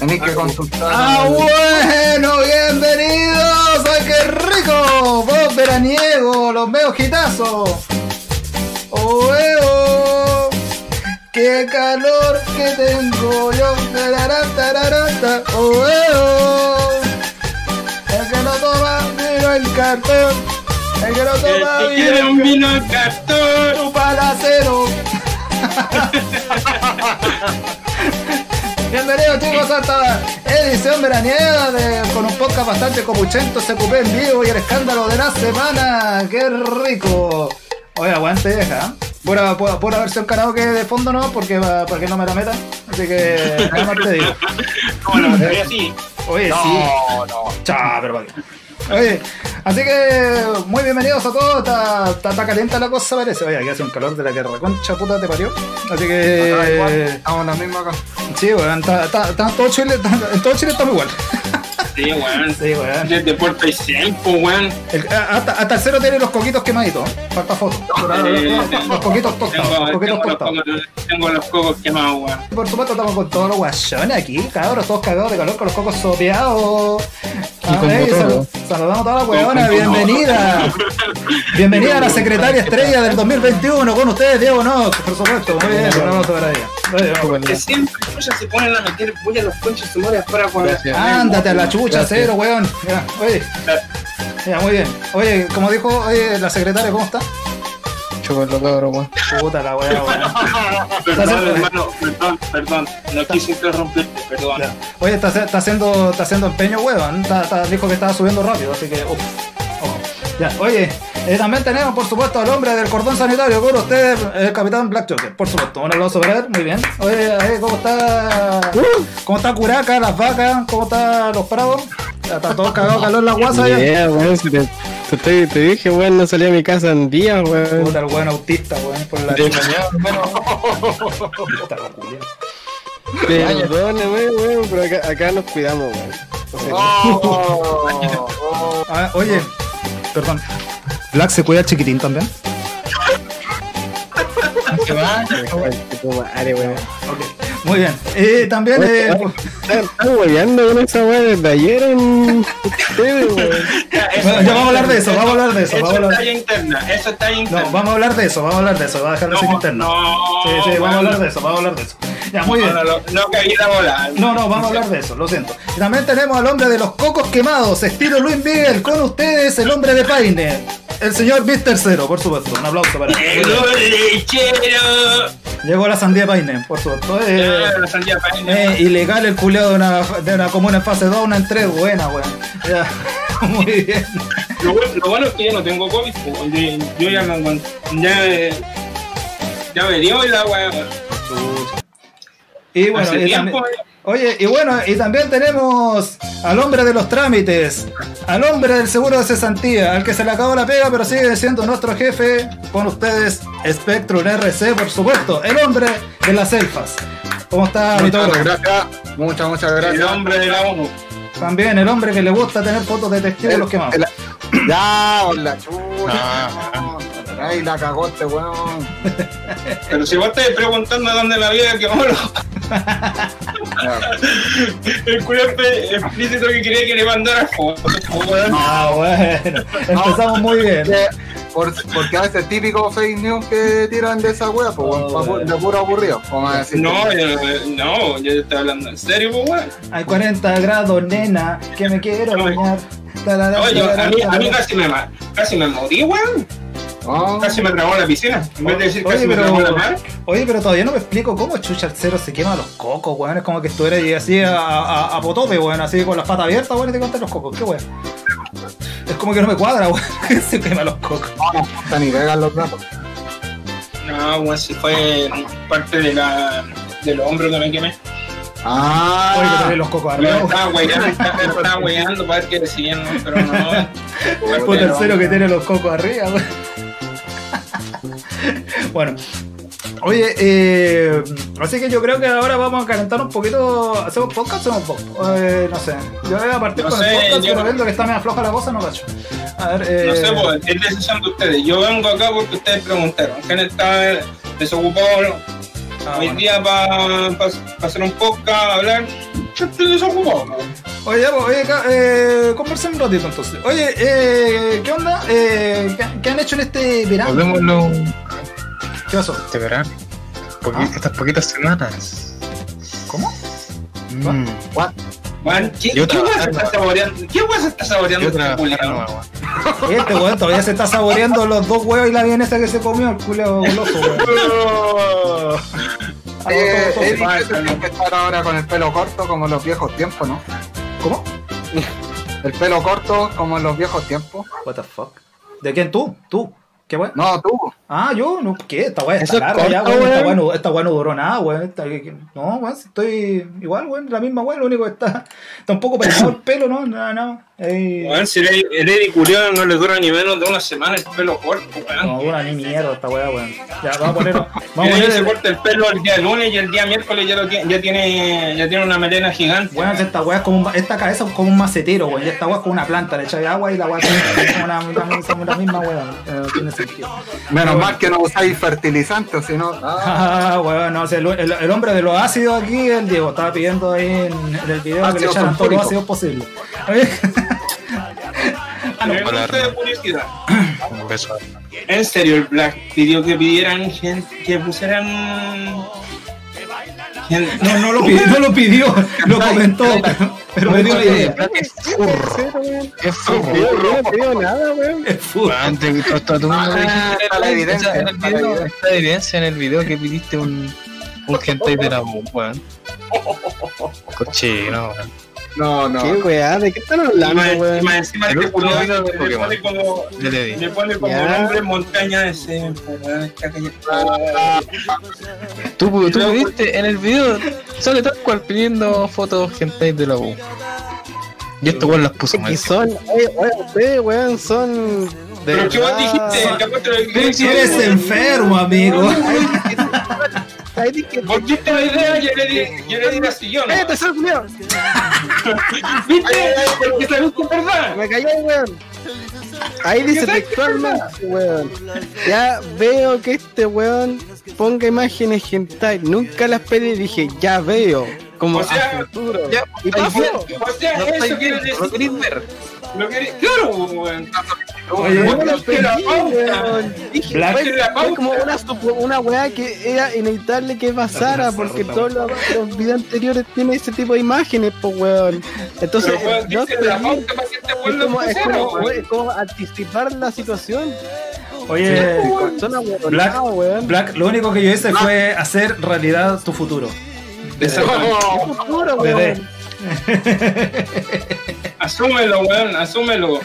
Tenéis que consultar. Ah, bueno, bienvenidos. ¡Ay, qué rico! Vos veraniego, los meos gitazos. ¡Oh, eh, oh! ¡Qué calor que tengo yo! Tarara, tarara, ta. ¡Oh, eh, oh! El que no toma vino el cartón. El que no toma El que quiere un vino vino cartón. un palacero. Bienvenidos chicos a esta edición veraniega de, con un podcast bastante copuchento, se ocupé en vivo y el escándalo de la semana. ¡Qué rico! Oye, aguante vieja. Pura, pura, pura versión karaoke de fondo no, porque va- para que no me la metan. Así que nada más te digo. ¿Cómo no? Sería así. Oye, sí. No, no. Chao, pero para qué. Oye, así que muy bienvenidos a todos. Está, está, está caliente la cosa, parece. Oye, aquí hace un calor de la que reconcha puta te parió. Así Acá igual, que. Estamos en la misma acá. Sí, weón, está, está, está todo Chile, en todo Chile estamos igual. Sí, weón. Sí, weón. Desde Puerto Aysén, pues, weón. El- hasta, hasta el cero tiene los coquitos quemaditos. Falta foto. Eh, Los coquitos tostados. Tengo, Los coquitos tengo, los tostados. cocos, tengo los cocos quemados, weón. Por supuesto estamos con todos los guachones aquí, cabros, todos cagados de calor con los cocos sopeados. Y botoro. salu- saludamos a toda la huevona, con- bienvenida. Bienvenida a la secretaria estrella del 2021 con ustedes, Diego Nox, por supuesto. Muy bien, un aplauso para ella. Muy bien. Que siempre se ponen a meter bulla a los conchos madre afuera Gracias. Ándate a la chucha, Gracias. cero, weón. Ya, oye, ya, muy bien. Oye, como dijo oye, la secretaria, ¿cómo está? Chupa los cabros, weón. Puta la weá, weón. Perdón, hermano, perdón, perdón. No quise interrumpirte, perdón. Oye, está, está haciendo, está haciendo empeño, weón. Está- está- dijo que estaba subiendo rápido, así que. Ya, oye, también tenemos, por supuesto, al hombre del cordón sanitario con usted, el capitán Black Joker, por supuesto. Un aplauso para él, muy bien. Oye, eh, ¿cómo está? ¿Cómo está Curaca, las vacas? ¿Cómo están los prados? Está todo cagado calor la guasa ya. Yeah, weón, si te, te, te- te dije, weón, no salí a mi casa en días, weón. Puta, el weón autista, weón, por la De Puta la culia. Perdone, weón, weón, pero acá, acá nos cuidamos, weón. O sea, Oh, oh. Ah, oye, perdón. ¿Black se cuida chiquitín también? ¿Qué va? weón, muy bien. Eh, también, eh, Están hueveando con esa weón desde ayer en ustedes, weón. Bueno, ya vamos a hablar de eso, vamos a hablar de eso, Eso vamos a es hablar- talla interna, eso es talla interna. No, vamos a hablar de eso, vamos a hablar de eso, va a dejar de ser No, interno. no, sí, sí, vamos a hablar de eso, vamos a hablar de eso. Ya, muy bien. No, caí la bola. No, no, vamos a hablar de eso, lo siento. Y también tenemos al hombre de los cocos quemados, estilo Luis Miguel, con ustedes, el hombre de Paine, el señor Mr. Cero, por supuesto. Un aplauso para él. Llegó el lechero. Llegó la sandía Paine, por supuesto. Eh, Paine. eh, ilegal el culeado de una, de una comuna en fase 2, una en 3, buena, weón. Muy bien. Lo, bueno, lo bueno es que yo no tengo COVID. Yo, yo ya, me- ya, eh, ya me dio la weá. Y bueno, Hace y tiempo, también- oye, y bueno, y también tenemos al hombre de los trámites, al hombre del seguro de cesantía, al que se le acabó la pega, pero sigue siendo nuestro jefe. Con ustedes, Spectrum RC, por supuesto, el hombre de las elfas. ¿Cómo está, mi Muchas toro? gracias. Muchas, muchas el gracias. hombre de la ONU. También el hombre que le gusta tener fotos de testigos los quemados. El- Ya, la chucha. Ay, la cagó este weón. Pero si vos estás preguntando dónde la vida que vamos el culo explícito que quería que le mandara fotos. Ah, bueno, empezamos muy bien. Que- por- porque a veces típico fake news que tiran de esa wea, pues Oh, de puro aburrido. Decir. No, yo, no, yo te estoy hablando en serio, pues, weón. Hay 40 grados, nena, que me quiero bañar. Oye, a mí, a mí tarara. casi, me, casi me morí, weón. Casi me tragó la piscina. En vez de decir Oye, casi me pero- tragó en la mar. Oye, pero todavía no me explico cómo chucha el cero se quema los cocos, weón. Es como que estuviera ahí así a, a, a potope, weón, así con las patas abiertas, weón, y te contan los cocos. ¿Qué weón? Es como que no me cuadra, weón, que se quema los cocos. no, no, ni pegan los gatos. No, weón, si fue parte de la, de los hombros que me quemé. Ah, Oye, que tenés los cocos Me arriba. estaba weyando, me estaba- me weyando para ver qué decían, pero no. Puta el cero que tiene los cocos arriba, weón. Bueno. Oye, eh, así que yo creo que ahora vamos a calentar un poquito. ¿Hacemos podcast o podcast? Eh, no sé. Yo voy a partir No con sé, el podcast, yo- pero viendo que está medio floja la cosa, no cacho. A ver, eh, No sé, pues, es decisión de ustedes. Yo vengo acá porque ustedes preguntaron. ¿Quién está desocupado Ah, Hoy bueno. día para hacer un podcast, hablar. Yo estoy desocupado. Oye, pues, oye, eh, conversemos un ratito entonces. Oye, eh, ¿qué onda? Eh, ¿qué, qué han hecho en este verano? Volvémoslo ¿Qué pasó? este verano. Poqui- Ah. Estas poquitas semanas. ¿Cómo? Mm. Man, ¿qué, ¿qué weá se está saboreando? ¿Qué weá se está saboreando este culiao? weón. Este weón todavía se está saboreando los dos huevos y la vienesa que se comió el culeo goloso, weón. Eh, tiene que estar ahora con el pelo corto como en los viejos tiempos, ¿no? ¿Cómo? El pelo corto como en los viejos tiempos. What the fuck? ¿De quién tú? ¿Tú? ¿Qué weón? No, tú. Ah, yo, no, ¿qué? Esta weá está es larga ya, weón. Esta weá no, esta weá no duró nada, weón. Esta- no, weón, estoy igual, weón, la misma weón, lo único que está, está un poco pesado el pelo, ¿no? Nada, nada. Ey, Weón, si el el Eddie culiao no le dura ni menos de una semana el pelo corto, weón. no dura ni mierda esta weá, weón. Ya, vamos a poner, vamos a Eddie se poner, corta el pelo el día lunes y el día miércoles ya, lo tiene, ya, tiene, ya tiene una melena gigante. weón, esta weá es como un, esta cabeza es como un macetero, weón. Y esta weá es como una planta, le echáis agua y la weá es como una, una, una, una misma weá. Eh, No tiene sentido. Menos mal que no usáis fertilizantes, sino. Ah, Ah, weón, no el, el- el hombre de los ácidos aquí, el Diego, estaba pidiendo ahí en, en el video que le Ácido echaran todos los ácidos posibles. de curiosidad. Un beso. En serio, el Black pidió que pidieran gente, que pusieran. gente- No, no lo pidió, no lo pidió, lo comentó, pero, me dio la idea. Es furro. Es furro. No digo nada, weón. Es tú mismo Ah, la en el- evidencia, en el está la video- evidencia. en el video que pidiste un, un hentai de la weón. Cochino, weón. No, no. ¿Qué weá? ¿De qué están hablando, weón? más encima de le Pokémon. pone como, le pone como nombre montaña de ese. Tú, tú pidiste en el video, sale tal cual pidiendo fotos hentai de la U. Y esto weón las puso mal. Que son, oye, oye, ustedes, weón, son. De Pero que vos dijiste, que lo que Eres enfermo, amigo. Ahí dije, Vos diste la idea yo le di, yo le di la sillón. ¡Cállate, soy culiao! ¿Viste? Porque es verdad. Me cayó, weón. Ahí dice ¿Qué textualmente, weón. Ya veo que este weón ponga imágenes hentai. Nunca las pedí, dije, ya veo. Como O sea, a futuro. Ya, y pasó. O sea, No eso lo decir. ver. Lo que claro, weón. Oye, Vos la pauta. como una, una weá que era inevitable que pasara porque todos los, los videos anteriores tienen ese tipo de imágenes, pues weón. Entonces, Pero la pauta para que este es como, es como, es como anticipar la situación. Oye, Black, weón. Black, lo único que yo hice fue hacer realidad tu futuro. Futuro, Bebé. weón. Asúmelo, weón, asúmelo. Lo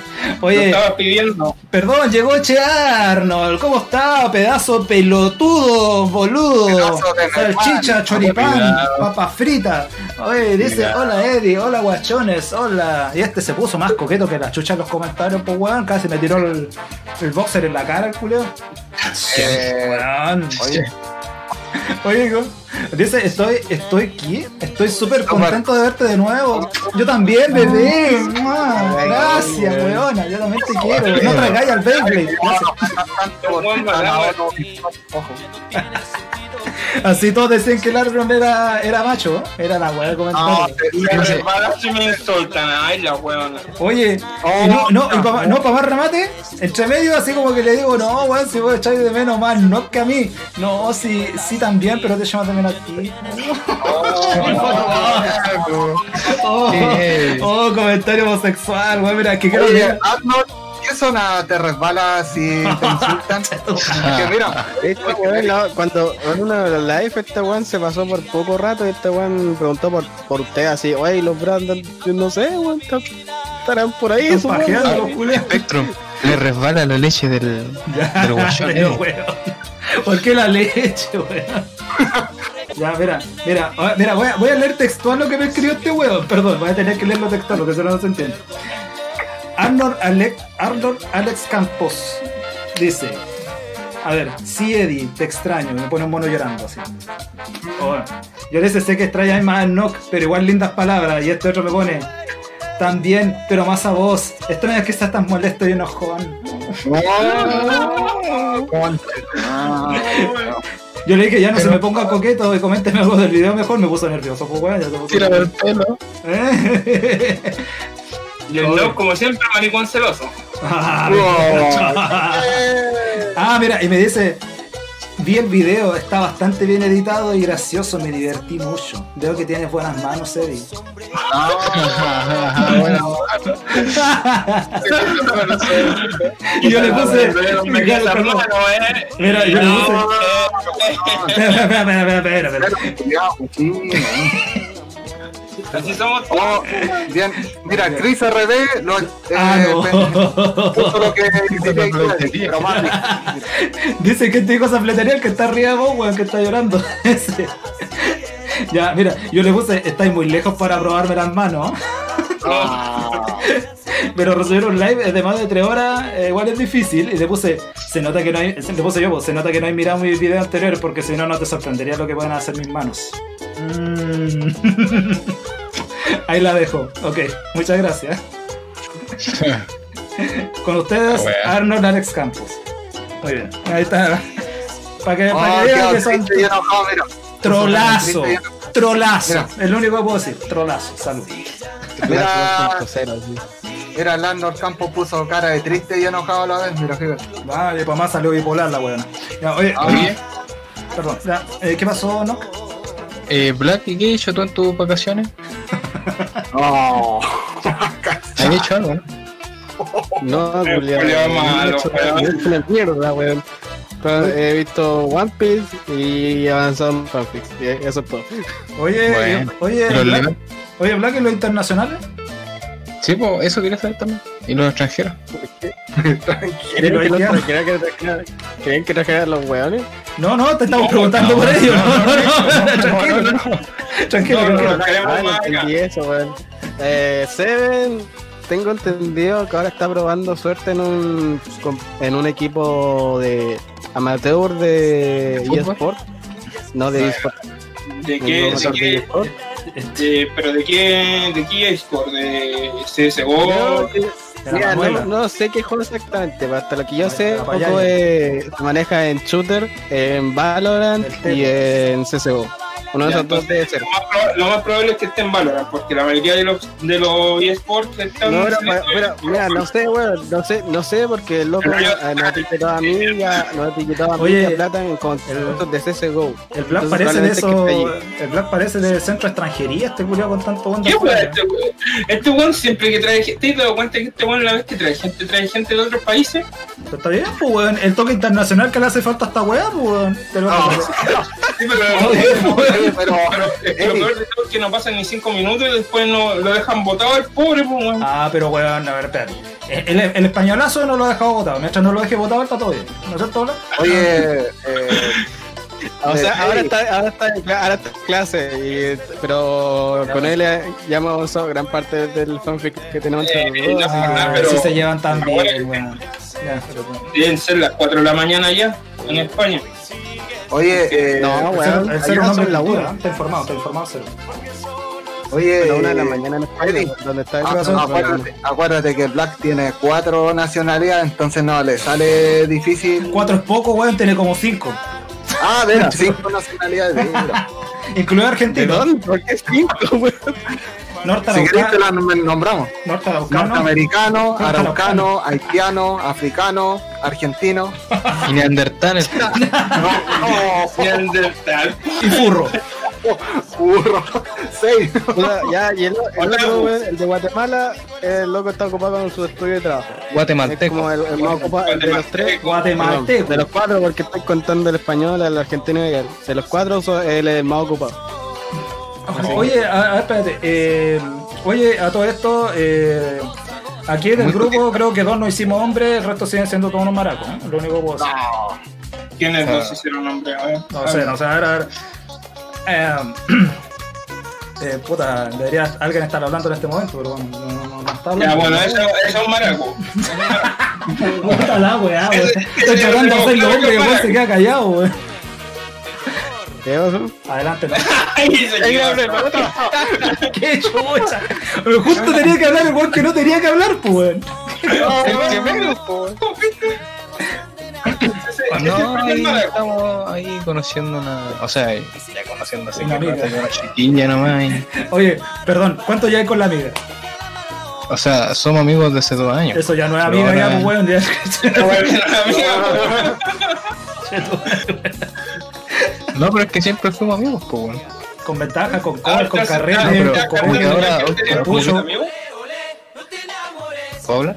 Oye, estaba pidiendo. perdón, llegó Che Arnold. ¿Cómo está? Pedazo pelotudo, boludo. Pedazo de Salchicha, choripán, papas fritas. Oye, dice, hola Eddie, hola guachones, hola. Y este se puso más coqueto que la chucha en los comentarios, pues weón. Casi me tiró el, el boxer en la cara el culeo. Eh, Weón. oye, Oye, dice, estoy, estoy aquí, estoy súper contento de verte de nuevo. Yo también, bebé. Gracias, weona, yo también te quiero. No traigáis al Beyblade. Gracias. Así todos decían que el árbol era, era macho, ¿eh? era la weá de No, No me insultan. Ay, la weona. Oye, no, no, y pa- no, para más remate, entre medio así como que le digo, no, weón, si vos echáis de menos más, no que a mí. No, sí, sí también, pero te llamo también a ti. Oh, oh, comentario homosexual, weón, mira, que quiero Oye, ver. Arnold, ¿qué zona te resbala si te insultan? que mira, Este weón, la- cuando en una de las live, este weón se pasó por poco rato y este weón preguntó por, por usted así, oye, los Brandon, yo no sé, weón, estarán por ahí, Están supongo". pajeando los. Spectrum le resbala la leche del, del guachón. Pero, eh. weón, ¿Por qué la leche, weón? Ya, mira, mira, mira, voy a, voy a leer textual lo que me escribió este weón. Perdón, voy a tener que leerlo textual porque eso no se entiende. Arnold Alex, Arnold Alex Campos dice: A ver, sí, Eddie, te extraño. Me pone un mono llorando así. Oh, yo les sé que extraña más al Nock, pero igual lindas palabras. Y este otro me pone: También, pero más a vos. Extraña que estás tan molesto y enojón. Yo le dije, ya no se me ponga coqueto y coménteme algo del video mejor, me puso nervioso, pues weón, ya te puso Tira del pelo. ¿Eh? Y el no, como siempre, maricón celoso. Ah, Ah, mira, y me dice, vi el video, está bastante bien editado y gracioso, me divertí mucho. Veo que tienes buenas manos, Eddie. y yo le puse... Perdón. Mira, yo le puse... Espera, espera, espera, espera, Así somos. Oh, bien, mira, Chris RB lo, eh, Ah, no. puso lo que dice. Dice que te dijo esa fletería el que está arriba de vos, weón, que está llorando. Ya, mira, yo le puse, estáis muy lejos para probarme las manos. Ah, Pero recibir un live de más de 3 horas eh, igual es difícil. Y le puse, se nota que no hay, le puse yo, pues, se nota que no hay mirado mis videos anteriores porque si no, no te sorprendería lo que pueden hacer mis manos. Mm. Ahí la dejo. Ok, muchas gracias. Con ustedes, bueno. Arnold Alex Campos. Muy bien, ahí está. Para que, oh, para que vean qué que son triste y enojado, mira. trolazo. Trolazo. Mira. Es lo único que puedo decir. Trolazo. Salud. Mira, 2.0, sí. mira, Landor Campos puso cara de triste y enojado a la vez, mira, fíjate. Vale, para más salió bipolar la weona. Ya, oye, Ah. Oye, perdón. Ya, eh, ¿Qué pasó, no? Eh, Black, ¿y qué has hecho tú en tus vacaciones? Oh. ¿Has hecho algo, no? No, Julián. malo. Es una mierda, weón. He visto One Piece y he avanzado en fanfic. y Eso es todo. Oye, Bueno, oye, Black, oye, Black, ¿y los internacionales? Sí, pues eso quería saber también. ¿Y los extranjeros? ¿Y ¿Creen que, ¿Creen que trajeran los weones? No, no, te estamos preguntando no, por no, ello. no, No, no, no, no, Tranquilo, no, no. Tranquilo, No, Ah, entendí eso, weón. Eh, Seven, tengo entendido que ahora está probando suerte en un en un equipo de amateur de eSport. No de eSport. ¿De qué? ¿De qué? eSport. de- ¿Pero de qué? ¿De qué eSport? ¿De CSGO? Mira, no, no sé qué juego exactamente, pero hasta lo que yo sé, payaya. eh, se maneja en shooter, en Valorant y en CSGO. Uno de esos dos debe ser. Lo más, lo más probable es que esté en Valorant, porque la mayoría de los, de los eSports están No, pero, en pero, mira, no sé, weón, no sé, no sé porque el loco Pero nos etiquetó a mí, ya, nos etiquetó a mí Oye, y a plata en concursos de CSGO. El Black Entonces, parece de eso. El Black parece de centro extranjería, este culiao con tanto onda. ¿Qué weón este weón? Este weón siempre que trae gente, ¿te dado cuenta que este weón la vez que trae gente, trae gente de otros países? Pero está bien, pues, weón. El toque internacional que le hace falta a esta weá, pues, weón. Te lo No. Sí, pero, Oye, pero, pero que lo peor de todo es que no pasan ni cinco minutos y después no, lo dejan botado al pobre, pues weón. Ah, pero weón, a ver, espérate. El, el españolazo no lo ha dejado votado. Mientras no lo deje votado, está todo bien. ¿No es cierto, oye, eh, O sea, Eh, ahora está, ahora está, ahora está en clase, y, pero con él eh, ya hemos avanzado gran parte del fanfic que tenemos Eh, no, Ah, pero- sí se llevan tan bien, bueno. Deben ser las 4 de la mañana ya, en España. Oye, eh, No, weón, el cero allá un hombre son la de cultura, una. ¿eh? Está informado, está informado, cero. oye, una de la mañana en España, Eddie, donde está el ah, no, acuérdate, acuérdate que Black tiene cuatro nacionalidades, entonces no le sale difícil. Cuatro es poco, weón, tiene como cinco. Ah, ver, cinco nacionalidades. Incluido ¿De argentino, dónde? ¿Por qué cinco, weón? Si querés te las nom- nombramos. norteamericano, Norteamericano, Norteamericano. araucano, haitiano, africano, argentino. Y Neandertales. Neandertal. y furro. Burro. Seis. Puta, ya, y el, el otro, el de Guatemala, el loco está ocupado con su estudio de trabajo. Es Guatemalteco. como el, el más ocupado el de los tres. Guatemalteco. de los cuatro, porque estoy contando el español, el argentino y el. De los cuatro, él es el más ocupado. Oye, a, a- espérate. eh, oye, a todo esto, eh, aquí en el Muy grupo creo que dos no hicimos hombres, el resto siguen siendo todos unos maracos. ¿eh? Lo único que puedo decir. ¿Quiénes dos hicieron ver. No sé, no sé, a ver, a ver. Eh, eh, puta, debería alguien estar hablando en este momento, pero bueno, no, no, no está hablando. Ya, bueno, eso, eso es un maraco. Puta la weá, weón. Ese- Estoy tratando de no, hacerlo no, hombre no, no. se queda callado, weón. ¿Qué pasó? Adelante, no. Ay, se quedó. ¡Qué chucha! Pero justo tenía que hablar el weón que no tenía que hablar, pues, weón. Ese No, ahí estamos ahí conociendo una. O sea, ya conociendo así Una que amiga. una chiquilla nomás. y- Oye, perdón, ¿cuánto ya hay con la amiga? O sea, somos amigos de hace dos años. Eso ya no es amiga, ya, ahora- pues weón. ya. Bueno, amigo, No, pero es que siempre fuimos amigos, pues, weón. Con ventaja, con Ah, cover, con carrera, ya, pero ya, con como que ahora- ya, amigo. ¿Puedo hablar?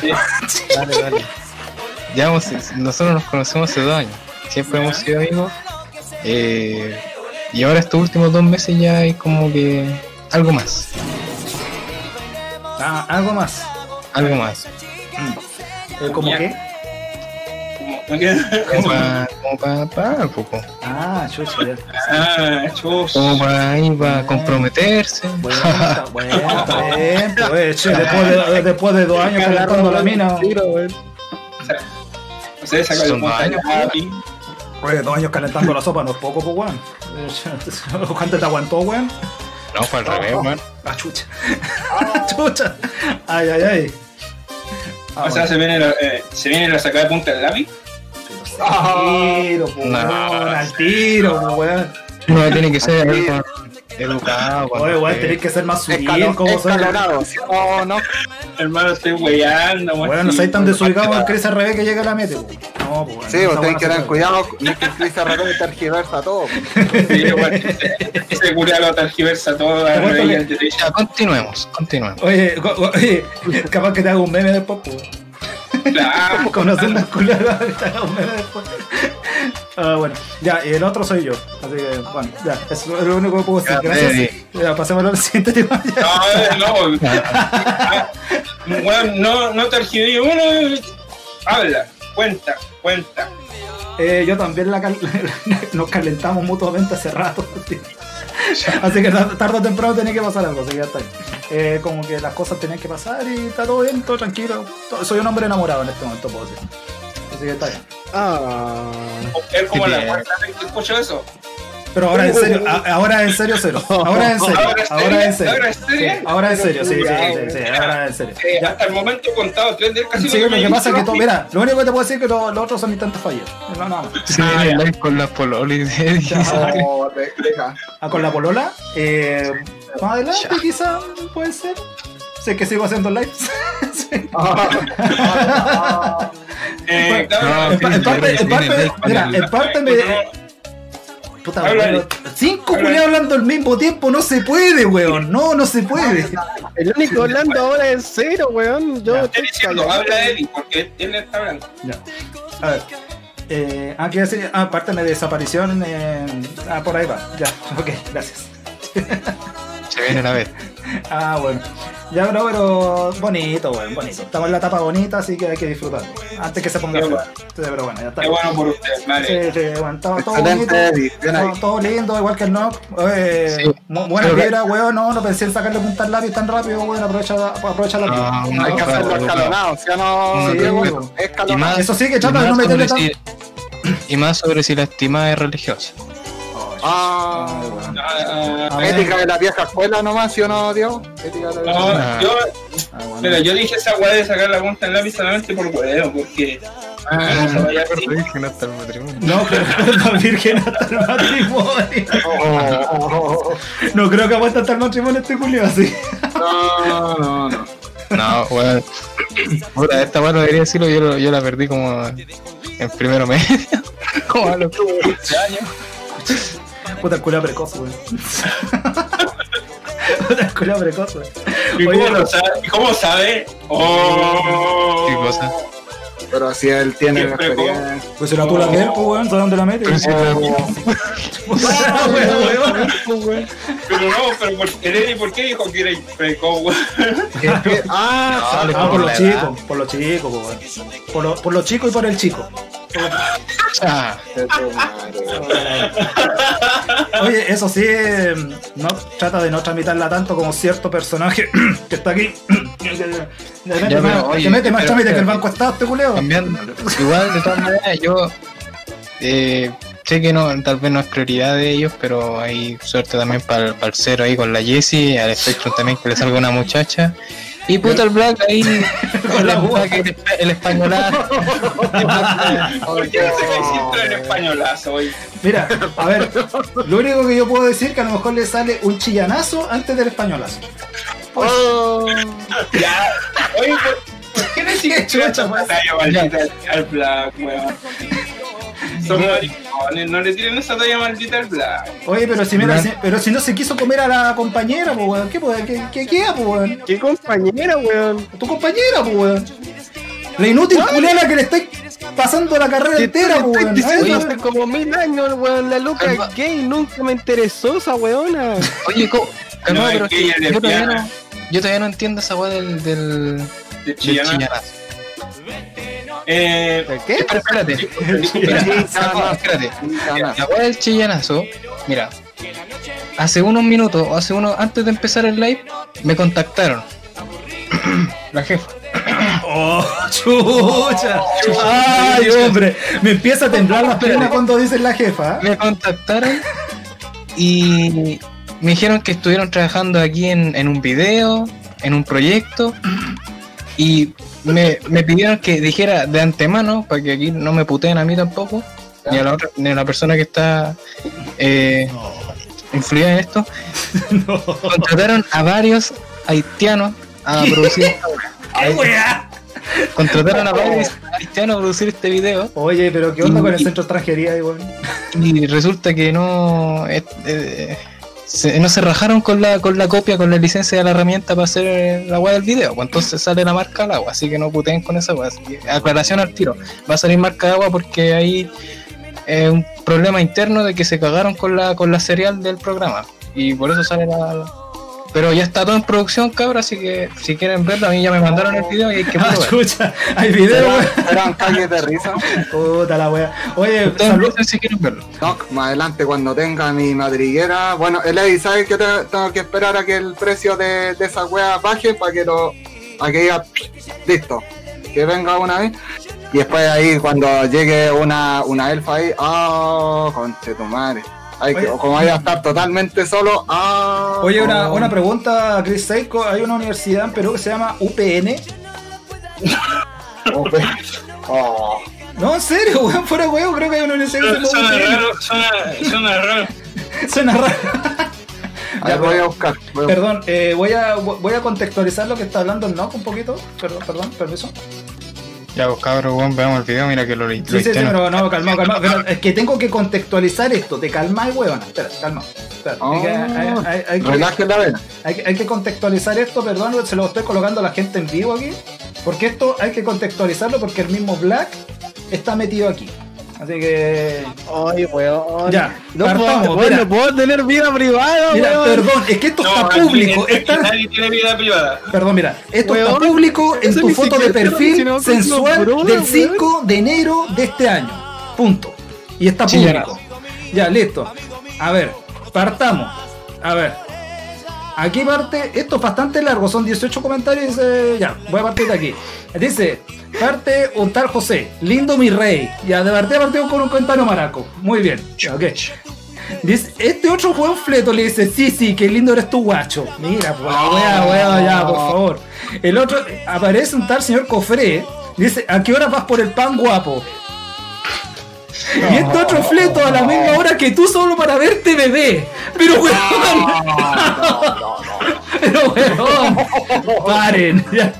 Sí. Dale, dale. Ya hemos- nosotros nos conocemos hace dos años. Siempre hemos sido amigos. Eh, y ahora estos últimos dos meses ya hay como que algo más. Ah, algo más. Algo más. Eh, ¿Cómo qué? Como- queda- Como para como pa, pa algo, po. Ah, chucha, ya. Ah, chus. Como para comprometerse. Bueno, bueno, pues, después de, después de dos años calentando la mina. No sé, saca papi. Oye, dos años calentando la sopa no es poco, pues, weón. ¿Cuánto te aguantó, weón? No, fue al revés, weón. Ah, chucha. chucha. Ay, ay, ay. Ah, O sea, se viene, la, eh, se viene la sacada de punta del lápiz. Al tiro, No. weón, al tiro, pues, weón. No, tiene que ser educado. con Oye, weón, tenés que ser más sutil, Escalon- como soy. escalonado, ¿sí o no? Hermano, estoy weyando. Weón, no seáis tan desubicado el Chris al revés que llega a la mete, pues. No, pues, weón. Sí, no que se tener cuidado, no es que Chris Arregón tergiversa todo. Sí, bueno, ese- lo tergiversa todo. Al que- al. Ya, continuemos, continuemos. Oye, oye, capaz que te haga un meme después, pues. Claro. Te un meme después. Ah, bueno, ya, y el otro soy yo. Así que, bueno, ya, eso es lo único que puedo decir. Gracias. Ya, pasemos al siguiente tema. Ya. No, eh, no. Ah, Bueno, no, no tergiversé. Bueno, habla, cuenta, cuenta. Eh, yo también la cal- nos calentamos mutuamente hace rato. Así que tar- tarde o temprano tenía que pasar algo, así que ya está. ahí. Eh, como que las cosas tenían que pasar y está todo bien, todo tranquilo. Todo- Soy un hombre enamorado en este momento, puedo decir. Así que está bien. Ah. Es como la que escucho eso. Pero ahora en serio, a- ahora en serio, cero. Ahora en serio, ¿Ahora en serio? ¿Ahora es serio? Sí, Ahora en serio, sí, sí, sí, sí, ahora en serio. Eh, Ya. hasta el momento he contado tres casi Sí, lo que pasa es que todo, mira, lo único que te puedo decir es que los los otros son intentos fallidos. No, el live con. Oh, de- deja. Ah, con la polola, eh, más adelante quizá puede ser. Sé que sigo haciendo lives. Sí. Eh, No, En pa- en parte, en parte, mira, en parte me. Puta, weón, cinco culiados hablando al mismo tiempo, no se puede, weón. No, no se puede. El único hablando ahora es cero, weón. Yo Ya. estoy diciendo, habla Eddie, porque él está hablando. Ya. A ver. Eh, ah, quiero decir, ah, aparte de desaparición, eh, ah, por ahí va. Ya, ok, gracias. Se viene la vez. Ah, bueno. Ya, bro, pero bonito, weón, bonito. Estamos en la etapa bonita, así que hay que disfrutarlo. Antes que se ponga feo. bueno. Sí, pero bueno, ya está. Qué bueno por usted, madre. Sí, sí, bueno, todo, todo bonito. Todo, todo lindo, igual que el NOC. Eh, Sí. buena Pero- vibra, weón. No, no pensé en sacarle punta al lápiz tan rápido, weón. Aprovecha, aprovecha la Ah, vibra. Hay que hacerlo escalonado, ¿sí o no, Sí, weón. Y Escalonado. más, Eso sí, que más no meterle sobre tan. si- y más sobre si la estimada es religiosa. Ah, Ah, A ver. ética de la vieja escuela nomás, ¿sí o no, Diego? Ética de la vieja No, Ah. yo, Ah, bueno. mira, yo dije esa weá de sacar la punta en lápiz solamente por huevo, porque no se vaya así. virgen hasta el matrimonio. No, pero la virgen hasta el matrimonio. Oh, No creo que aguante hasta el matrimonio este culio así. no, no, no. No, weón. Puta, esta weón no debería decirlo, yo, yo la perdí como en primero medio. como a los 15 años. Puta el culio precoz, weón. Puta el culio precoz, weón. ¿Y Oye, cómo lo sabe? ¿Y cómo sabe? Oh. ¿Qué cosa? Pero si él tiene la experiencia. Pues era tú la que él, pues, weón. ¿Sabes dónde la metes? Pero no, pero por, el Eddie, ¿por qué dijo que era precoz, weón? Ah, No, por los chicos, por los chicos, weón. Por, lo- por los chicos y por el chico. Ah. Oye, eso sí, eh, no trata de no tramitarla tanto como cierto personaje que está aquí. que mete más, oye, que mete más pero, trámite que el. Banco Estado, este culeo. Cambiando. Igual, de todas maneras, yo eh, sé que no, tal vez no es prioridad de ellos, pero hay suerte también para el cero ahí con la Jessie, al Spectrum también que le salga una muchacha. Y puta el Black ahí con la el, boca. Black, el, el españolazo. ¿Por qué no se me siempre en españolazo hoy? Mira, a ver, lo único que yo puedo decir que a lo mejor le sale un chillanazo antes del españolazo. Ya. Oye, ¿por, ¿por qué le sigues Chucha, echando talla maldita al- Black, weón? Son maricones, no le tiren esa talla maldita al Black. Oye, pero si, mira, si- pero si no se quiso comer a la compañera, pues weón, ¿qué, pues, qué, qué queda, pues weón? ¿Qué compañera, weón? Tu compañera, pues weón. La inútil culiana que le estáis pasando la carrera entera, weón. diciendo hace como mil años, weón, la loca Calma. gay nunca me interesó esa weona. Oye, ¿cómo? No, No, es pero que ella es yo, todavía no, yo todavía no entiendo esa weá del, del, De chillanazo. Eh, ¿De qué? Espera, espérate. Espérate. La weá del chillanazo, mira, hace unos minutos, o hace unos, antes de empezar el live, me contactaron. La jefa. Oh, chucha. Ay, hombre. Me empieza a temblar la pierna cuando dicen la jefa. Me contactaron y me dijeron que estuvieron trabajando aquí en, en un video, en un proyecto, y me, me pidieron que dijera de antemano, para que aquí no me puteen a mí tampoco, ni a la, otra, ni a la persona que está eh, influida en esto. Contrataron a varios haitianos a producir esta weá. ¡Qué weá! Contrataron a varios haitianos a producir este video. Oye, pero ¿qué onda con el centro de extranjería, weón? Y resulta que no eh, eh, se, no se rajaron con la con la copia, con la licencia de la herramienta para hacer eh, la weá del video. Pues entonces sale la marca al agua, así que no puteen con esa weá. Aclaración al tiro. Va a salir marca de agua porque hay eh, un problema interno de que se cagaron con la con la serial del programa. Y por eso sale la. la- Pero ya está todo en producción, cabrón, así que si quieren verlo, a mí ya me mandaron el video y hay que Ah, verlo. chucha. Hay video, weón. Eran calles de risa. Puta la wea. Oye, Ustedes salud. empiecen si quieren verlo. No, más adelante cuando tenga mi madriguera. Bueno, Eddie, ¿sabes que te- tengo que esperar a que el precio de, de esa wea baje para que lo. para que diga listo. Que venga una vez. Y después ahí cuando llegue una, una elfa ahí, ah, conche tu madre. Hay que, Oye. como vaya a estar totalmente solo, ah. Oye, una, una pregunta Chris Seiko. Hay una universidad en Perú que se llama UPN. Oh, oh. No, en serio, weón, fuera weón, creo que hay una universidad que se Suena llama UPN. raro, suena, suena raro. Suena raro. A ver, voy a buscar. voy a- Perdón, eh, voy, a, voy a contextualizar lo que está hablando el Nock un poquito. Perdón, perdón, permiso. Ya, pues cabrón, weón, veamos el video, mira que lo, lo Sí, sí, sí, pero no, calmado, calmado. Pero es que tengo que contextualizar esto. Te calmáis, weón. Espera, calma. Espera, Oh, hay, que, hay- hay- que- hay que- hay que contextualizar esto, perdón, se lo estoy colocando a la gente en vivo aquí. Porque esto hay que contextualizarlo porque el mismo Black está metido aquí. Así que. Ay, weón. Ya, no partamos, puedo, weón, mira. no puedo tener vida privada, Mira, weón. perdón, es que esto No, está aquí- público. aquí Está, nadie tiene vida privada. Perdón, mira, esto está Weón, público en tu foto de está perfil sensual del weón. 5 de enero de este año. Punto. Y está público. Ya, listo. A ver, partamos. A ver. Aquí parte, esto es bastante largo, son 18 comentarios. eh, ya, voy a partir de aquí. Dice, parte un tal José, lindo mi rey. Ya, de partida partimos con un comentario maraco. Muy bien, ok. Dice, este otro juego fleto le dice, sí, sí, qué lindo eres tu guacho. Mira, pues wea, wea, ya, por favor. El otro, aparece un tal señor Cofré, dice, ¿a qué hora vas por el pan guapo? Y este otro fleto a la misma hora que tú solo para verte bebé. Pero weón. Pero weón. Paren. Ya.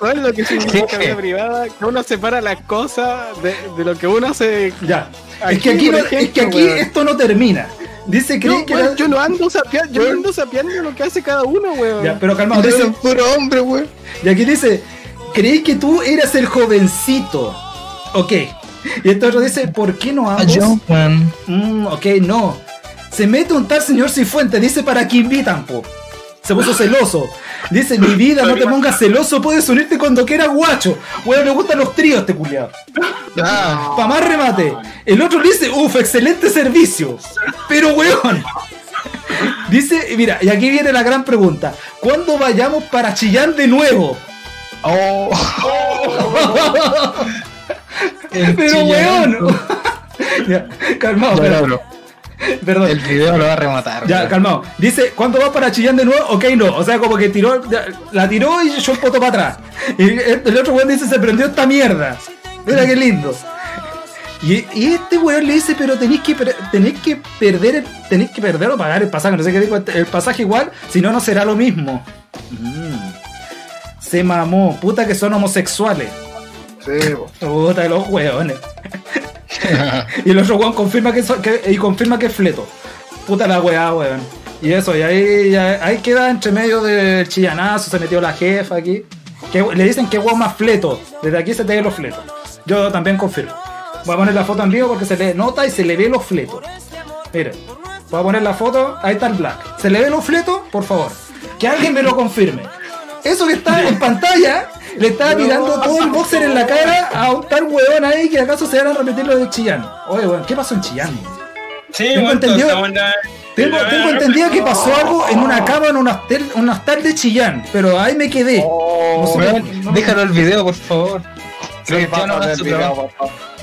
Weón, lo que significa vida privada, que uno separa las cosas de, de lo que uno hace. Ya. Aquí, es que aquí, no- es que aquí weón. esto no termina. Dice que weón, era- yo no ando sapeando, yo ando sapeando lo que hace cada uno, weón. Ya, pero calmado, dice, puro hombre, weón. y aquí dice, creí que tú eras el jovencito. Ok. Y este otro dice, ¿por qué no ambos? Mm, ok, no. Se mete un tal señor Cifuentes, dice para que invitan, po. Se puso celoso. Dice, mi vida, no te pongas celoso, puedes unirte cuando quieras guacho. Bueno, le gustan los tríos, este culiado. Ah, Pa' más remate. El otro le dice, uff, excelente servicio. Pero, weón. Dice, mira, y aquí viene la gran pregunta. ¿Cuándo vayamos para Chillán de nuevo? oh. Pero, weón. ya, calmado, Ya, bro. Perdón. El video lo va a rematar. Ya, weón. calmado. Dice, ¿cuándo vas para Chillán de nuevo? Ok, no. O sea, como que tiró, la tiró y echó el poto para atrás. Y el, otro weón dice, se prendió esta mierda. Mira qué lindo. Y, y este weón le dice, pero tenéis que, tenéis que perder el- tenéis que perder o pagar el pasaje. No sé qué este- el pasaje igual, si no, no será lo mismo. Mm. Se mamó. Puta que son homosexuales. Sí. Puta los weones. y el otro weón confirma que, so- que- y confirma que es fleto. Puta la weá, weón. Y eso, y ahí, ahí queda entre medio del chillanazo, se metió la jefa aquí. Que, le dicen que weón más fleto. Desde aquí se te ve los fletos. Yo también confirmo. Voy a poner la foto en vivo porque se le nota y se le ve los fletos. Miren, voy a poner la foto, ahí está el black. ¿Se le ve los fletos? Por favor. Que alguien me lo confirme. Eso que está en pantalla, le estaba tirando todo el boxer en la cara a un tal weón ahí que acaso se van a repetir lo de Chillán. Oye, weón, ¿qué pasó en Chillán? Sí, Tengo bueno, entendido- estamos en la- Tengo, tengo entendido que pasó algo en una cama en un hostal, un hostal de Chillán, pero ahí me quedé. No sé, Weón, no- déjalo el video, por favor. Creo que ya no Pasa hace su trabajo.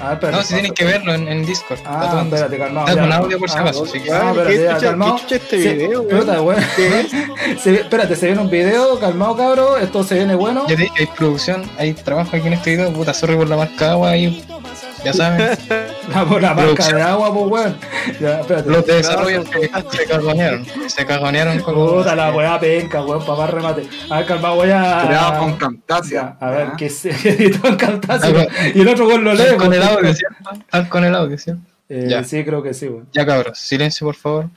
Ah, espérate, No, si tienen que verlo en, en Discord. Ah, espérate, calmado. Está con audio por si Ah, acaso. Ah, ¿Qué espérate, ya, escucha- calmado. qué escucha este Se- video, weón? puta, weón. Se ve- espérate, se viene un video, calmado, cabro. Esto se viene bueno. Ya te dije, hay producción, hay trabajo aquí en este video. Puta, sorry por la marca de agua ahí. Ya saben, La, por la marca de agua, pues, weón. Ya, espérate. los de desarrollo que se cagonearon. Se cagonearon con Puta la weá penca, weón, papá remate. A ver, calmado, voy a. Creado con Camtasia. A ver, que se editó en Camtasia. Y el otro weón lo lee, con el audio, ¿cierto? Están con el audio, ¿cierto? Eh, Ya. Sí, creo que sí, weón. Ya cabros, silencio por favor.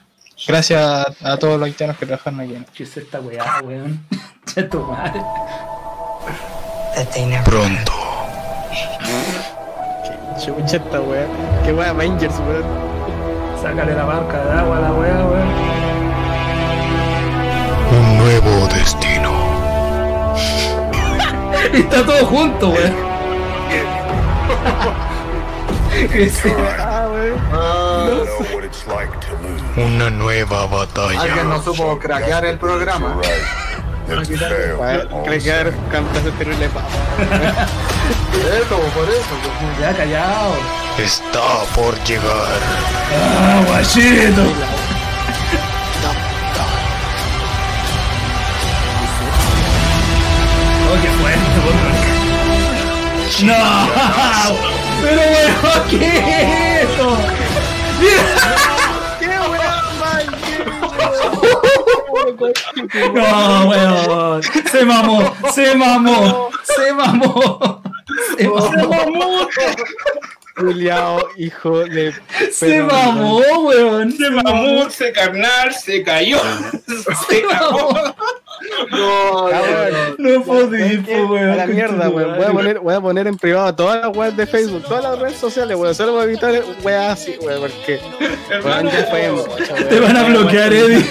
Gracias a, a todos los haitianos que trabajan aquí. ¿Qué es esta weá, weón? Che tu madre. Pronto. Chucha esta weá. Qué weá Avengers, weón. Sácale la marca de agua a la weá, weón. Un nuevo destino. Y está todo junto, weón. Ah. Ah, Una nueva batalla. Alguien no supo craquear el programa. Weón, Creo que haber cantado ese terrible papa. Eso, por eso. Ya callado. Está por llegar. Ah, guachito. Oh, qué fuerte, weón. No, pero weón, ¿qué es esto? No, weón. Se mamó, se mamó, se mamó. Se mamó, Juliao, hijo de. se mamó, weón. Se mamó, se carnal, se cayó, se cagó. No, Ah, no, weón. No podí, weón. A la mierda, weón. Voy a poner, voy a poner en privado todas las webs de Facebook, todas las redes sociales, weón. Solo voy a evitar weas así, weón, porque. Weón, Hermano, ya weón. Te van a bloquear, Eddie.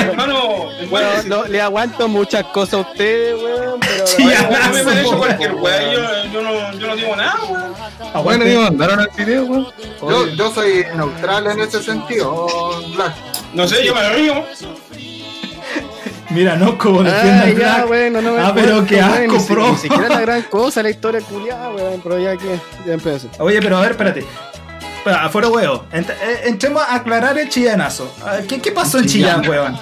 hermano, Bueno, no, le aguanto muchas cosas a ustedes, weón, pero. Sí, ya, me han hecho eso, cualquier weá, yo, yo, no, yo no digo nada, weón. Ah, bueno, digo, mandaron el video, weón. Yo, yo soy neutral en ese sentido, Black. No sé, yo me río. Mira, no como defiende Ay, al ya, Black. bueno, no me Ah, pero qué asco, pro. Ni siquiera la gran cosa la historia culiada, weón, pero ya que. Ya empecé. Oye, pero a ver, espérate. Afuera, weón. Ent- eh, entremos a aclarar el chillanazo. Ah, ¿Qué, qué pasó en Chillán, weón?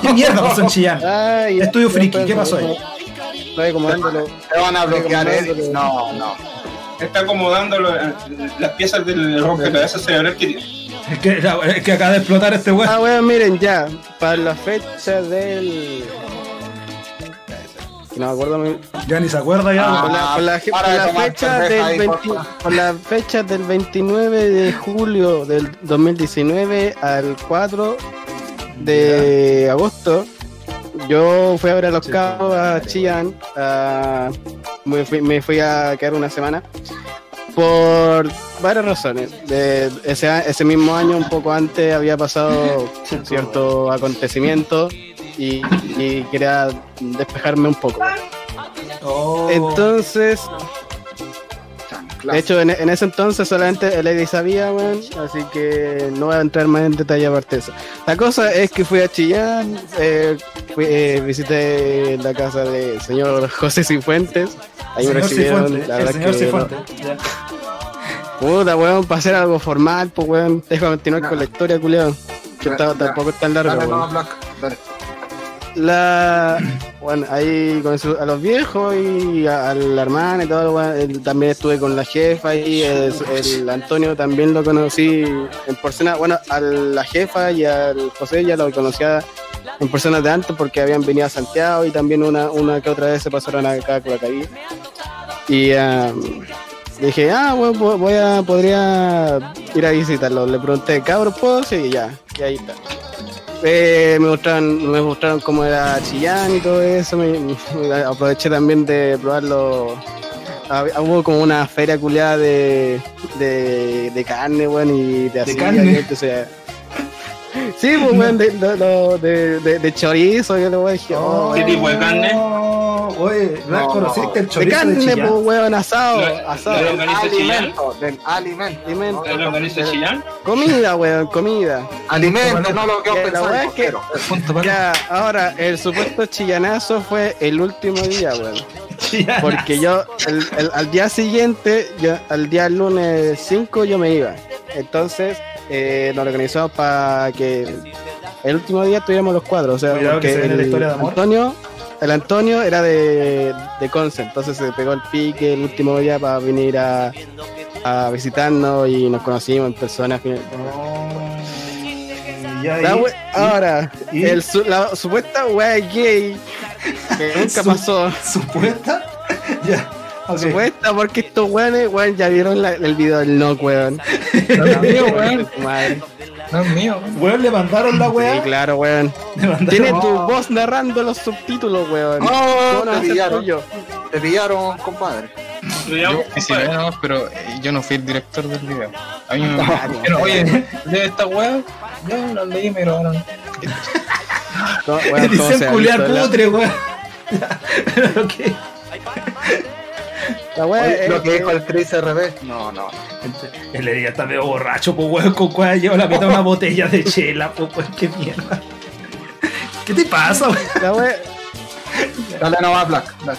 ¿Qué mierda pasó en Chillán? Ya, Estudio ya friki, ¿qué pasó ahí? Te van a bloquear, No, no. Está acomodando lo- las piezas del rompecabezas cerebral que tiene. Es que, es que acaba de explotar este weón. Ah, weón, miren, ya. Para la fecha del. No me acuerdo muy Ya ni se acuerda ya. Ah, weón. Por la, por la- para por de la tomar fecha cerveza del ahí, 20 porfa. por la fecha del 29 de julio del 2019 al 4 de agosto yo fui a ver a los cabos a Chillán a- me, fui, me fui a quedar una semana por varias razones De- ese, ese mismo año un poco antes había pasado cierto acontecimiento y, y quería despejarme un poco Oh. entonces De hecho, en, en ese entonces solamente el Lady sabía, weón, así que no voy a entrar más en detalle aparte de eso. La cosa es que fui a Chillán, eh, fui, eh, visité la casa del señor José Cifuentes, ahí me recibieron, la verdad que Cifuente. Ya. Puta, weón, para hacer algo formal, pues weón. Déjame continuar con la historia, culiao. Que Ya, está- tampoco es tan largo, Dale, weón. no, dale. La. Bueno, ahí con su- a los viejos y a, a la hermana y todo, también estuve con la jefa y el, Antonio también lo conocí en persona. Bueno, a la jefa y al José ya lo conocía en personas de antes porque habían venido a Santiago y también una, una que otra vez se pasaron acá a Curacaví. Y ah, dije, ah, bueno, voy a, podría ir a visitarlo. Le pregunté, cabrón, ¿puedo? Sí, ya, y ahí está. Eh, me mostraron, me mostraron cómo era Chillán y todo eso. me- me- aproveché también de probarlo. Hubo como una feria culiada de, de, de carne, weón, y de así. carne? entonces, sí, pues, weón, de, de, de, de- de- de chorizo, yo le voy a decir. oh, ¿Qué tipo de carne? Oye, No, ¿conociste el de chorizo de, carne, Chillán? pues, weón, asado, Lo- asado. lo- Del alimento, del alimento. Alimento. ¿Lo organiza Chillán? Comida, weón, comida. Alimento, no lo que La os pensáis, weá es que- Ya, ahora, el supuesto chillanazo fue el último día, weón. Porque yo, el- el- al día siguiente, yo, al día lunes 5, yo me iba. Entonces, eh, nos organizamos para que el último día tuviéramos los cuadros. O sea, Cuidado que porque se viene la el historia de amor. Antonio, el Antonio era de, de Conce, entonces se pegó el pique el último día para venir a, a visitarnos y nos conocimos en persona. Ahí- La we- ahora, ¿Y? el su- la supuesta wea gay que nunca Su- pasó. ¿Supuesta? ya. ok. Supuesta porque estos weones, weón, ya vieron la- el video del no, weón. Weón. No es mío, weón. Le mandaron la Sí, weá. claro, weón. Tiene tu voz narrando los subtítulos, weón. No, ¿Cómo no va a te pillaron. tuyo? Te pillaron, compadre. Yo, sí, no, pero eh, yo no fui el director del video. A mí me dijeron, oye, de esta weá, yo lo leí y me grabaron. ¿Cómo- weón, cómo Dicen culiar putre, weón. Pero qué. La wea Oye, es lo que que- dijo el Chris RB. No, no. El día está medio borracho, pues weón, con cuál lleva la mitad de una botella de chela, pues weón, qué mierda. ¿Qué te pasa, weón? la wea- Dale no va Black. Dale.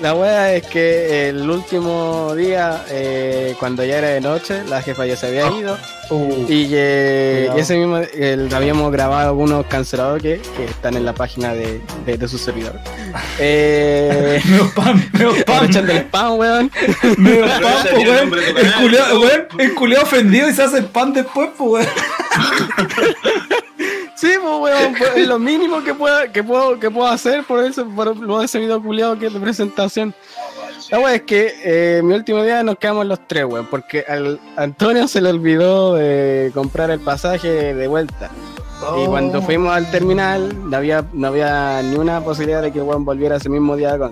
La wea es que el último día, eh, cuando ya era de noche, la jefa ya se había ido. Y, eh, Cuidado. y ese mismo, el- habíamos grabado algunos canceladores que, que están en la página de, de, de su servidor. Eh, Meo spam, meo spam, aprovechando el spam, weón. meo spam, pues tiene weón. El ¿no? weón, el culiao ofendido y se hace spam después, pues weón. Sí, pues, weón, pues, es lo mínimo que puedo, que puedo, que puedo hacer por eso, por lo de ese video culiado que es de presentación. La wea es que eh, mi último día nos quedamos los tres, weón, porque al Antonio se le olvidó de comprar el pasaje de vuelta. Y Oh. cuando fuimos al terminal, no había, no había ni una posibilidad de que Juan volviera ese mismo día con.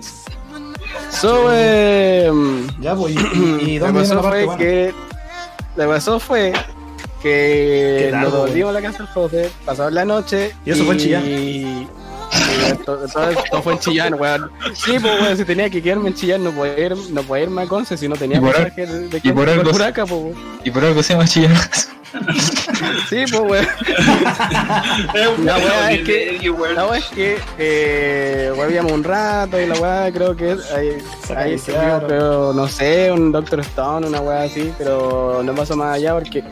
So, eh, Ya, pues, y, y dónde la pasó fue buena? que lo que pasó fue que nos volvimos a la casa del José, pasamos la noche ¿Y eso fue en Chillán? y todo, fue en Chillán, weón. Sí, pues weón, si tenía que quedarme en Chillán no podía, ir, no podía irme a Conce si no tenía Y pasaje de, de y por algo- por acá, pues, weón. Y por algo se llama chillanazo. Sí, pues weón. La weón, wea es que-. La weá es que eh, huevíamos un rato y la weá creo que es- ahí, ahí se pero no sé, un Doctor Stone, una weá así, pero no pasó más allá porque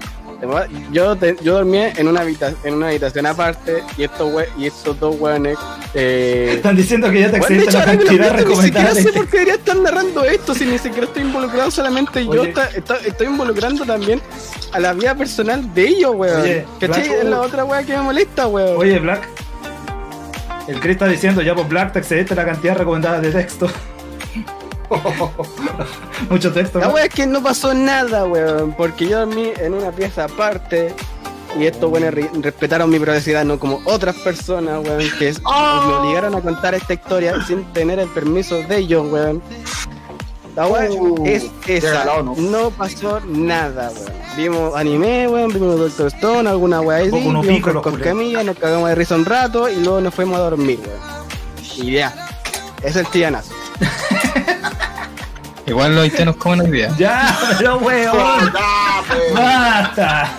yo te- yo dormía en una habitación en una habitación aparte y estos we- y estos dos weones eh, Están diciendo que ya te excediste la cantidad pienso, ni recomendada siquiera sé por qué debería estar narrando esto si ni siquiera estoy involucrado solamente yo Oye. está- está- estoy involucrando también a la vida personal de ellos weón Oye, ¿cachai? Blanco- es la otra weá que me molesta weón Oye, Black. El Chris está diciendo, ya pues Black, te excediste la cantidad recomendada de texto. Mucho texto. La wea es que no pasó nada, weón, porque yo dormí en una pieza aparte y estos weones re- respetaron mi privacidad, no como otras personas, weón, que es- me obligaron a contar esta historia sin tener el permiso de ellos, weón. La wea Uh, es esa, regalado, ¿no? no pasó nada, weón. Vimos anime, weón, vimos Doctor Stone, alguna wea así, vimos con camilla, nos cagamos de risa un rato y luego nos fuimos a dormir, weón. Y ya, es el tillanazo. Igual los haitianos comen hoy día. Ya, pero weón. Basta.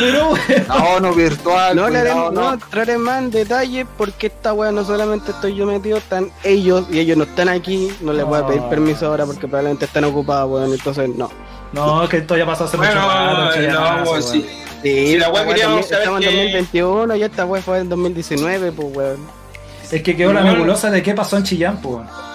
Pero weón. La ONU virtual. No le cuidado, haremos, no entraré más en detalle porque esta weá no solamente estoy yo metido, están ellos y ellos no están aquí. No les voy a pedir No. permiso ahora porque probablemente están ocupados, weón. Entonces, no. No, que esto ya pasó hace Bueno, mucho rato. no, weón. sí. Sí, Si la wea queríamos saber estamos en que- 2021 y esta wea fue en 2019, pues weón. Es que quedó la nebulosa de qué pasó en Chillán, pues. weón.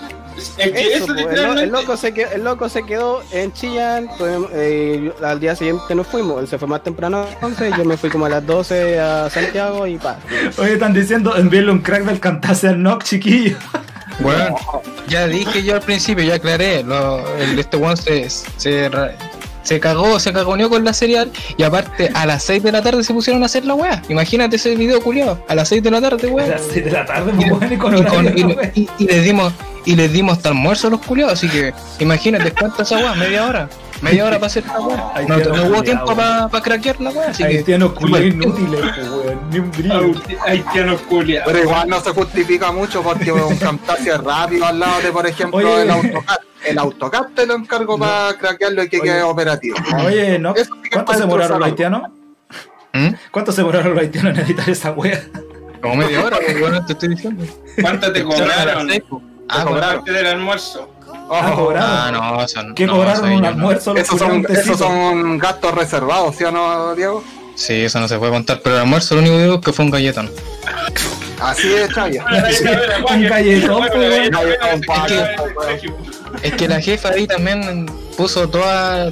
Eso, pues, el, lo- literalmente. el loco se quedó, el loco se quedó en Chillán, pues, eh, al día siguiente nos fuimos, él se fue más temprano a 11, yo me fui como a las 12 a Santiago y pa. Oye, están diciendo envíenle un crack del cantase al knock, chiquillo. Bueno, ya dije yo al principio, ya aclaré, lo, el, este one se, se, se cagó, se cagoneó con la serial y aparte a las 6 de la tarde se pusieron a hacer la weá. Imagínate ese video culiado, a las 6 de la tarde, A weá. las 6 de la tarde, pues, weón, y con Y, y- weón. y- y les dimos y les dimos hasta almuerzo a los culiados, así que imagínate cuánta esa weá, media hora. Media hora para hacer la weá. No, no hubo tiempo para craquear la weá, así que Haitianos culiados inútiles, weón. Ni un brillo. Haitianos culiados. Pero igual no se justifica mucho porque un Camtasia rápido al lado de, por ejemplo, Oye. el AutoCAD. El AutoCAD te lo encargo para craquearlo y que Oye. quede operativo. Oye, ¿no? Eso ¿cuánto se demoraron los haitianos? ¿Mm? ¿Cuánto se demoraron los haitianos en editar esa wea? como media hora, weón, te estoy diciendo. ¿Cuánto te cobraron? Ah, cobraron. Aparte del almuerzo. Ah, Ojo, cobraron. Ah, no, son, ¿Qué no, cobraron un no. almuerzo esos, son, esos son gastos reservados, ¿sí o no, Diego? Sí, eso no se puede contar, pero el almuerzo lo único que digo es que fue un galletón. Así es, Chaya. Un galletón, pues, weón. Galletón, Es que la jefa ahí también puso toda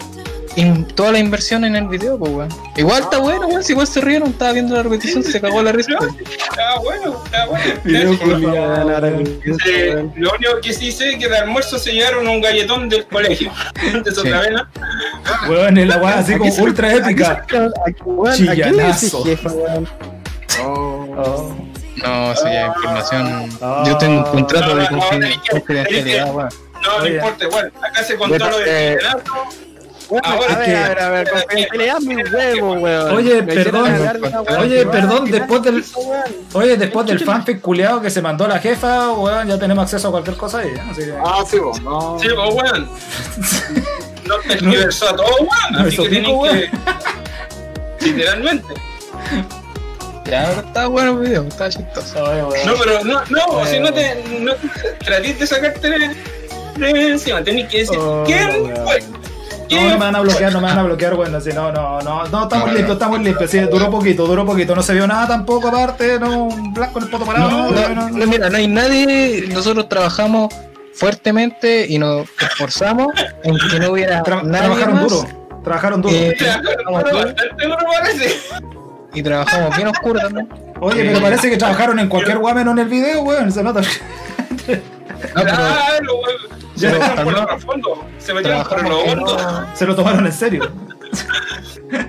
in- toda la inversión en el video, pues weón. Igual está bueno, weón, si igual se rieron, estaba viendo la repetición, se cagó la risa. Está bueno, está bueno. Video Sí, weón. eh, lo único que sí sé es que de almuerzo se llevaron un galletón del colegio. De Sí. Sotavena. Weón, es la wea así como ultra épica. Weón, ¿a quién le decís Chillanazo. weón? Oh. Oh. No, es información. Ah. Yo tengo un contrato No, de no, confidencialidad, weón. No, no importa, igual. Acá se contó lo de Eh, Weón, Ahora a ver, que- a ver, a ver, confidencialidad mi huevo, weón. Oye, Me perdón. Oye, weón. perdón, ¿Qué después del-? Oye, después del fanfic culiado que se mandó la jefa, weón, ya tenemos acceso a cualquier cosa ahí. Así que... Ah, sí, vos, no. Sí, pues, weón. No tergiversó a todo, weón. Así que que. Literalmente. Ya, pero está bueno el video, está chistoso. No, pero no, no, si no te. No, trates de sacarte de, de encima. Tenés que decir Oh, quién weón. fue. No, ¿Quién no me van a bloquear, no me van a bloquear, bueno, si no, no, no, no, estamos limpios, estamos limpios, sí, duró poquito, duró poquito, no se vio nada tampoco aparte, no, un blanco en el poto parado, No, no, no, no, no, mira, no hay nadie, nosotros trabajamos fuertemente y nos esforzamos en que no hubiera Tra- nadie trabajaron más, duro, trabajaron duro. eh, bastante duro parece. y trabajamos bien oscuro también. Oye, pero parece que trabajaron en cualquier guay menos en el video, weón, se nota. No, pero Claro, weón. Se Ya, metieron por el trasfondo. Se metieron por lo hondo. no- Se lo tomaron en serio.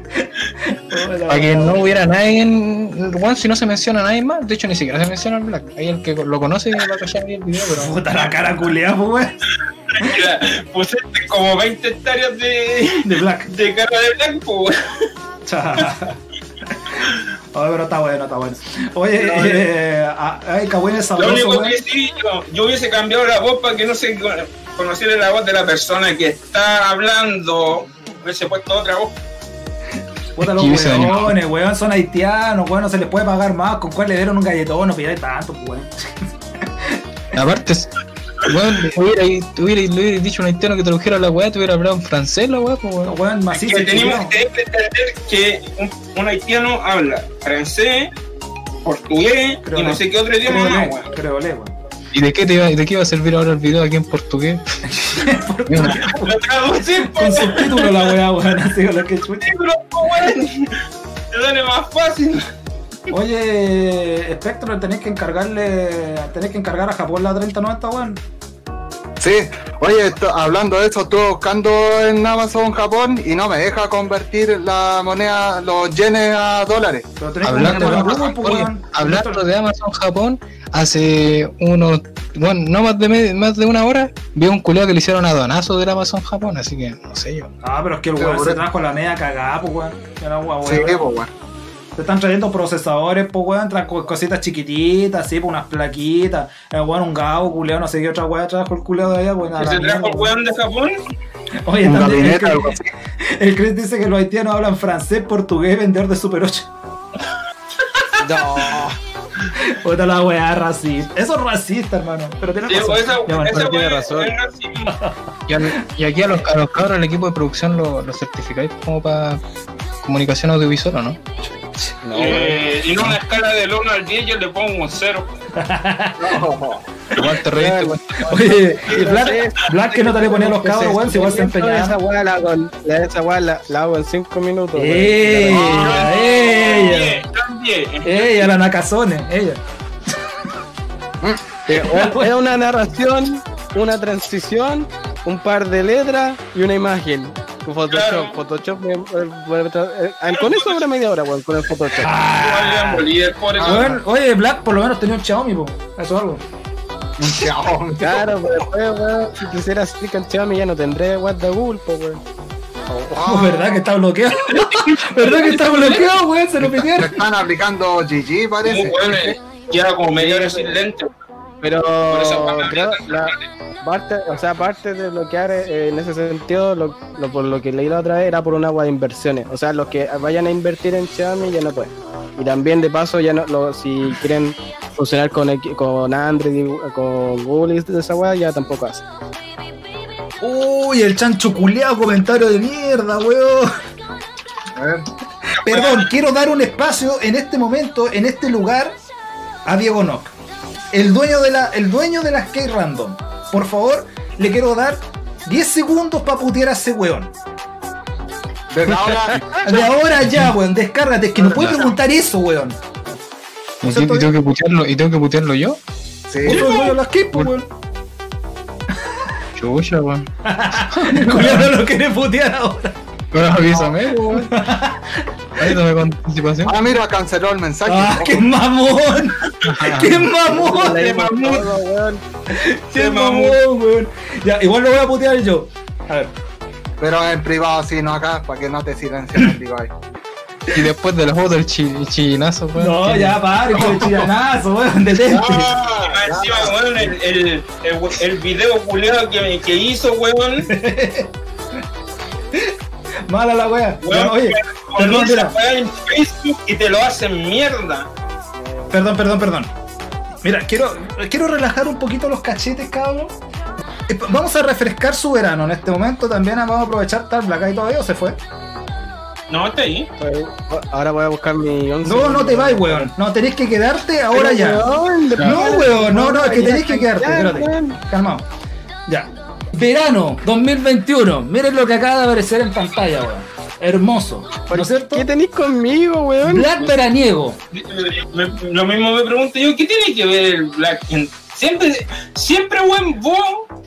para que no hubiera nadie en One si no se menciona a nadie más. De hecho, ni siquiera se menciona al Black. Ahí el que lo conoce va a callar ahí el video, pero. Puta la cara culiada, pues, pusiste como 20 hectáreas de, De Black. de cara de blanco, weón. Oye, pero está bueno, está bueno. Oye, No, eh, ay, Kawin es Lo único que sí, yo, yo hubiese cambiado la voz para que no se conociera la voz de la persona que está hablando. Hubiese puesto otra voz. Puta los weones, weón, son haitianos, weón, no se les puede pagar más. ¿Con cuál le dieron un galletón? No pidáis tanto, pues, weón. Aparte, bueno, hubiera, hubiera, le hubiera dicho a un haitiano que tradujera la weá, te hubiera hablado en francés la weá, pues weón. Weón macizo que tenemos que entender que un, un haitiano habla francés, portugués y no sé qué otro idioma más, weón. creole, weón. ¿Y de qué, te iba, de qué iba a servir ahora el video aquí en portugués? Lo traducimos, Con subtítulos la weá, weón, así con lo que chucha. weón. Te sale más fácil. Oye, Spectrum, tenés que encargarle, tenés que encargar a Japón la 3090, weón. Sí, oye, esto- hablando de eso, estuve buscando en Amazon Japón y no me deja convertir la moneda, los yenes a dólares. Pero tenés que Hablando, de Amazon, pues, oye, weón. hablando de Amazon Japón, hace unos, bueno, no más de, me- más de una hora, vi un culiao que le hicieron adonazo del Amazon Japón, así que no sé yo. Ah, pero es que el weón se trajo la media cagada, pues, weón. Era weón, Sí, pues, bueno. Te están trayendo procesadores, pues, weón, cositas chiquititas, así, pues, unas plaquitas. El weón, un gao, culeado, no sé qué otra weá trajo el culeado de allá, weón. ¿Se trajo el weón de Japón? Oye, Un también el, algo Chris- así. el Chris dice que los haitianos hablan francés, portugués, vendedor de Super 8. No. Puta la weá racista. Eso es racista, hermano. Pero tenés Sí, razón. esa, Ya, bueno, esa tiene razón. Y, al- y aquí a los, a los cabros, el equipo de producción lo, lo certificáis como para comunicación audiovisual, ¿o no? Eh, y en una escala del 1 al 10 yo le pongo un 0. Igual te reíste. Oye, y Black, Black que no te le ponía los cabros, weón, si igual se Esa weá la, la- esa weá la, la hago en 5 minutos. weón. Ella, ella, ella, la Nakazone, ella. Eh, weón, Es una narración, una transición, un par de letras y una imagen. Con Photoshop, Claro. Photoshop. me- me- me- eh, con eso dura media hora, weón, con el Photoshop. Ah, oye, Black por lo menos tenía un Xiaomi, po. Eso es algo. Chao. Claro, pero después, weón, si quisiera explicar el Xiaomi ya no tendré WhatsApp Google, pues, weón. Oh, ¿Verdad que está bloqueado? ¿Verdad que está bloqueado, weón? Se lo Le pidieron. están aplicando GG, parece. Eh, Queda como media hora sin lente. Pero creo la parte, o sea, parte de bloquear eh, en ese sentido, lo, lo- por lo que leí la otra vez, era por un agua de inversiones. O sea, los que vayan a invertir en Xiaomi ya no pueden. Y también de paso, ya no, lo- si quieren funcionar con, con Android, y con Google y de esa weá, ya tampoco hace. Uy, el chancho culeado comentario de mierda, weón. A ver. Perdón, quiero dar un espacio en este momento, en este lugar, a Diego Nock. El dueño de la, el dueño de la Skate Random. Por favor, le quiero dar 10 segundos para putear a ese weón. Desde ahora, De ahora ya, weón, descárgate. Es que no puedes preguntar eso, weón. ¿Y, O sea, y tengo que putearlo, ¿Y tengo que putearlo yo? sí. Vos sos el dueño de la skate, po, weón. Chucha, weón. Culeado no lo quiere putear ahora. Pero avísame. Avísame con anticipación. Ah, mira, canceló el mensaje. ¡Ah, qué mamón! ¡Qué mamón! Todo, weón. ¡Qué mamón, weón! Ya, igual lo voy a putear yo. A ver. Pero en privado, sí, no acá, para que no te silencien el device. Y después de la foto, el, chi, el chillinazo, weón. No, ya, pare, con el chillanazo, weón, detente. Y más encima, weón, el, el, el, el video culiado que, que hizo, weón. Mala la wea. weón Ya, oye, perdón, mira. en Facebook y te lo hacen mierda. Perdón, perdón, perdón. Mira, quiero, quiero relajar un poquito los cachetes, cabrón. Eh, Vamos a refrescar su verano en este momento. También vamos a aprovechar tal Black Eye todavía o se fue. No, está ahí. Ahora voy a buscar mi 11. No, no te vayas, weón. No, tenés que quedarte ahora Pero, ya. weón, No, weón, no, no, es que tenés que quedarte. Espérate. Calmado. Ya. Verano 2021. Miren lo que acaba de aparecer en pantalla, weón. Hermoso. ¿No es cierto? ¿Qué tenéis conmigo, weón? Black veraniego. Me- lo mismo me pregunto yo, ¿qué tiene que ver el Black? Siempre, siempre, weón, vos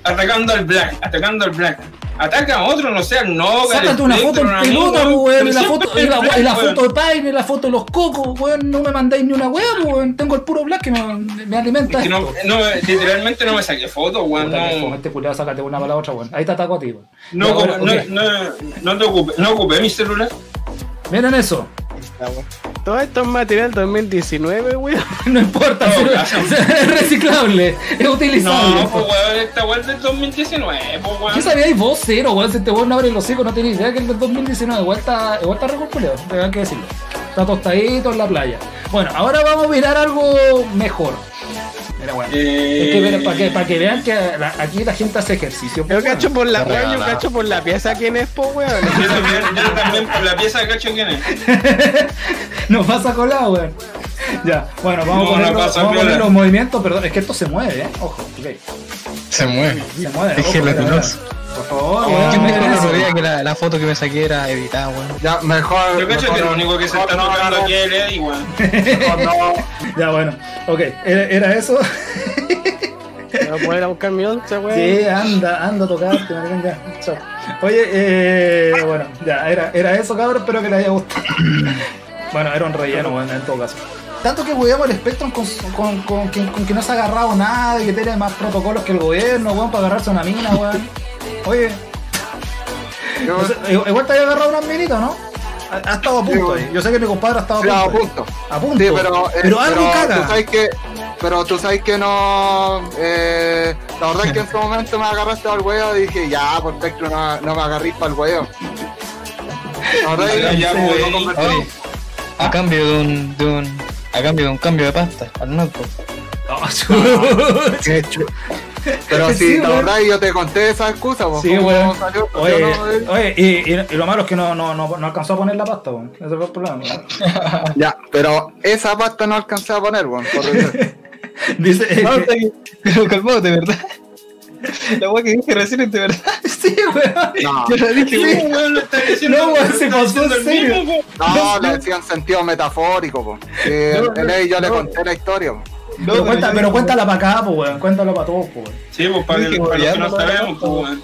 atacando al Black, atacando al Black. Ataca a otro, no Noga. al Sácate una foto en pelota, weón. Y la foto, y el la, Black, y la foto de Paine, y la foto de los cocos, weón. No me mandáis ni una weá, weón. Tengo el puro black que me, me alimenta. Es que no, no, literalmente no me saqué fotos, weón. No, con este culiado, sácate una para la otra, weón. Ahí te ataco a ti, weón. no, no, ok. no, no te ocupé, no ocupé mi celular. Miren eso. Todo esto es material 2019, weón. No importa, No, es reciclable, es utilizable. No, pues weón, esta weón es del 2019, pues ¿Qué weón. sabíais vos, cero, weón? Si este weón no abre los hocico, no tenía idea que el del 2019 igual está, igual está tengan que decirlo. Está tostadito en la playa. Bueno, ahora vamos a mirar algo mejor. Mira, weón. Eh, Es que, mira, para que, para que vean que la- aquí la gente hace ejercicio. Yo pues, cacho por la weón, yo cacho por la pieza quién es, po, weón. Yo también, yo también por la pieza cacho quién es. Nos pasa colado, weón. Ya, bueno, vamos, No, a, poner, los- pasa vamos a poner piola. los movimientos, perdón, es que esto se mueve, eh. Ojo, ok. Se mueve. Se mueve. Es ojo, gelatinoso. Por favor, weón, me que la, la foto que me saqué era editada, weón. Ya, mejor. Yo cacho que lo único que se está no tocando aquí es Eddie, weón. Ya, bueno, ok, era, era eso. No puedo ir a buscar mi 11, weón. Sí, anda, anda a tocarte, maricón, ya. Chao. Oye, eh, bueno, ya, era, era eso, cabrón, espero que les haya gustado. bueno, era un relleno, bueno, en todo caso. Tanto que weamos el Spectrum con, con, con, que, con que no se ha agarrado nada y que tiene más protocolos que el gobierno, weón, para agarrarse una mina, weón. Oye, Yo- no sé, igual te había agarrado una minita, ¿no? Ha, ha estado a punto ahí. Yo sé que mi compadre ha estado a Sí, a punto. A punto. Sí, pero, eh, Pero algo pero caga. Tú sabes que, pero tú sabes que no. Eh, la verdad es que en su momento me agarraste al huevo y dije, ya, por Spectrum no, no me agarrís para el huevo. La verdad es Ya, que ya, no pues, a cambio de un, de un, A cambio de un cambio de pasta al notebook. Oh, Pero si Sí, te weón. acordás, yo te conté esa excusa, pues, Sí, ¿cómo weón. salió? Oye, Yo no- eh. oye y, y- y lo malo es que no, no, no, no alcanzó a poner la pasta, weón. Ese fue el problema. Ya, pero esa pasta no alcancé a poner, weón. Dice No, pero calmado, de verdad. La weá que dije recién es de verdad. Sí, weón. No, Yo la dije, Sí. weón. lo está diciendo. No, weón, se pasó en el serio. no, lo decía en sentido metafórico, po. Que No, él- yo le no. conté la historia, po. No, pero, cuenta, pero cuéntala para acá, pues, weón. Cuéntalo para todos, pues. Sí, pues para, que- para los que no sabemos, pues, weón.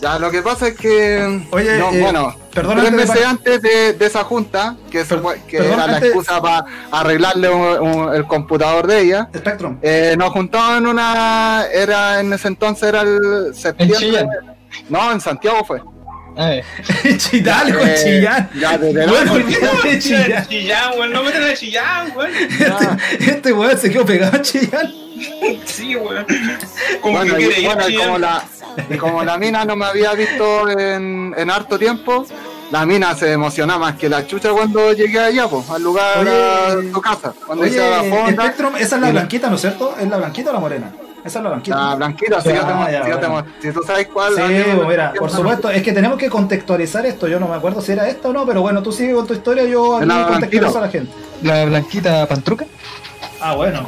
Ya, lo que pasa es que. Oye, no, eh, bueno, perdón, tres meses antes de, de esa junta, que, se Per- fue- que perdón, era la excusa para arreglarle un- un- el computador de ella, Spectrum. eh, nos juntamos en una. Era en ese entonces, era el septiembre. Chillán. No, en Santiago fue. Ver, Chillán, con Eh, Chillán. Ya, desde Bueno, de Chillán, Chillán. Weón, no meten a Chillán, weón. Este, este weón se quedó pegado a Chillán. Sí, weón. Como Bueno, que y, quiere ir bueno, a y como la, como la mina no me había visto en, en harto tiempo, la mina se emocionaba más que la chucha cuando llegué allá, pues, al lugar Oye, a su casa. Cuando hice la Oye, fonda, Spectrum, esa es la blanquita, ¿no es cierto? ¿Es la blanquita o la morena? Esa es la blanquita. La blanquita, si, si, tú sabes cuál. Sí, pues, mira, por supuesto, es que tenemos que contextualizar esto. Yo no me acuerdo si era esta o no, pero bueno, tú sigue con tu historia, yo aquí contextualizo a la gente. la blanquita pantruca. Ah, bueno.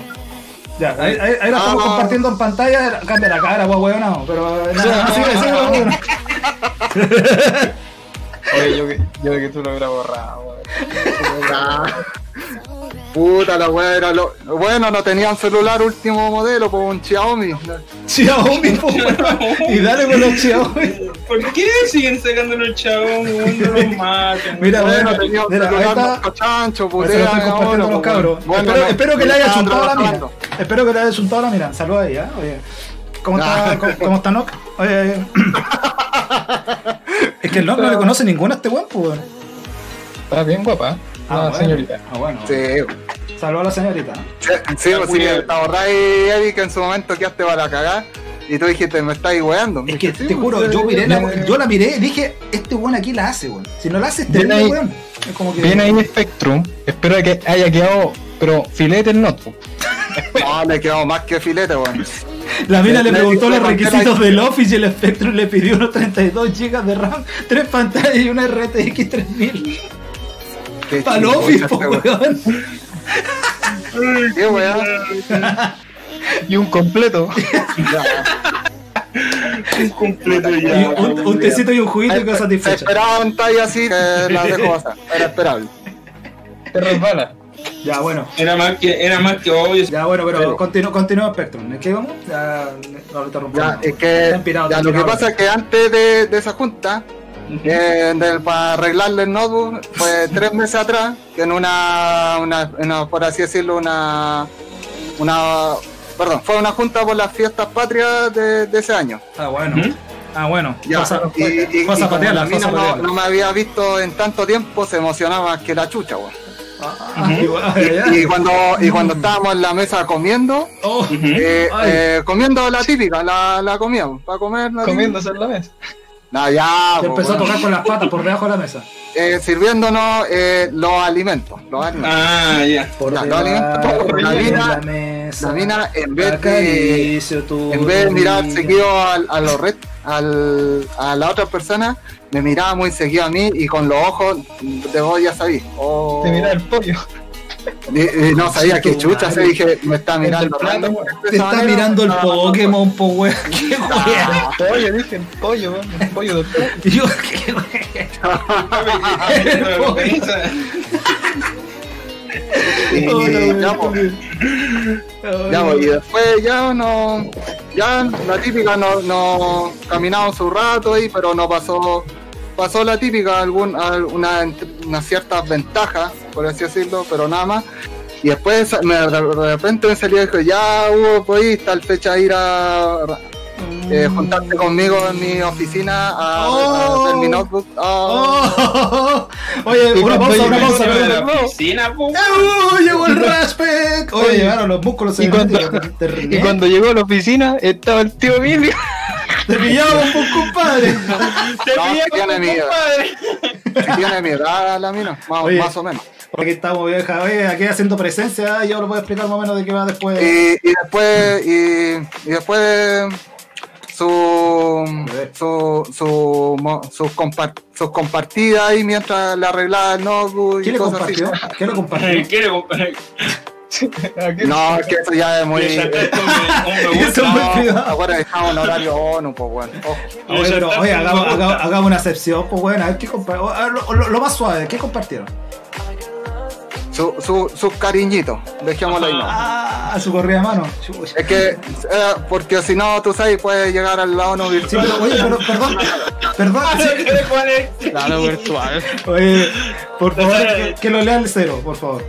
Ya, ahí, ahí, ahí la Ah, estamos no. compartiendo en pantalla. Cambia la cara, guau, weón, no. Pero nada, sigue, sigue, weón. Oye, yo que, yo que tú lo hubieras borrado, weón. Puta, la wea era lo. Bueno, no tenían celular último modelo, pues un Xiaomi. Xiaomi, po. Y dale con los Xiaomi. ¿Por qué siguen sacando los? No los maten. Mira. Bueno, tenía un mira, celular chancho, putea, los cabros. pues, espero, no, espero que le haya chuntado la trabajando. Espero que le haya chuntado la mina. Saludos ahí, ¿eh? Oye. ¿Cómo está, cómo, cómo está Nock? Oye. es que el Nock no le conoce ninguno a este weón, pues. Está bien guapa. Ah, la bueno. señorita. Ah, bueno. Sí, Saludos a la señorita. sí, sí, pues, sí, ¿te acordás, Eddie, que en su momento quedaste para cagar? Y tú dijiste, me estáis weando. Es que Sí, te pues, juro, yo miré la, eh. yo la miré y dije, este weón aquí la hace, weón. Si no la hace, este Viene ahí. weón. Es como que. Viene ahí Spectrum. Espero que haya quedado, pero filete el notebook. No, le quedó más que filete, weón. La mina le preguntó los requisitos del Office y el Spectrum le pidió unos 32 GB de RAM, 3 pantallas y una RTX 3000. Qué este po, weón. weón. Qué weón. Y un completo. Un completo Y ya. un, un tecito y un juguito y quedó Se satisfecho. esperaba en talla así, que la dejo pasar. Era esperable. Te resbala. Ya, bueno. Era más que, era más que obvio. Ya, bueno, pero Pero- continúa continúa Spectrum. ¿En qué vamos? Ya, no. Ya, es que ya, lo que pasa es que antes de, de esa junta, eh, del- para arreglarle el notebook, fue tres meses atrás, que en una, una, una- por así decirlo, una, una, perdón, fue una junta por las fiestas patrias de, de ese año. Ah, bueno. ¿Mm? Ah, bueno. Ya, y, y- y fue a como zapatearla, la fue a mina no, no me había visto en tanto tiempo, se emocionaba más que la chucha, weón. Ah. Y, y cuando, y cuando estábamos en la mesa comiendo, Oh, eh, eh, comiendo la típica, la, la comíamos, para comer la Comiéndose en la mesa. Nah, ya, po, empezó a tocar con las patas por debajo de la mesa. eh, sirviéndonos eh, los alimentos. Los alimentos. Ah, ya. Por Ya, debajo no, de la mina- la en vez de, en vez de mirar seguido a, los red, al, a la otra persona, me miraba muy seguido a mí y con los ojos de vos ya sabí. Oh, Te mira el pollo. Y- y no sabía qué chucha, se dije, me está mirando. el plato, Te está mirando el ah, Pokémon, po weón. Qué. Pollo, dije pollo, weón. El pollo del pollo. Y yo, qué Oh, ya, Oh, y después ya no, ya la típica no, no caminamos un rato ahí, pero no pasó, pasó la típica, algún, al- una, una ciertas ventajas, por así decirlo, pero nada más. Y después me, de repente me salió y dijo, ya Hugo, pues tal fecha ir a eh, juntarte conmigo en mi oficina a, a hacer mi notebook. Ah, Oh. Oye, una pausa, una pausa. la pausa. oficina. Llegó el Raspek. Oye, llegaron los músculos. y cuando- Y cuando llegó a la oficina, estaba el tío Emilio. Te pillamos, pues, compadre. Te No, pillamos, tiene miedo. compadre. Tiene mi edad la mina, más, Oye. más o menos. Aquí estamos, vieja. Oye, aquí haciendo presencia. Yo lo voy a explicar más o menos de qué va después. Y, y después, y, y después su, su, su, sus, sus compartidas ahí mientras le arreglaba el notebook y ¿Quién le cosas así. compartió? ¿Quién le compartió? ¿Quiere comp- No, es que eso ya es muy. un un Eso es muy No, privado. ahora que estamos en horario ONU, pues bueno. Ojo. Oye, un hagamos, gusta. hagamos- hagamos una excepción, pues bueno, a ver qué compartieron. Lo, lo- lo más suave, ¿qué compartieron? Su, su, sus cariñitos, dejémoslo ahí. ¿no? Ah, su corrida de mano. Es que, eh, porque si no, tú sabes, puedes llegar a la ONU Sí, virtual. pero, oye, pero, perdón, perdón, sí. Claro, virtual. Oye, por favor, que, que lo lea el cero, por favor.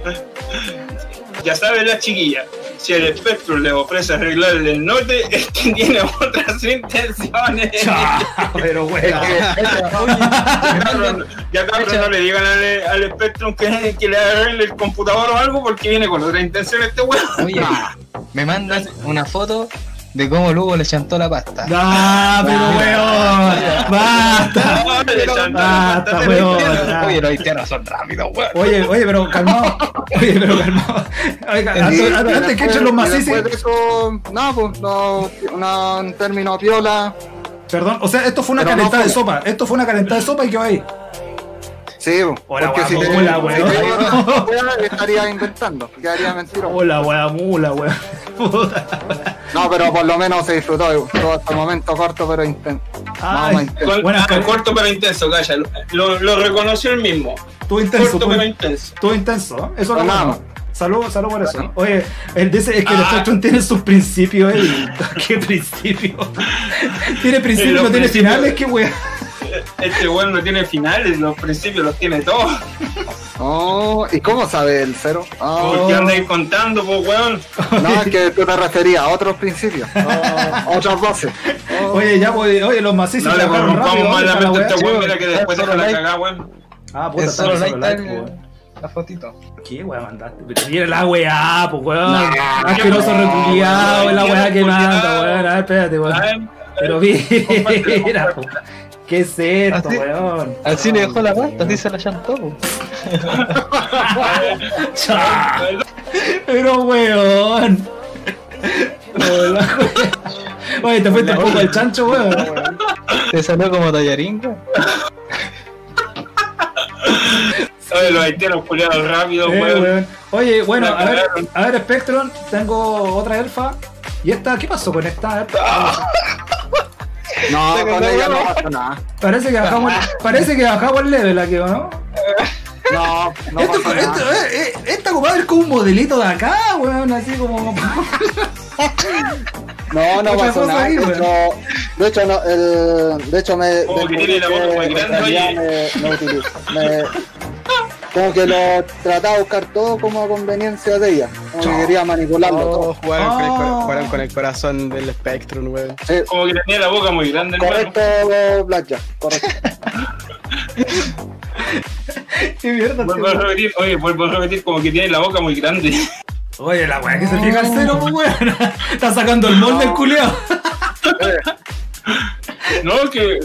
Ya sabe la chiquilla, si el espectro le ofrece arreglarle el norte, es que tiene otras intenciones. Pero bueno. Ya cabrón, ya cabrón, no le digan al, al Spectrum que, que le arregle el computador o algo porque viene con otra intención este weón. Oye, me mandan una foto de cómo Lugo le chantó la pasta. No, pero weón, basta. Basta, weón. Oye, los haitianos son rápidos, weón. Oye, oye, pero calmado. Oye, pero calmado. Oiga, antes, que echen los macices. no, pues, no, un término piola. Perdón, o sea, esto fue una calentada de sopa. Esto fue una calentada de sopa y quedó ahí. Sí, Hola, porque si guapo, te hola, si weón. weá, estaría inventando, quedaría mentira. Hola, wea, mula. Puta. No, pero por lo menos se disfrutó todo hasta el momento corto, pero intenso. Ay, Más intenso. Con- Buenas ah, cal- corto pero intenso, calla. Lo, lo reconoció él mismo. Estuvo intenso, corto pero estuvo, intenso. estuvo intenso. ¿eh? Eso es lo Nada bueno. Salud, salud por eso. Oye, él dice es que el Ah. Spectrum tiene sus principios, él. ¿Qué principio? tiene principios, Los no tiene finales, qué wea. Este weón no tiene finales, los principios los tiene todos. Oh, ¿Y cómo sabe el cero? Oh, ¿Por qué andáis contando, pues weón? no, es que tú te referías a otros principios, a otras bases. Oh, Oye, ya, pues, oye, los macizos No le corrompamos más la ¿dónde mente a este weón, mira que después deja la cagada, weón. Ah, puta, solo like pues, weón. la fotito. ¿Qué weá mandaste? Pero mira la weá, pues weón. Nah, Asqueroso es la weá que manda, weón. A ver, espérate, weón. Pero mira. ¿Qué es esto, Así- weón? Así le dejó la pasta, así se la. Cha. Pero weón. Oye, te fuiste un poco al chancho, weón. Te salió como tallarín, weón. Oye, los haitianos culiados rápidos, Eh, weón. weón. Oye, bueno, a ver, a ver, Spectrum, tengo otra elfa. ¿Y esta? ¿Qué pasó con esta? No, con quedó ella no pasa nada. Parece que bajamos, parece que bajamos el level aquí, ¿o no? No, no Esto- pasa esto- nada. eh, eh, esta comadre es como un modelito de acá, weón, así como. No, no pasó nada. ahí, hecho, de hecho, no, el, de hecho me. Como que descubrí tiene la boca muy grande, me, me. Me- como que lo trataba de buscar todo como a conveniencia de ella. Como que quería manipularlo Oh, todo. jugaron, con el, cora- jugaron con el corazón del Spectrum, weón. Sí, Como que tenía la boca muy grande, hermano. correcto, Blackjack, correcto. Qué mierda, Vuelvo a repetir, oye, vuelvo a repetir, como que tiene la boca muy grande. Oye, la weá que se fija al cero, pues, weón. Está sacando el molde el culiao. No, que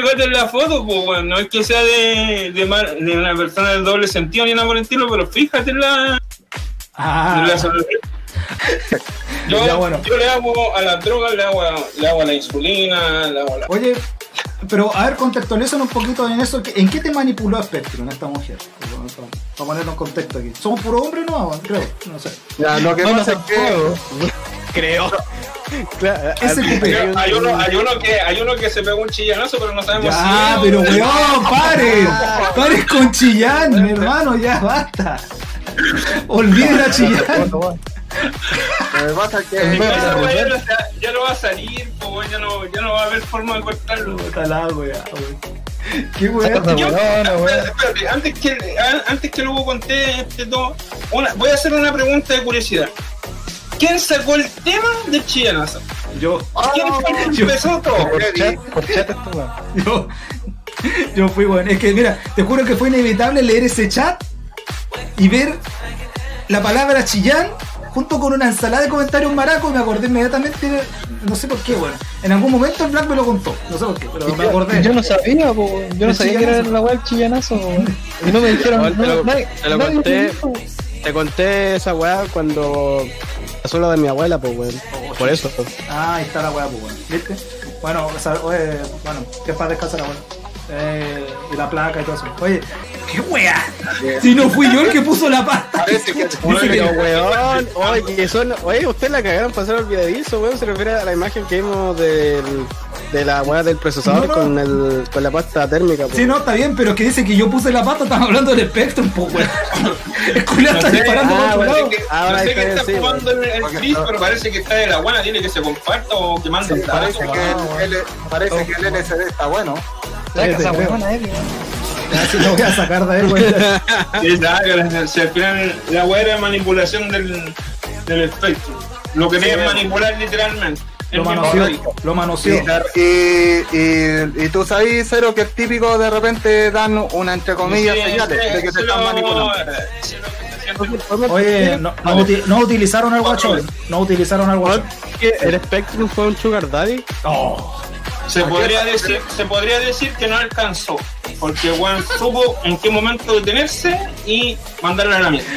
fíjate en la foto, pues, weón, no es que sea de, de, de una persona del doble sentido ni nada por el estilo, pero fíjate en la, Ah, en la sonrisa. Yo, Ya, bueno. yo le hago a las drogas, le hago a, le hago a la insulina, le hago a la... Oye, pero a ver, contextualízanos un poquito en eso. ¿En qué te manipuló Spectrum esta mujer? Para ponernos en contexto aquí. ¿Somos puro hombre o no? Creo, no sé. Ya, lo que Bueno, pasa es que. Creo. Claro, cupé. hay un- Hay uno, hay, uno que, hay uno que se pegó un chillanazo, pero no sabemos Ya, si... pero weón, pare. Pare con Chillán, mi hermano, ya basta. Olviden a Que pasa es En mi que. casa, ya, no se- ya no va a salir, pues, ya, no, ya no va a haber forma de cortarlo. Weá, weón. Qué Bueno, bueno. espérate, antes que, an- antes que luego conté este todo, una- voy a hacer una pregunta de curiosidad. ¿Quién sacó el tema del chillanazo? Yo, ¿Quién fue el que yo- empezó todo? Por chat, por chat esto, yo, yo fui weón. Es que mira, te juro que fue inevitable leer ese chat y ver la palabra Chillán junto con una ensalada de comentarios maracos y me acordé inmediatamente, de- no sé por qué, weón. En algún momento el Black me lo contó, no sé por qué, pero me acordé. Yo no sabía, po, yo no sabía que era la weá del chillanazo, weón. Y no me dijeron, Oye, te no, lo- nadie, te lo nadie conté. Te conté esa weá cuando pasó lo de mi abuela, pues weón. Por eso. Ah, ahí está la weá, pues, weón. ¿Viste? Bueno, o sea, oye, bueno, que para descansar la weá. Eh, y la placa y todo eso. Oye, ¿qué weá? Si no fui yo el que puso la pasta. Parece que Pero weón, oye, son, oye, usted la cagaron pasar olvidadizo, weón, se refiere a la imagen que vimos del, de la weá del procesador No, no. con el con la pasta térmica, pues. Sí, no, está bien, pero es que dice que yo puse la pata, estamos hablando del Spectrum, pues, weón. El culiao está disparando ah, por otro lado. sé está que bien, está sí, jugando el, Chris, pero parece que está de la buena, tiene que se comparta o que manda dato. parece que el, parece que el LCD está bueno. Esa. Así lo voy a sacar de. Sí, si al final la weá era manipulación del, del espectro. Lo quería manipular literalmente. Lo manoseó, lo Y, manoseó. y, y, y tú sabes, Cero, que es típico de repente dan una entre comillas Sí, señales sí, de que sí te están lo- manipulando. sí sí lo- Oye, no, no, uti- no utilizaron al guachón. No utilizaron al guachón. el Spectrum fue un Sugar Daddy. Oh. Se podría decir, se podría decir que no alcanzó, porque Juan supo en qué momento detenerse y mandarla a la mierda.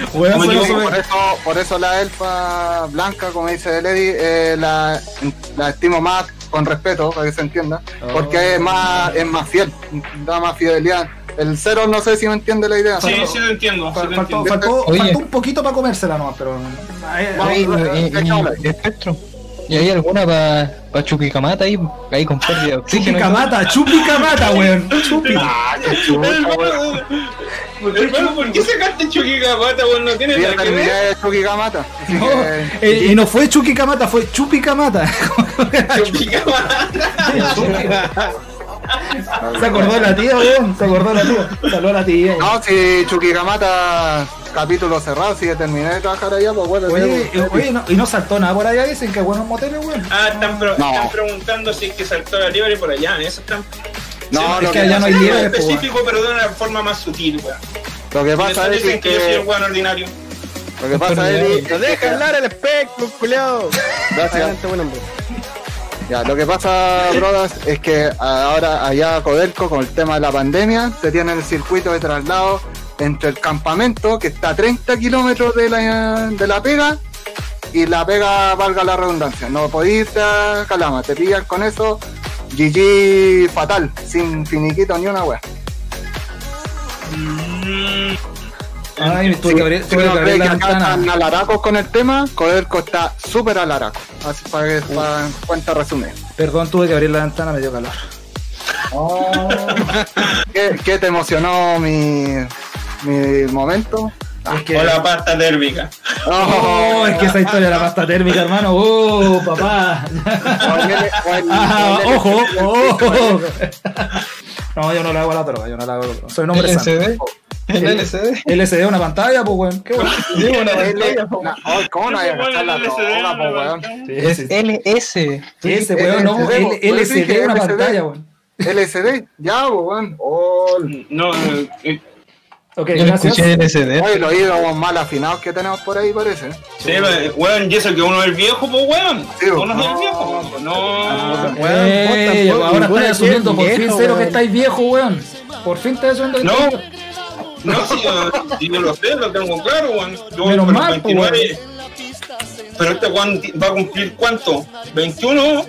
Por eso, por eso la elfa blanca, como dice Lady, eh, la, la estimo más con respeto, para que se entienda, porque es más, es más fiel, da más fidelidad. El cero no sé si me entiende la idea. Sí, sí lo entiendo, sí Fal- lo Faltó, un poquito para comérsela nomás, pero. ahí- Vamos. ahí- Oye, y- y- y- Espectro. ¿Y hay alguna para pa Chuquicamata ahí? Ahí con pérdida de oxígeno. Chupicamata, chupicamata, weón. Chupi. Ah. Hermano, ¿por qué sacaste Chuquicamata, weón? No tiene nada que ver. de Chuquicamata. No, eh, y no fue Chupicamata, fue Chupicamata. Chuquicamata. Se acordó de la tía, weón. Se acordó de la tía. Saludó a la tía. weón. No, si Chuquicamata, capítulo cerrado, si terminé de trabajar allá, pues bueno. Oye, eh, oye, no- y no saltó nada por allá, dicen que buenos moteles, weón. Ah, están, pre- No. están preguntando si es que saltó la liebre por allá. Eso están. No, Sí, lo es que que, allá no hay es liebre, pues, específico, pero de una forma más sutil, weón. lo que Por pasa es dicen que yo soy el que, weón ordinario. lo que pasa es ¡No deja hablar el Spectrum, culiao! Gracias. Adelante, buen hombre. Ya, lo que pasa, brothers, es que ahora allá Codelco, con el tema de la pandemia, se tiene el circuito de traslado entre el campamento, que está a 30 kilómetros de la, de la pega, y la pega, valga la redundancia. No podéis a Calama, te pillan con eso, GG fatal, sin finiquito ni una wea. Mm, Ay, tuve que abrir, Si que la están ventana. alaracos con el tema, Codelco está súper alaraco. Así para que para cuenta resumida. Perdón, tuve que abrir la ventana, me dio calor. ¿Qué, qué te emocionó mi, mi momento? Es que, O la pasta térmica. oh, es que esa historia de la pasta térmica, hermano. Oh, papá. Ah, ojo, ojo. No, yo no le hago a la droga, yo no le hago. Soy un hombre. LCD. El LCD. LCD es una pantalla, pues, weón. Qué bueno. Sí, una pantalla, ay, ¿Cómo no hay que gastar la droga, po, weón? Es LS. Ese, weón, no. LCD, es una pantalla, weón. LCD, ya, weón. Oh, No, eh, eh, Ok, Yo gracias. escuché oye, los oídos mal afinados que tenemos por ahí, parece. sí, weón, y eso que uno es el viejo, pues weón. Sí, Uno es el no. viejo. pues, No. Weón, Ey, tampoco, ahora estáis asumiendo por fin cero que weón. estáis viejo, weón. Por fin estáis asumiendo que No. No, si yo, si yo lo sé, lo tengo claro, weón. Yo Menos mal, pues, 29. Pero este weón va a cumplir cuánto? ¿21?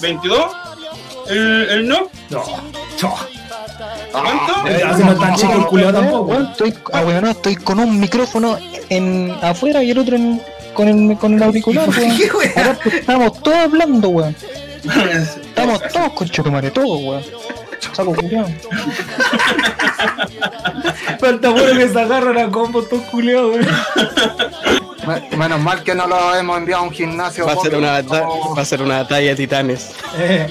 ¿22? ¿El, el no? No, no. ¿Cuánto? Ya, si no es tan chico el culiao tampoco. Weón, estoy, ah, no, estoy con un micrófono en afuera y el otro en, con, el, con el auricular, weón. ¿Qué weón? Aparte, estamos todos hablando, weón. Estamos todos con Chotomare, todos, weón. Saco culiao. Falta bueno que se agarran a combo estos culiados, weón. Me- Menos mal que no lo hemos enviado a un gimnasio. Va a ser una, va a ser una batalla de titanes. Eh,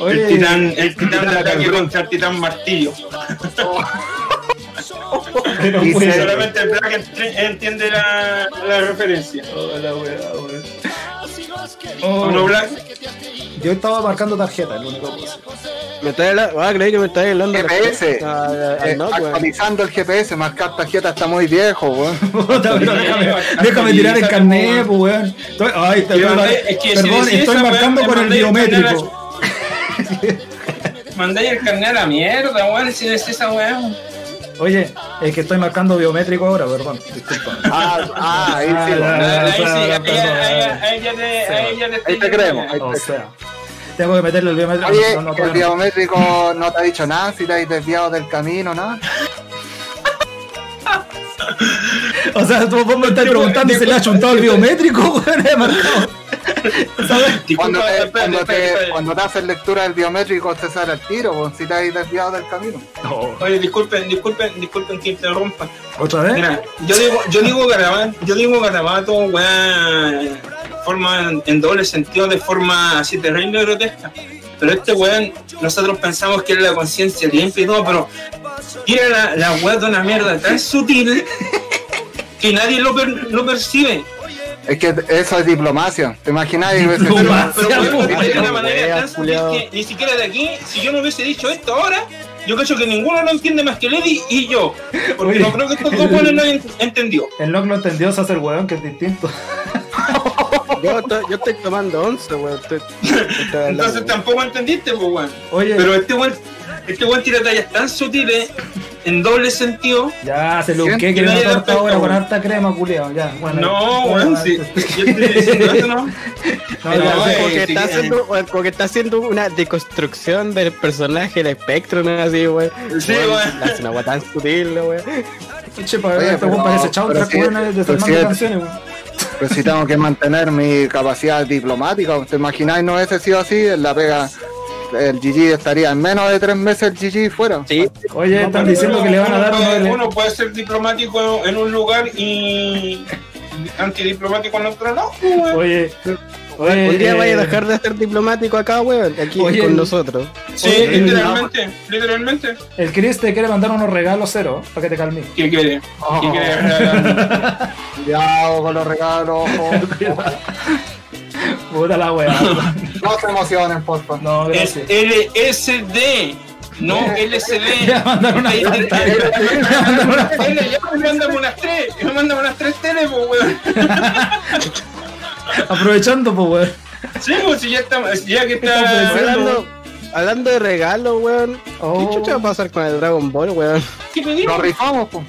El titán, el titán de ataque contra el titán martillo. pero y Solamente el Black ent- entiende la, la referencia. Hola, weón, weón. ¿O no, Oh, Black? yo estaba marcando tarjeta, el único que puse. Me está hablando, ah, creí que me está hablando de la- GPS. Ah, Eh, no, actualizando el GPS, marcar tarjeta está muy viejo, weón. Déjame, déjame tirar el carnet, pues, weón. Estoy- Ay, te- perdón, estoy marcando con el me mandé el biométrico. Mandáis el carnet a la mierda, weón, si es esa weón. Oye, es que estoy marcando biométrico ahora, perdón. Disculpa. Ah, ah, ahí sí, Ah. Ahí sí, ahí ya- te- creemos. O sea, tengo que meterle el biométrico. Oye, No, no, el no. biométrico no te ha dicho nada, si te has desviado del camino, ¿no? O sea, tú vos me estás preguntando si le ha chuntado el biométrico, weón, Cuando te, espérate, cuando, espérate, te, espérate. cuando te haces lectura del biométrico te sale el tiro, weón, si te has desviado del camino. Oye, disculpen, disculpen, disculpen que interrumpa. ¿Otra vez? Mira, yo digo, yo digo garabato, yo digo garabato, weón, forma en, doble sentido, de forma así terrible y grotesca. Pero este weón, nosotros pensamos que era la conciencia limpia y todo, pero tira la, la weá de una mierda tan sutil que nadie lo, per- lo percibe. Es que eso es diplomacia. ¿Te imaginas? Diplomacia. Pero dice de una manera tan sutil que ni siquiera de aquí, si yo no hubiese dicho esto ahora, yo creo que ninguno lo entiende más que Lady y yo. Porque Oye. no creo que estos dos buenos lo hayan entendido. El lock lo entendió, se hace el weón, que es distinto. Yo, estoy- yo estoy tomando 11, weón. estoy- estoy hablando, Entonces tampoco entendiste, pues, weón. Oye, Pero este weón, este weón tira tallas tan sutiles, en doble sentido. ya se lo que ¿Quién una hay torta ahora con harta crema, culiao. Ya, bueno. No, weón, sí. ya. Yo estoy diciendo eso, ¿no? No, No, como, que sí, está haciendo, weón, como que está haciendo una deconstrucción del personaje, el espectro, ¿no? Así, weón. Sí, Weón. Hace una weá tan sutil, weón. Che, para este weón parece desarmando es- canciones, weón. Pues si tengo que mantener mi capacidad diplomática, ¿te imagináis no hubiese sido así? En la pega, el GG estaría en menos de tres meses el GG fuera. Sí, Oye, No, están diciendo uno que le van a dar uno de- Uno puede ser diplomático en un lugar y antidiplomático en otro no, weón. Oye, oye. un día eh, vaya a dejar de ser diplomático acá, weón, aquí Oye, con nosotros. Sí, Oye, literalmente, literalmente. El Chris te quiere mandar unos regalos cero, para que te calmes. ¿Qué quiere? ¿Qué Oh. quiere? Cuidado con los regalos. Puta la weá. No se emocionen, por favor. No, Es. LSD, no LSD. Le mandaron una Ahí- pantalla. Le mandaron unas tres, mándame unas tres teles, pues, weón. Aprovechando, pues, weón. Sí, pues si ya está, ya que está. Hablando, de regalos, weón. Oh. ¿Qué chucha va a pasar con el Dragon Ball, weón? ¿Qué pedimos? Nos rifamos, pues.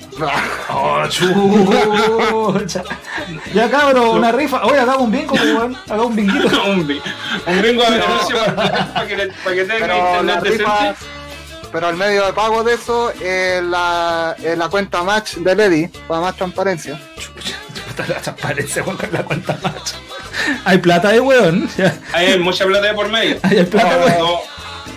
Oh, chucha. Ya cabrón, una rifa. Oye, hagamos un bingo, weón. Hagamos un binguito. Un bi- un gringo de anuncio para que, para que tenga Pero la internet rifa, decente. pero el medio de pago de eso es la, es la cuenta match de Lady, para más transparencia. Puta la transparencia, weón, con la cuenta macho. Hay plata ahí, weón. Hay mucha plata de por medio. Hay plata, Los weón. dos-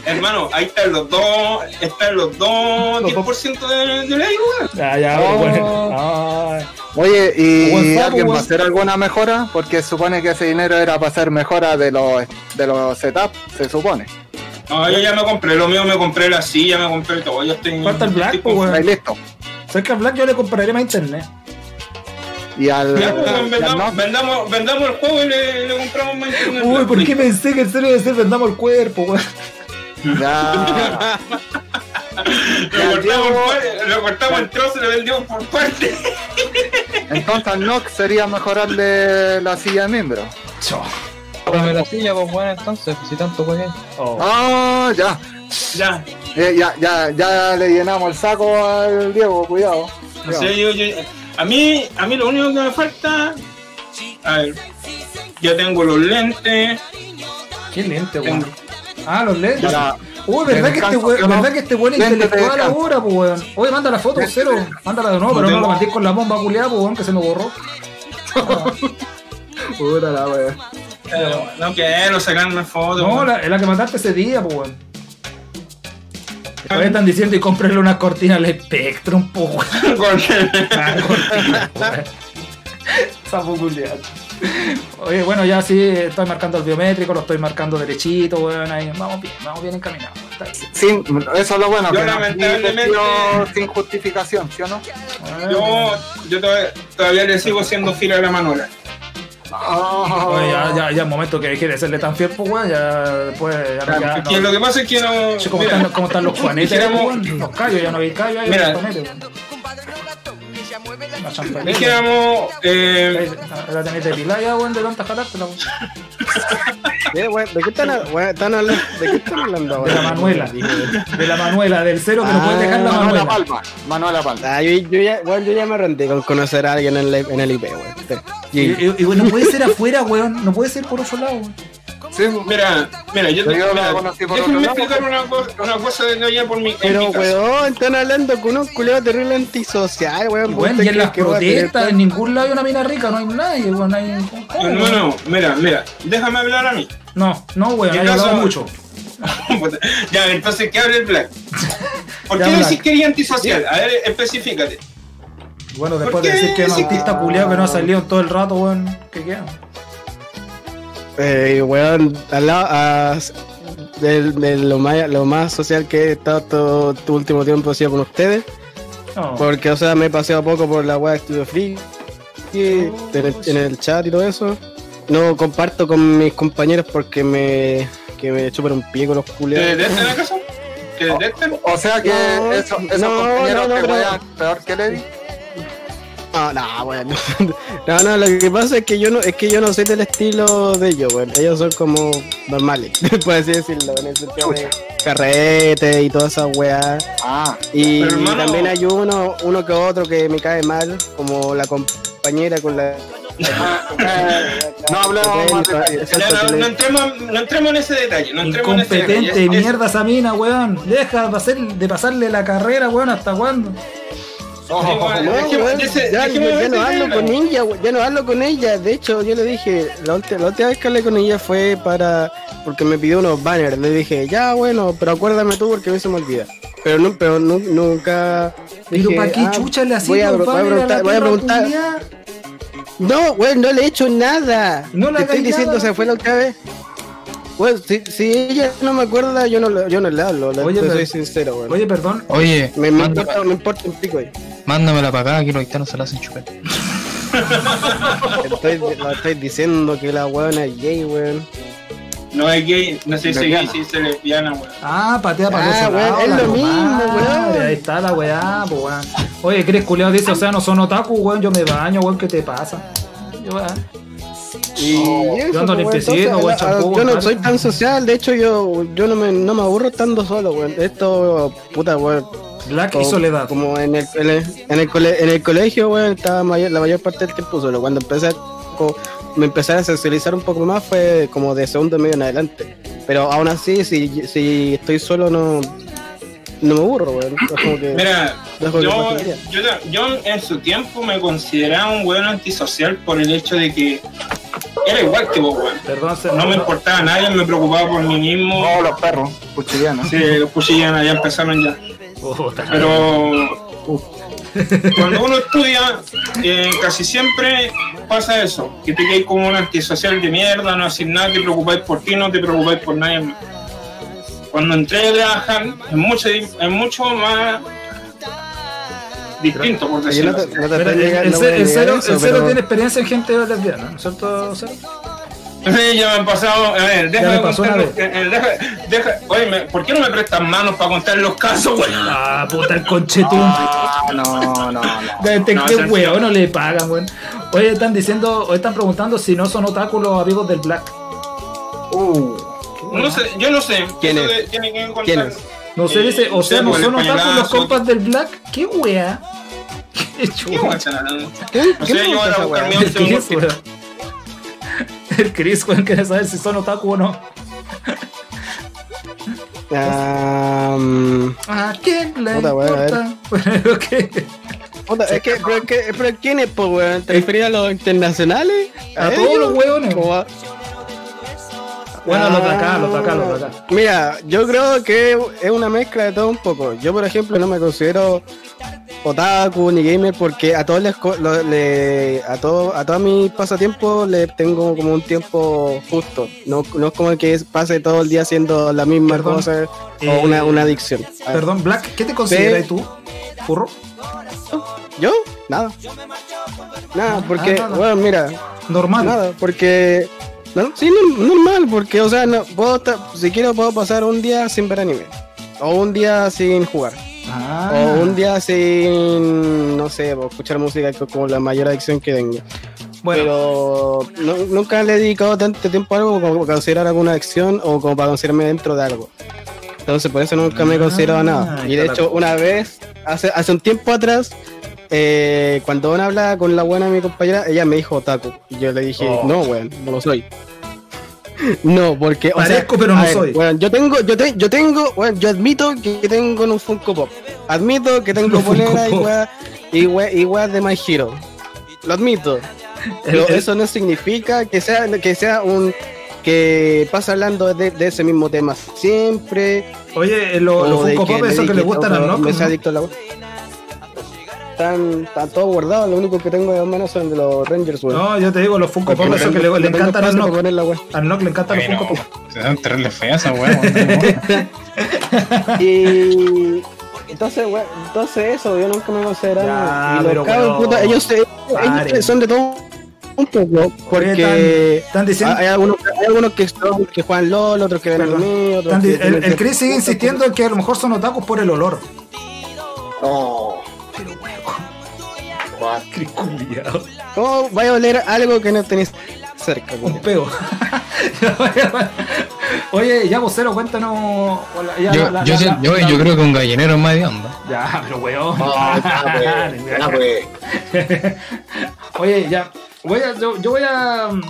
Hermano, ahí están los dos, están los dos Los dos. 10% de, de ley, weón. Ya, ya, Oh. Oye, ¿y alguien va a hacer alguna mejora? Porque supone que ese dinero era para hacer mejora de los, de los setups, se supone. No, yo ya me compré lo mío, me compré la silla, me compré todo. Yo estoy. Falta el Black, estoy pues. Ahí listo. ¿Sabes que a Black yo le compraré más internet? Y al, Ya, pues, y al vendamos, vendamos, vendamos el juego y le, le compramos más internet. Uy, ¿por qué pensé que en serio de ser vendamos el cuerpo, weón? ya. Lo cortamos, lo cortamos en trozos y lo vendimos por parte. Entonces al Nox sería mejorarle la silla de miembro. Cómprame la silla, pues bueno, entonces, si tanto. Oh. Ah, ya. Ya. Eh, ya, ya, ya le llenamos el saco al Diego, cuidado. O cuidado. sea, yo, yo- a mí, a mí lo único que me falta, a ver, ya tengo los lentes, Qué lente, weón. Ah, los lentes. Para- Uy, ¿verdad de que, este weón, no- ¿verdad que este weón es intelectual ahora, pues weón? Oye, manda la foto, cero. Mándala de nuevo, No pero no la mandé con la bomba culiada, pues weón, que se me borró. Puta la eh, no quiero sacarme fotos. No, weón. la, es la que mandaste ese día, pues weón. Después están diciendo y cómprenle unas cortinas al Spectrum, pues weón. Con- Una cortina, weón. Oye, bueno, ya sí, estoy marcando el biométrico, lo estoy marcando derechito, weón. Ahí. Vamos bien, vamos bien encaminados. Sin, eso es lo bueno, Yo que lamentablemente- sin justificación, ¿sí o no? yo yo todavía, todavía le sigo siendo fiel a la Manuela. Oh. Oye, ya, ya, ya es momento que de serle tan fiel, pues, weón. Ya después. Ya no, ya, Es que no. lo que pasa es que no. Sí, ¿Cómo, mira, están, ¿Cómo están los juanetes? Los callos, ya no hay callos ahí. Mira. Weón. La champanilla. Dijéramos. Eh, La tenéis de pilar ya, weón, de tanta jalártela. Eh, weón, ¿De qué están, hablando? ¿De qué están hablando De la Manuela. De la Manuela, del cero que no Ah, puede dejar la Manuela Manuela. Palma. Manuela Palma. Ah, yo, yo ya, weón, yo ya me rendí con conocer a alguien en el, en el IP, weón. Y, y- y, weón, no puede ser afuera, weón. No puede ser por otro lado, weón. Sí, mira, mira, yo te Yo la mira, déjenme explicar una cosa, una cosa de allá por mi. Pero, weón, están hablando con un culeo terrible antisocial, weón. ¿Usted y en las protestas, en ningún lado hay una mina rica, no hay nadie, weón. No, hay... ¿Cómo, weón? Hermano, mira, mira, déjame hablar a mí. no, no, weón, ¿Qué hay hablado mucho. ya, entonces, ¿qué hable el Black? ¿Por Ya, qué decís que eres antisocial? A ver, especifícate. Bueno, después ¿Por de decir que es un artista culiado que no ha salido en todo el rato, weón. ¿Qué queda? Eh, weón, al lado, a- de, de lo, más, lo más social que he estado todo tu último tiempo ha sido con ustedes. No. Porque, o sea, me he paseado poco por la weá de Studio Free, y en, el, en el chat y todo eso. No comparto con mis compañeros porque me, que me chupan un pico los ¿Te culiados. detestan acaso? ¿Te detestan? O sea que No, esos no, compañeros no, no, que pero- wean peor que Levi. No, no, weón. No, no, lo que pasa es que yo no, es que yo no soy del estilo de ellos, weón. Ellos son como normales, por así decirlo, en el sentido de carrete y toda esa weá. Ah, Y hermano- también hay uno, uno que otro que me cae mal, como la compañera con la. no hablemos más no, entremos, no entremos en ese detalle. No entremos en ese detalle. Incompetente mierda esa mina, weón. Deja de, hacer, de pasarle la carrera, weón. ¿Hasta cuándo? Ya, no hablo con ella, ya no hablo con ella. De hecho, yo le dije, la última, la última vez que hablé con ella fue para, porque me pidió unos banners. Le dije, ya bueno, pero acuérdame tú porque a mí se me olvida. Pero, no, pero nu- nunca. Pero ¿para qué ah, chucha le hacía voy a, voy a preguntar, la voy a perra preguntar. culiá? No, güey, no le he hecho nada. No le Te estoy diciendo, nada. se fue la otra vez. Güey, si, si ella no me acuerda, yo no, le- yo no le hablo. le- Oye, te soy sincero, güey. Oye, perdón. Oye, Me, me manda- importa, me importa un pico, güey. mándamela para acá, que los haitianos se la hacen chupar. Estoy, lo estoy diciendo que la weona es gay, weón. No es gay, no sé si es gay, si es lesbiana, weón. Ah, patea para Ah, los weón, es lo mismo, weón. Ahí está la weá, pues weón. Oye, Chris Culeado dice, o sea, no son otaku, weón. Yo me baño, weón. ¿Qué te pasa? Yo, ah, Y eso, yo pues, a- champú, Yo no soy tan social, de hecho yo, yo no, me, no me aburro estando solo, weón. Esto, puta, weón. Black y Como- Soledad. Como en el, en el, en el, cole- en el colegio, weón, estaba mayor- la mayor parte del tiempo solo. Cuando empecé a, co- me empecé a socializar un poco más fue como de segundo medio en adelante. Pero aún así, si, si estoy solo, no, no me aburro, weón. Como Mira, yo, yo, yo en su tiempo me consideraba un weón antisocial por el hecho de que era igual que vos, weón. Perdón, se- No me importaba a nadie, me preocupaba por mí mismo. oh, los perros, cuchillanos. Sí, los cuchillas ya empezaron ya. Pero cuando uno estudia, eh, casi siempre pasa eso, que te quedas como un antisocial de mierda, no haces nada, te preocupáis por ti, no te preocupáis por nadie más. Cuando entré a trabajar, es mucho, es mucho más distinto, por no decirlo te, así. no te Pero estoy el, el no el cero- eso, el cero pero- tiene experiencia en gente lesbiana, ¿no es cierto, Cero? Sí, ya me han pasado. A ver, déjame contar eh, deja, deja, oye, me- ¿por qué no me prestan manos para contar los casos, güey? Ah, puta, el conchetún. Ah, no, no, no. No, qué Sergio. weón no le pagan, weón. Oye, están diciendo, o están preguntando si no son otaku los amigos del Black. Uh, No sé, yo no sé. ¿Quién es? ¿Quién es? No sé, Eh, dice, o sea, no son otaku los compas del Black. ¿Qué wea? Qué. ¿Qué, No qué sé, yo voy a buscar mi El Chris, weón. El Chris, weón, quiere saber si son otaku o no. Ah, mm, ¿A quién le Puta, a importa? Bueno, ¿qué? puta, es que, pero, es que, pero ¿quién es, pues, weón? ¿Te referías a los internacionales? A ellos? todos los weones. ¿O a- Bueno, de acá, de acá, de acá. Mira, yo creo que es una mezcla de todo un poco. Yo, por ejemplo, no me considero otaku ni gamer porque a todos les, lo- le- a todo, a todos mis pasatiempos le tengo como un tiempo justo. No, no es como que pase todo el día haciendo la misma Perdón, cosa eh, o una, una adicción. Perdón, Black, ¿qué te consideras tú? ¿Furro? ¿Yo? Nada. Nada, porque, Ah, nada. bueno, mira, Normal. nada, porque. No, sí, no- normal, porque, o sea, no, puedo estar- si quiero puedo pasar un día sin ver anime. O un día sin jugar. Ah. O un día sin, no sé, escuchar música como la mayor adicción que tengo. Bueno, Pero no- nunca le he dedicado tanto tiempo a algo como para considerar alguna acción o como para considerarme dentro de algo. Entonces por eso nunca me he considerado Ah, nada. Y de hecho una vez, hace, hace un tiempo atrás, eh, cuando una hablaba con la buena mi compañera, ella me dijo otaku. Y yo le dije, Oh. no, weón, no lo soy. No, porque. o sea, Parezco, pero no ver, soy. weón, yo tengo, yo, te- yo tengo, weón, yo admito que tengo un Funko Pop. Admito que tengo polera y weas y wea- de My Hero. Lo admito. Pero eso no significa que sea, que sea un que pasa hablando de, de ese mismo tema siempre. oye, eh, lo- los de Funko Pop, eso que le gustan o al que Nock. Me sea adicto a la wea. Están, están todos guardados, lo único que tengo de menos son de los Rangers, weón. No, yo te digo, los Funko Pop, eso que le, le encantan al Nock. Al Nock le encantan los Funko Pop. se dan terrible fea esa weá. weón. Y entonces, entonces eso, yo nunca me consideraba. Y los weón, puta, ellos, ellos son de todo un poco, porque están, diciendo. hay algunos, hay algunos que, son- que juegan LOL, otros que ven anime, otros que el, el Chris sigue insistiendo en que a lo mejor son otakus por el olor. Oh, Culiao. ¿Cómo vaya a oler algo que no tenés cerca? Un peo. Oye, ya vocero, cuéntanos. hola, ya, Yo, la- yo, la- la- yo, la- yo creo que un gallinero es más de onda. Ya, pero weón. oh, ya, ya, pues. Oye, ya. Voy a, yo, yo voy a. mm,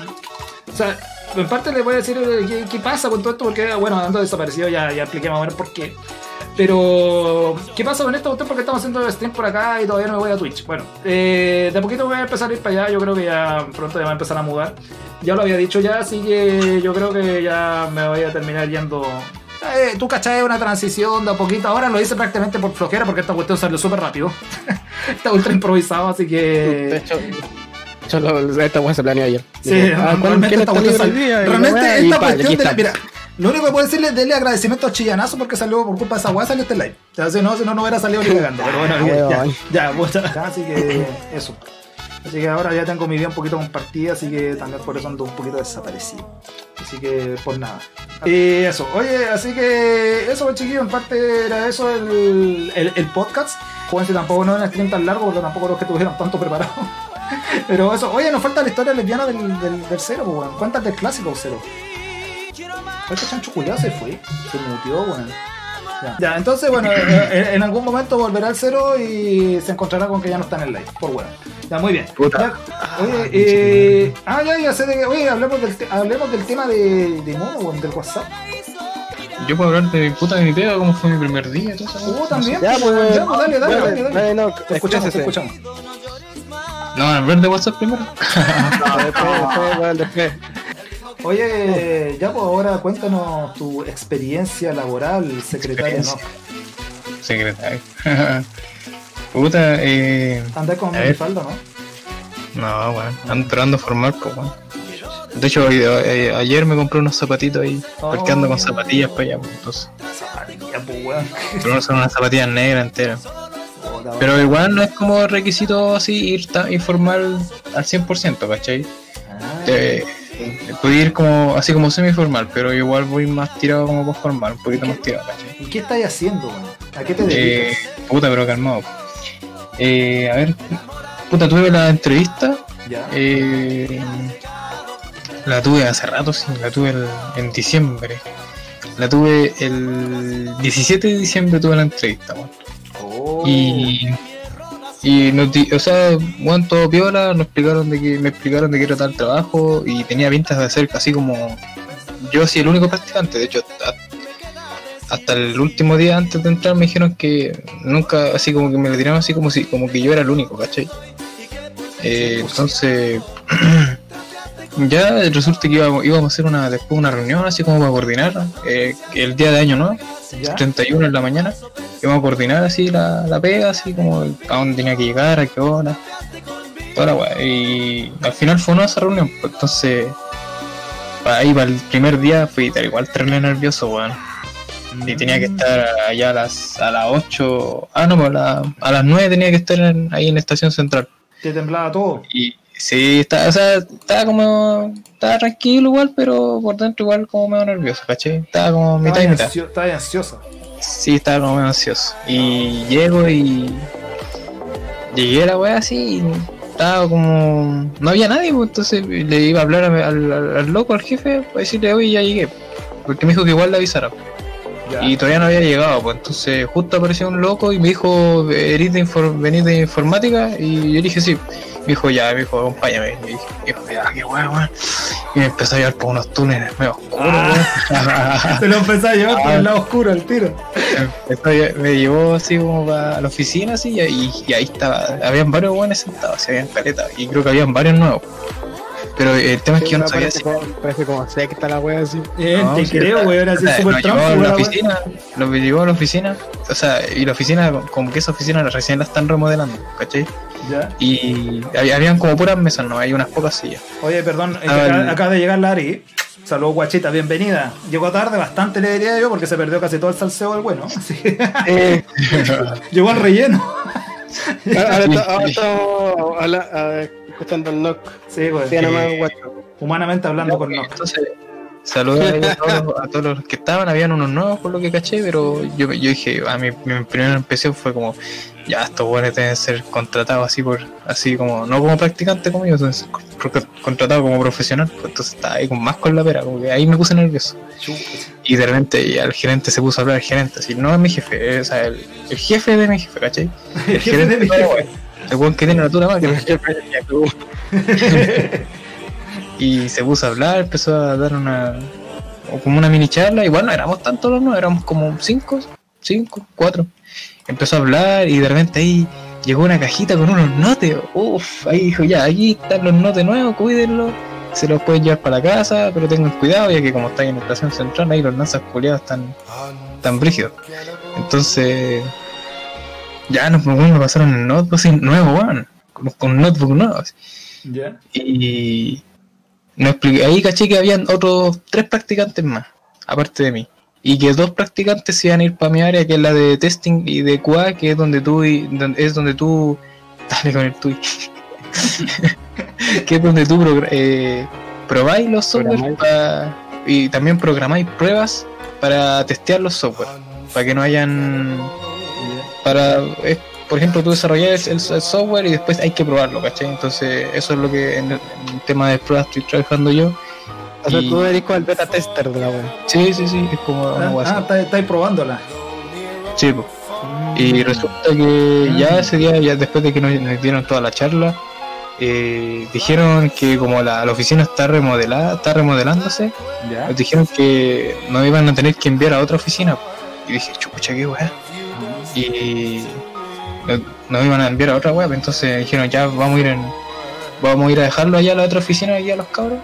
O sea, en parte le voy a decir eh, qué, qué pasa con todo esto, porque, bueno, ando desaparecido, ya, ya expliqué más o menos por qué. Pero, ¿qué pasa con esto? Usted porque estamos haciendo stream por acá y todavía no me voy a Twitch. Bueno, eh, de a poquito voy a empezar a ir para allá. Yo creo que ya pronto ya voy a empezar a mudar. Ya lo había dicho ya, así que yo creo que ya me voy a terminar yendo. Eh, tú cachai, una transición de a poquito. Ahora lo hice prácticamente por flojera porque esta cuestión salió súper rápido. Está ultra improvisado, así que. de hecho, lo- esta weá se planeó ayer. Sí, Dije, ah, ¿cuándo- realmente esta cuestión Realmente esta cuestión de la, mira, lo único que puedo decirle es darle agradecimiento a Chillanazo porque salió por culpa de esa weá, salió este live. O sea, si no, si no, no hubiera salido ni cagando. Pero bueno, Ah, bien, ya, ya, pues, ya, así que eso. Así que ahora ya tengo mi vida un poquito compartida, así que también por eso ando un poquito desaparecido. Así que por nada. Y eso, oye, así que eso, chiquillo, en parte era eso el, el, el podcast. Tampoco no es un stream tan largo, porque tampoco los que tuvieron tanto preparado. Pero eso, oye, nos falta la historia lesbiana del, del, del cero, pues, weón. Cuéntate el clásico cero. Este chancho culiado se fue, se mutió, weón. Ya. Ya, entonces, bueno, eh, eh, en algún momento volverá al cero y se encontrará con que ya no está en el live, por weón. Ya, muy bien. Puta. Ya, oye, eh, ah, ya, ya sé de que, oye, hablemos del, te- hablemos del tema de, de Momo, weón, del WhatsApp. Yo puedo hablar de mi puta de mi pega, cómo fue mi primer día eso. Uh, también. Ya, pues, ya, pues, dale, dale, bueno, dale, dale. dale, no, Te escuchamos, te escuchamos. No, hablar de WhatsApp primero. Después, después, weón, después. Oye, ya pues ahora cuéntanos tu experiencia laboral, secretaria, ¿no? Secretario. Puta, eh. Andás con ver. falda, ¿no? No, weón. Ando tratando de formar, pues, weón. De hecho, eh, ayer me compré unos zapatitos ahí, porque ando con zapatillas para allá, pues, entonces. Zapatilla, pues, weón. Pero no son unas zapatillas negras enteras. Pero igual no es como requisito así ir, ta- ir formal al 100%, ¿cachai? Ah, Eh, puedo ir como así como semi-formal, pero igual voy más tirado como por formal, un poquito más tirado, ¿cachai? ¿Y qué estáis haciendo, weón? ¿A qué te Eh, dedicas? puta, pero calmado. Eh, a ver, puta, tuve la entrevista. ya. eh, la tuve hace rato, sí, la tuve el- en diciembre. La tuve el 17 de diciembre, tuve la entrevista, weón. Oh. Y, y nos di- o sea, bueno, todo piola, nos explicaron de que, me explicaron de qué era tal trabajo y tenía pintas de ser casi como yo así el único practicante, de hecho a- hasta el último día antes de entrar me dijeron que nunca así como que me lo tiraron así como si como que yo era el único, ¿cachai? Eh, entonces ya resulta que íbamos, íbamos a hacer una después una reunión así como para coordinar eh, el día de año, ¿no? ¿Ya? 31 en la mañana, íbamos a coordinar así la, la pega, así como a dónde tenía que llegar, a qué hora, toda la weá. Y al final fue una esa reunión, pues, entonces ahí para el primer día fui tal igual terrible nervioso, weón. Y tenía que estar allá a las, a las 8, ah no, a, la- a las 9 tenía que estar en- ahí en la estación central. Te temblaba todo. Y sí, estaba, o sea, estaba como. Estaba tranquilo igual, pero por dentro igual como medio nervioso, ¿cachai? Estaba como mitad y mitad. estaba ansiosa. Sí, estaba como medio ansioso. Y llego y. Llegué a la wea así y estaba como. No había nadie, pues entonces le iba a hablar a- al, al- al loco, al jefe, para decirle, oye, ya llegué. Porque me dijo que igual le avisara. Ya. Y todavía no había llegado, pues entonces justo apareció un loco y me dijo, ¿Eres de infor- ¿venís de informática? Y yo dije, sí. Me dijo, ya, me dijo, acompáñame. Y dijo, ya, qué weón, weón. Y me empezó a llevar por unos túneles medio oscuros, weón. Te lo empezó a llevar por Ah. el lado oscuro, el tiro. Me llevó así como para la oficina así y, ahí- y ahí estaba, habían varios buenos sentados, así, habían caletas y creo que habían varios nuevos. Pero el tema es que yo no sabía parece, si... como, parece como secta la wea así. Eh, No, te sí, creo, weón, así o sea, súper lo llevó a la oficina, lo llevó a la oficina, o sea, y la oficina, como que esa oficina recién la están remodelando, ¿cachai? Ya. Y había- habían como puras mesas, no, hay unas pocas sillas. Oye, perdón, acá, acaba de llegar Lari. Saludos, guachita, bienvenida. Llegó tarde, bastante le diría yo, porque se perdió casi todo el salseo del bueno. Llegó al relleno. Ahora, está- ahora estamos ah, escuchando el knock. Sí, guacho. Humanamente hablando con Nock. Entonces, saludé ahí a todos, los- a todos los que estaban, habían unos nuevos por lo que caché, pero yo, yo dije, a mi, mi primera impresión fue como, ya estos buenos deben ser contratados así por, así como, no como practicante como yo, entonces, con- contratados como profesional, pues entonces estaba ahí con más con la pera, como que ahí me puse nervioso. Y de repente ya el gerente se puso a hablar, el gerente, así, no es mi jefe, o sea, el, el jefe de mi jefe, ¿cachai? El jefe de mi jefe. El buen que tiene la más que el jefe. y se puso a hablar, empezó a dar una o como una mini charla, igual no éramos tantos los no, éramos como cinco, cinco, cuatro. Empezó a hablar y de repente ahí llegó una cajita con unos notes, uff, ahí dijo ya, aquí están los notes nuevos, cuídenlos, se los pueden llevar para la casa, pero tengan cuidado ya que como está en la estación central, ahí los lanzas culiados están tan brígidos. Entonces, ya nos, bueno, pasaron el notebook nuevo, weón, con, con notebook nuevo. así. Ya. Y no expliqué, ahí caché que habían otros tres practicantes más, aparte de mí. Y que dos practicantes se iban a ir para mi área, que es la de testing y de QA, que es donde tú y- donde- es donde tú. Dale con el tuyo. que es donde tú eh, probáis los software pa- y también programáis pruebas para testear los software. Para que no hayan. Para. Por ejemplo, tú desarrollas el, el software y después hay que probarlo, ¿cachai? Entonces, eso es lo que en el, en el tema de pruebas estoy trabajando yo. O sea, Y- tú eres como el beta tester de la wea. Sí, sí, sí, es como Ah, ah, está- probándola. Sí, po. Y resulta que ya ese día, ya después de que nos, nos dieron toda la charla, eh, dijeron que como la, la oficina está remodelada, está remodelándose, Ya. nos dijeron que nos iban a tener que enviar a otra oficina. Y dije, chucha, qué weá. Y nos, nos iban a enviar a otra web, entonces dijeron, ya vamos a ir en, vamos a ir a dejarlo allá a la otra oficina, allá a los cabros.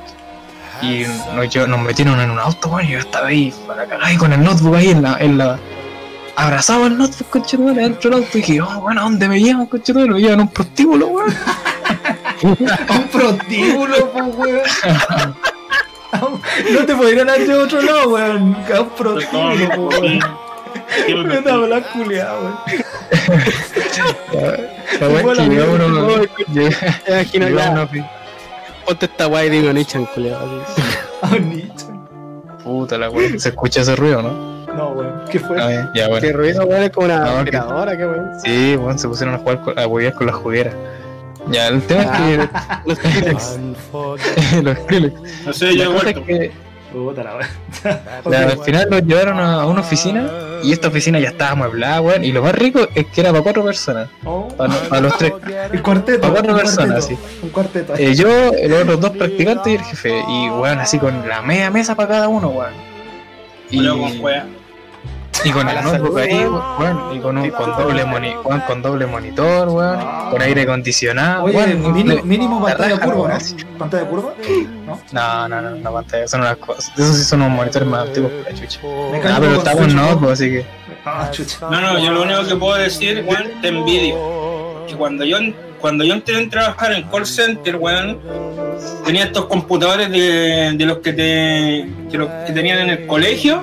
Y nos, metieron en un auto, weón, y yo estaba ahí para cagar ahí con el notebook ahí en la, en la abrazado al notebook, conchetumare, dentro del auto, y dije, oh, bueno, ¿a dónde me llevan, conchetumare? Me llevan a un prostíbulo, weón. Un prostíbulo, pues, weón. No te podrían llevado a otro lado, weón. A un prostíbulo, pues, weón. Me hablando culiado, weón. La weá es que llegamos a una- lleg- Te imagino ya. ofi- Ponte esta wea y digo Nichan, culiado. un nicho. Puta la weá, se escucha ese ruido, ¿no? No, weón. ¿Qué fue? A ver, ya bueno. Qué ruido, weón, es como una No, que- aspiradora, qué weón. Sí, bueno, se pusieron a jugar con, a huevear con las jugueras. Ya, el tema es que Los Skrillex. los Skrillex. No sé, yo he Puta la weón. al final nos llevaron a, una oficina y esta oficina ya estaba amueblada, weón. Y lo más rico es que era para cuatro personas, Oh, para, para los tres. el cuarteto. Para cuatro personas, cuarteto, Un cuarteto. Eh, yo, los otros dos practicantes y el jefe. Y weón, así con la media mesa para cada uno, weón. Y, Julio con juega. Y con el notebook ahí, weón. Y con, un, con, doble moni- weón, con doble monitor, weón. Con aire acondicionado. Oye, weón, mínimo, pantalla raja, curva, ¿no? ¿Pantalla curva? ¿No? No, no, no, no pantalla, son unas cosas. Esos sí son unos monitores más antiguos que la chucha. Ah, pero está con ¿no? notebook, así que. Ah, chucha. No, no, yo lo único que puedo decir, weón, te envidio. Que cuando yo, cuando yo entré a trabajar en call center, weón, tenía estos computadores de, de los que te que los que tenían en el colegio.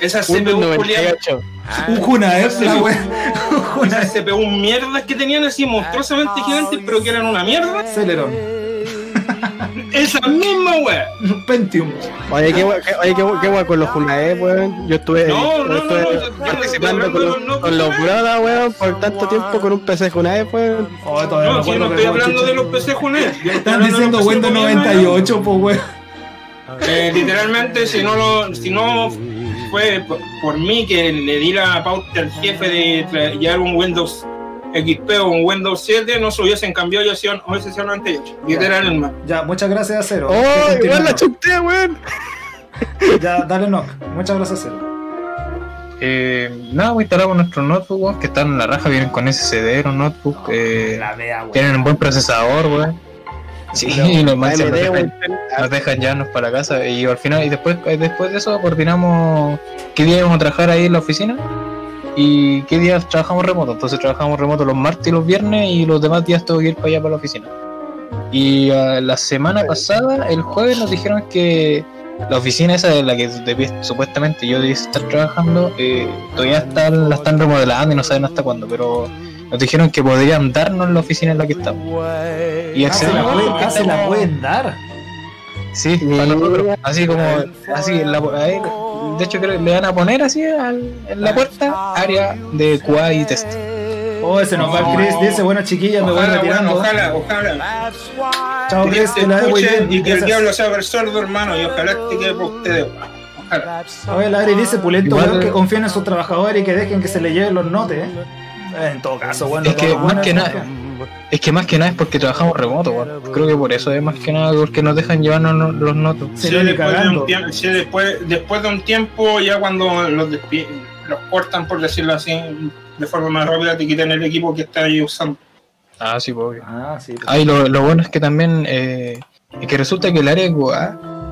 Esas Windows CPU. 98. Un Junaef, la wea. Un Junaef. Esas CPU mierdas que tenían así monstruosamente gigantes, pero que eran una mierda. Celeron. Esa misma wea. Un Pentium. Oye, qué guay, oye, qué guay, qué guay con los Junae, weón. Yo estuve, No, yo no, estuve no, no, yo- participando yo- con, no, los- no, con los weón, por tanto tiempo con un PC Junae, weón. Oh, No, si no que estoy hablando de los PC. Yo estoy Están diciendo Windows PC 98, pues weón. Eh, literalmente, si no lo, si no fue por, por mí que le di la pauta al jefe de llevar un Windows XP o un Windows 7, no se hubiesen cambiado y hubiesen hubiese sido 98. Literalmente. Ya, muchas gracias a Cero. ¡Oh, igual la chunté, weón! Ya, dale knock. Muchas gracias a Cero. Eh, nada, instalamos nuestros notebooks, weón, que están en la raja, vienen con SSD los notebooks, eh, La vea, weón. tienen un buen procesador, weón. Sí, más nos AMD, dejan, nos dejan llevarnos para la casa y al final, y después, eh, después de eso coordinamos qué día íbamos a trabajar ahí en la oficina y qué días trabajamos remoto. Entonces trabajamos remoto los martes y los viernes y los demás días tengo que ir para allá para la oficina. Y ah, la semana pasada, el jueves, nos dijeron que la oficina esa de la que debí- supuestamente yo debía estar trabajando, eh, todavía están, la están remodelando y no saben hasta cuándo, pero nos dijeron que podrían darnos la oficina en la que estamos. Y Ah, se la pueden, porque ah, se la pueden dar. Sí, para nosotros. Así como, así, en la, ahí, de hecho creo que le van a poner así al- en la puerta área de QA y test. Oh, ese nos va el Chris. Dice, bueno, chiquillas, me voy Ojalá, retirando. bueno, ojalá, ojalá. Chao, Que Chris, te que la y que el diablo sea el sordo, hermano, y ojalá te quede para ustedes. Ojalá. Oye, la Ari dice, Pulento, Igual- que confíen en sus trabajadores y que dejen que se le lleven los notes. eh. Eh, En todo caso, bueno, Es que más que nada, es que más que nada es porque trabajamos remoto. Creo que por eso es más que nada porque nos dejan llevarnos no- los notos. Sí, después, de un tiempo, sí, después, después de un tiempo, ya cuando los, los cortan, por decirlo así, de forma más rápida, te quitan el equipo que estás ahí usando. Ah, sí, pues, obvio. Ah, sí. Ah, y lo, lo bueno es que también, eh, es que resulta que el área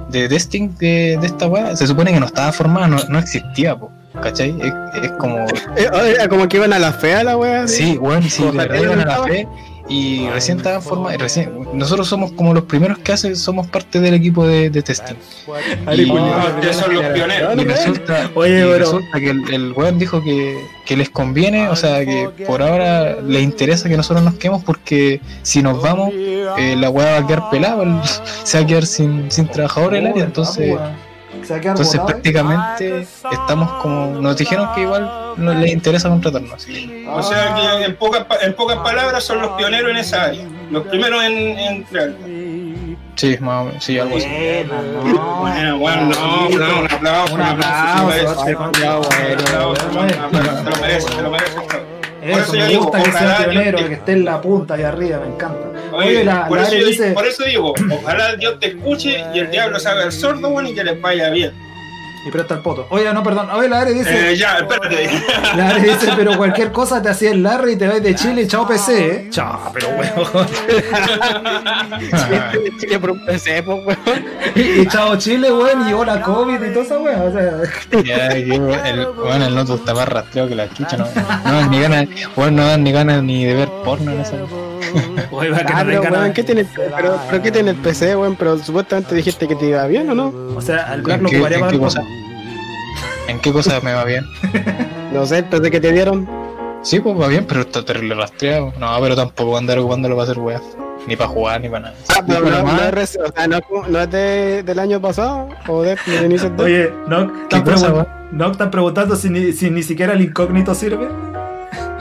de testing de, de esta weá, se supone que no estaba formada, no, no existía, po, ¿cachai? Es, es como, Eh, Era como que iban a la fea la wea. sí, weón, sí, de verdad iban a la fe y recién estaban formados, recién, nosotros somos como los primeros que hacen, somos parte del equipo de, de testing. Y-. No, son los pioneros. Y resulta, Oye, y pero- resulta que el, el weón dijo que, que les conviene, o sea, que por ahora les interesa que nosotros nos quedemos porque si nos vamos, eh, la weá va a quedar pelada, el- se va a quedar sin, sin trabajadores el área, entonces, Se va a quedar entonces ¿eh? prácticamente estamos como, nos dijeron que igual no les interesa contratarnos. así que- O sea que en pocas, pa- en pocas palabras son los pioneros en esa área. Los primeros en, en. Sí, más o menos, sí, algo así. Bueno, bueno, no, no, un aplauso, Un un aplauso. Un aplauso, bueno. un aplauso, te lo merece, te lo merece. Por Eso, me digo, gusta que sea pionero, que esté en la punta ahí arriba, me encanta. Oye, Oye, la, por, la eso Ari yo, dice, por eso digo, ojalá Dios te escuche y el diablo se haga el sordo, bueno, y que les vaya bien. Y presta el poto. Oye, no, perdón. Oye, la Ari dice, Eh, ya, espérate. la Ari dice, pero cualquier cosa te hacía el Larry y te vas de Chile chao PC, ¿eh? Chao, pero weón. Chile por un PC, pues, weón. Y, y chao Chile, weón, y llegó la COVID y toda esa weón. O sea, Ya, que, el, bueno, el noto está más rastreado que la chucha, no, no dan ni ganas, bueno, no dan ni ganas ni de ver porno en esa. Va que Ah, no pero, weón. ¿qué tiene el, pero, pero ¿qué tiene el PC, weón? Pero supuestamente dijiste que te iba bien, ¿o no? O sea, al Black ¿En lo qué, ocuparía en para qué ver cosa? ¿En qué cosa me va bien? No sé, el PC que te dieron. Sí, pues va bien, pero está terrible rastreado. No, pero tampoco andar ocupándolo para hacer weas. Ni para jugar, ni para nada. Ah, pero no, no es, o sea, no, no es de, del año pasado o de, de. Oye, ¿no? ¿Qué ¿Están, cosa, pregun- weón? ¿no están preguntando si ni, si ni siquiera el incógnito sirve?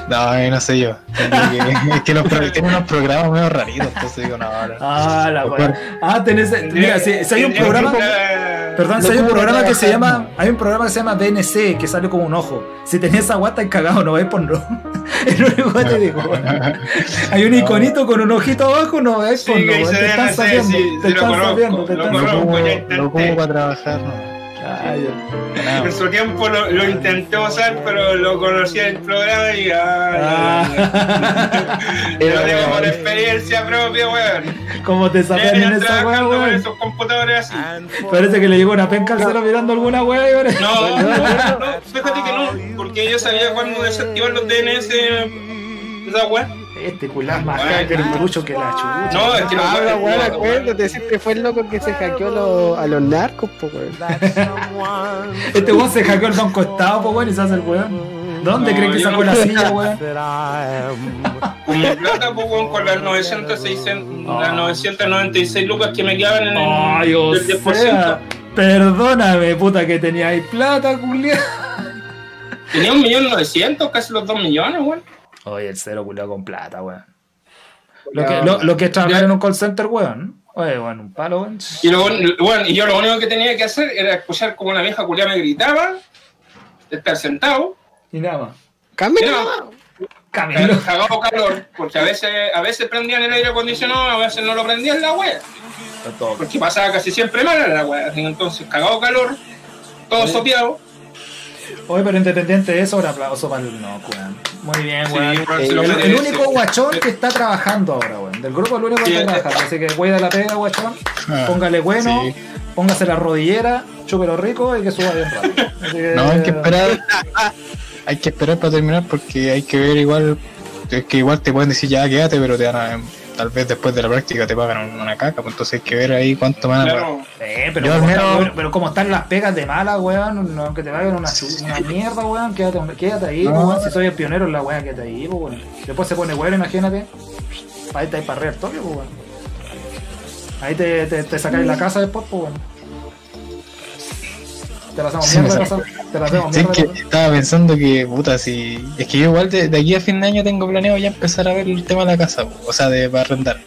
No, eh, no sé yo. Es que los tienen unos programas medio raritos, entonces digo, no, ahora. Ah, la weón. Ah, tenés. Mira, si, si hay un programa. Perdón, si No hay un programa que se llama. Hay un programa que se llama DNC que sale como un ojo. Si tenés esa guata y cagado, no vais por no. Es lo único que te digo. Hay un iconito con un ojito abajo, no vais no. se Te están sabiendo. Te están sabiendo. Te están sabiendo. como, ya lo intenté. como para trabajar, no. Ay, Nada. En su tiempo lo, lo intenté usar, pero lo conocí en el programa y Ah. ay, lo digo por experiencia propia, weón. ¿Cómo te sapean en esa weón? esos computadores así. Parece que le llegó una penca al cero mirando alguna weá y ahora. No, no, no, no, fíjate que no, porque yo sabía cuándo desactivar los DNS, esa weá. Este culán más hacker y trucho que la chucha. No, es que Ah, no, weón, no, acuérdate, siempre fue el loco que se hackeó lo- a los narcos, pues, weón. Este weón se hackeó el banco estado, pues weón, y se hace el weón. ¿Dónde No, creen que sacó no- la silla, weón? Con mi plata, pues, weón, con las 900, 600, las 996 lucas que me quedaban en el Ay, o del 10%. sea, perdóname, puta, que tenía ahí plata, culiao. Tenía un millón novecientos, casi los dos millones, weón. Oye, el cero culiao con plata, weón. Lo que, lo, lo que es trabajar en un call center, weón. Oye, weón, un palo, weón. Y, lo, bueno, y yo lo único que tenía que hacer era escuchar como una vieja culiada me gritaba, estar sentado, Y nada más. Camina. Mira, Camilo. cagado calor, porque a veces, a veces prendían el aire acondicionado, a veces no lo prendían la wea, porque pasaba casi siempre mal la wea, entonces cagado calor, todo sopeado. Oye, pero independiente de eso, un aplauso para el no, weón. Muy bien, weón. lo el, único guachón que está trabajando ahora, weón. Del grupo, el único que Sí, está eh, trabajando. Así que cuida la pega, guachón. Ah, Póngale bueno, sí. póngase la rodillera, chúpelo rico y que suba bien rápido. Así que- No, hay que esperar. Hay que esperar para terminar porque hay que ver igual. Es que igual te pueden decir ya quédate, pero te van a. Tal vez después de la práctica te pagan una caca, pues entonces hay que ver ahí cuánto van a pagar. Claro, Eh, pero, como menos- está- pero como están las pegas de mala, weón, no, aunque te vayan una, mierda, weón, quédate, quédate ahí, No. weón. Si soy el pionero en la weá, quédate ahí, pues, weón. Después se pone weón, imagínate. Ahí te hay para arriba el toque, pues, weón. Ahí te, te, te sacáis la casa después, pues, weón. Te la hacemos mierda, te la hacemos Sí, es mierda. que estaba pensando que, puta, si. Es que yo igual de, de aquí a fin de año tengo planeado ya empezar a ver el tema de la casa, po, o sea, de para quiero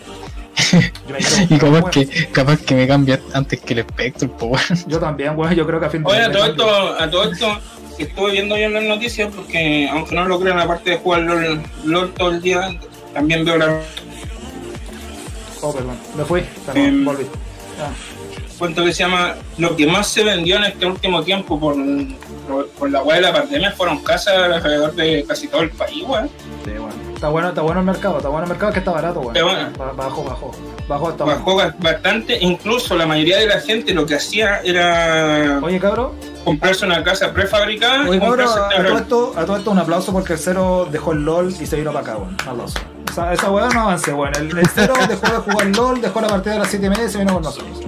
Y capaz que, capaz que me cambie antes que el Spectre, pues bueno. Yo también, weón, yo creo que a fin de Oye, a todo esto, a todo esto, que estuve viendo yo en las noticias, porque aunque no lo crean, aparte de jugar LOL, LOL todo el día, también veo la Oh, perdón, me fui, perdón, Em, volví. Ah. Cuento que se llama Lo que más se vendió en este último tiempo por, por, por la web de la pandemia fueron casas alrededor de casi todo el país, weón. Sí, bueno. Está bueno, está bueno el mercado, está bueno el mercado que está barato, weón. Bueno. Ba- Bajó, bajó. Bajó hasta. Bajó ba- bastante, incluso la mayoría de la gente lo que hacía era Oye, cabrón, comprarse una casa prefabricada y oye, cabrón, a, a todo esto, a todo esto un aplauso porque el cero dejó el LOL y se vino para acá, weón. Un aplauso. Esa, esa weá no avance, weón. El, el cero dejó de jugar LOL, dejó la partida de las 7 y media y se vino con nosotros.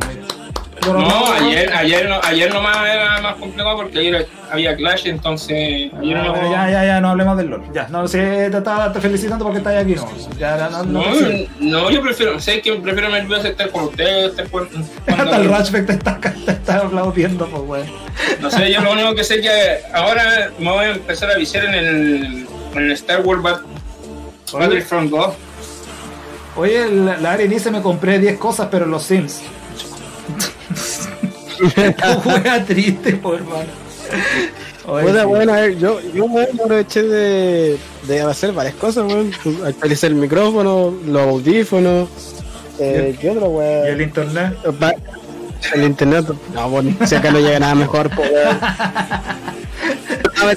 No, weón. ayer, ayer, no, ayer nomás era más complicado porque ayer había Clash, entonces ayer Ah, no, ya, ya, ya, no hablemos del LOL. Ya, no sé, te estaba felicitando porque estás aquí, no. Ya, no, no, No, no, yo prefiero, sé que prefiero veces estar con ustedes, estar con, Hasta el Ratchback te está, te está aplaudiendo, pues, weón. no sé, yo lo único que sé es que ahora me voy a empezar a viciar en el, en el Star Wars Bat-. Battlefront 2. Oye, la, la Ari dice me compré 10 cosas, pero los Sims. Juega triste, por hermano. Oye, sí. bueno, ver, yo, yo weón, aproveché de, de hacer varias cosas, weón. Actualicé el micrófono, los audífonos. Eh, ¿Qué otro, ¿Y weón? el internet? El internet, no, bueno, si acá no llega nada mejor, pues, weón.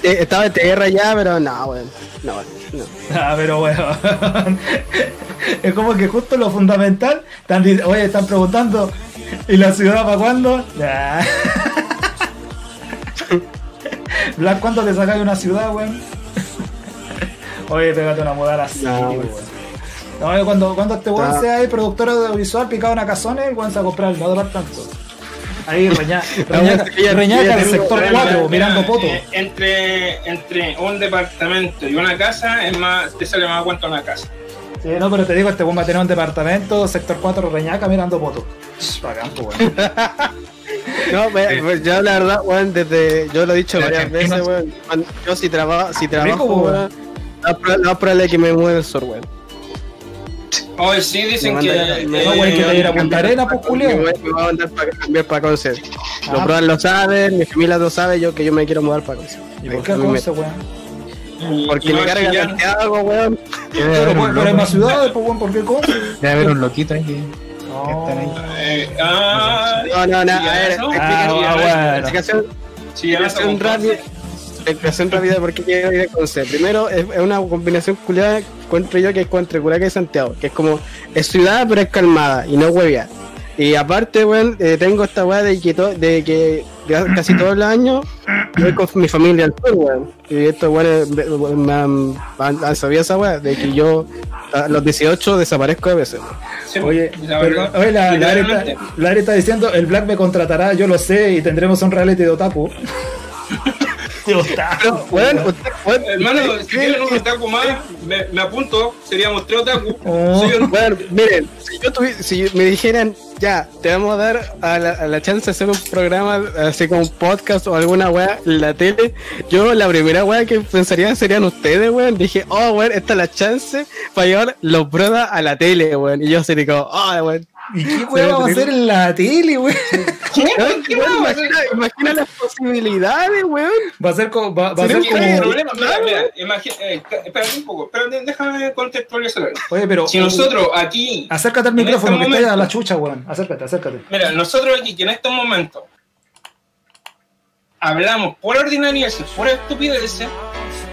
Estaba, en tierra ya, pero no, weón. No, no. Ah, pero bueno. es como que justo lo fundamental. Están, oye, están preguntando. ¿Y la ciudad para cuándo? Black, ¿cuánto te sacáis una ciudad, weón? Oye, pégate una modal así, weón. weón. No, cuando, cuando este weón sea ahí productor audiovisual picado una casona, el weón se va a comprar el departamento. Ahí, reña, reñaca, reñaca ya el tengo- sector ya- 4, mirando poto. Eh, entre, entre un departamento y una casa, es más, te sale más cuánto una casa. Sí, no, pero te digo, este weón va a tener un departamento, sector 4, reñaca, mirando poto. Bacán, weón. No, pues, pues, yo la verdad, weón, desde. Yo lo he dicho Pero varias veces, weón. Yo si, traba, si trabajo, Rico, weón. weón. Más probable es que me mueva el sur, weón. Hoy sí dicen Me que. me- No, güey, que te ir a Punta Arena, pues, Me voy- me va a mandar para cambiar para Conce. Ah. Los brothers lo saben, mi familia lo sabe, yo que yo me quiero mudar para Conce. ¿Y por qué Conce, weón? Porque no carga chillar. Santiago, weón. Pero, loco más ciudades, pues, weón, ¿por qué Conce? Debe haber un loquito ahí que. No. Eh, ah, No, no, no, a ver, ¿no? Ah, explicación- explicación, ya rápida. Explicación rápida de por qué quiero ir a Conce. Primero, es, una combinación culiada, encuentro yo que es entre Curaca y Santiago, que es como, es ciudad pero es calmada y no huevia. Y aparte, weón, eh, tengo esta weá de que, to- de que casi todos los años voy con mi familia al sur, weón. Y estos weones me, me han, han- han sabido esa weá, de que yo a los 18 desaparezco a veces. Sí, Oye, la verdad, oye, la, la, está, la está diciendo, el Black me contratará, yo lo sé, y tendremos un reality de otaku. Pero, weón, usted, weón, Hermano, ¿ustedes si quieren un otaku más, me, me apunto, seríamos tres otaku. Oh. Soy un- Bueno, miren, si, yo tuvi- si me dijeran, ya, te vamos a dar a la, a la chance de hacer un programa, así como un podcast o alguna weá en la tele, yo la primera weá que pensaría serían ustedes, weón. Dije, oh, weón, esta es la chance para llevar los brothers a la tele, weón. Y yo sería como, oh, weón. ¿Y qué weón vamos a hacer en la tele, weón? Weón, weón, imagina, imagina las posibilidades, weón. Va a ser como. Va, va a ser ¿Cuál es el como. problema? Mira, mira, imagina, eh, espérate un poco, espérate, déjame contextualizar. Oye, pero. Si nosotros aquí, Acércate al micrófono, este que está ahí a momento- la chucha, weón. Acércate, acércate. mira, nosotros aquí que en estos momentos hablamos por ordinariedades, por estupideces,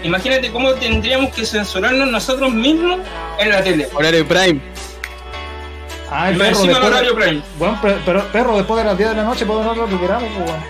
imagínate cómo tendríamos que censurarnos nosotros mismos en la tele. Horario Prime. Ah, el Y perro después. horario prime. Bueno, pero, pero, perro, después de las 10 de la noche podemos hablar lo que queramos, pues, weón.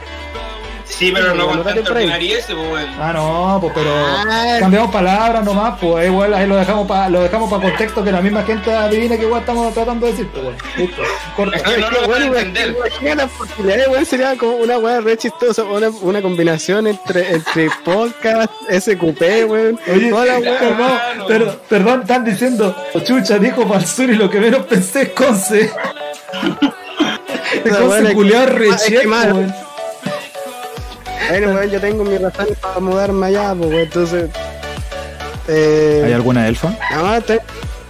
Sí, pero no con prime. ordinariedades, pues. Ah, no, pues pero Ah. cambiamos palabras nomás, pues igual ahí lo dejamos para lo dejamos para contexto que la misma gente adivine qué igual estamos tratando de decir, pues bueno. Listo. Corta. Es que no lo entender. Imagina las posibilidades, weón, sería como una weá re chistosa, una, una combinación entre, entre podcast, SQP, weón. Oye, toda la weá. perdón, Hermano. perdón, perdón, están diciendo, Chucha dijo Marsuri lo que menos pensé es Conce. Conce es culiado que- que recheco, weón. Bueno, weón, yo tengo mis razones para mudarme allá, pues, entonces. Eh, ¿Hay alguna elfa? más te-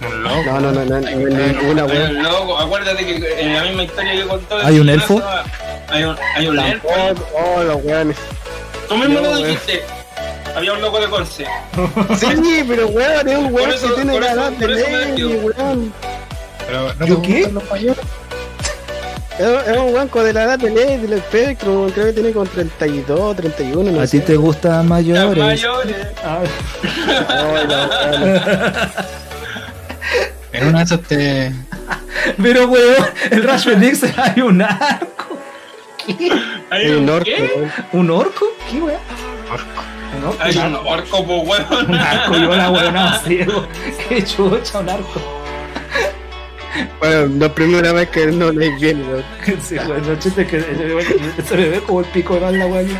Un loco. No, no, no, no, no, ninguna, Hay weón. un loco, acuérdate que en la misma historia que contó. el ¿Hay un elfo? Hay un, hay un elfo. oh, los weones. Tú mismo No, lo dijiste. Había un loco de Conce. Sí, pero weón, es un weón que tiene la edad de digo. weón. Pero no ¿Yo te qué? gustan los. Es, un weón de la edad de Lenny, del espectro, creo que tiene como 32, 31, no ¿A ti te gustan Las mayores? mayores. Ah, Oh, no, weón. En una de esas te. pero weón, el Rash Phoenix hay un arco. Hay El un norte, qué? weón. ¿Un orco? ¿Qué weón? Un orco. Hay un orco, po, Un weón. arco, yo la weón ciego. Qué chucha, un arco. Bueno, la primera vez que no leí bien. Sí, los chistes que se me ve como el pico de la weón.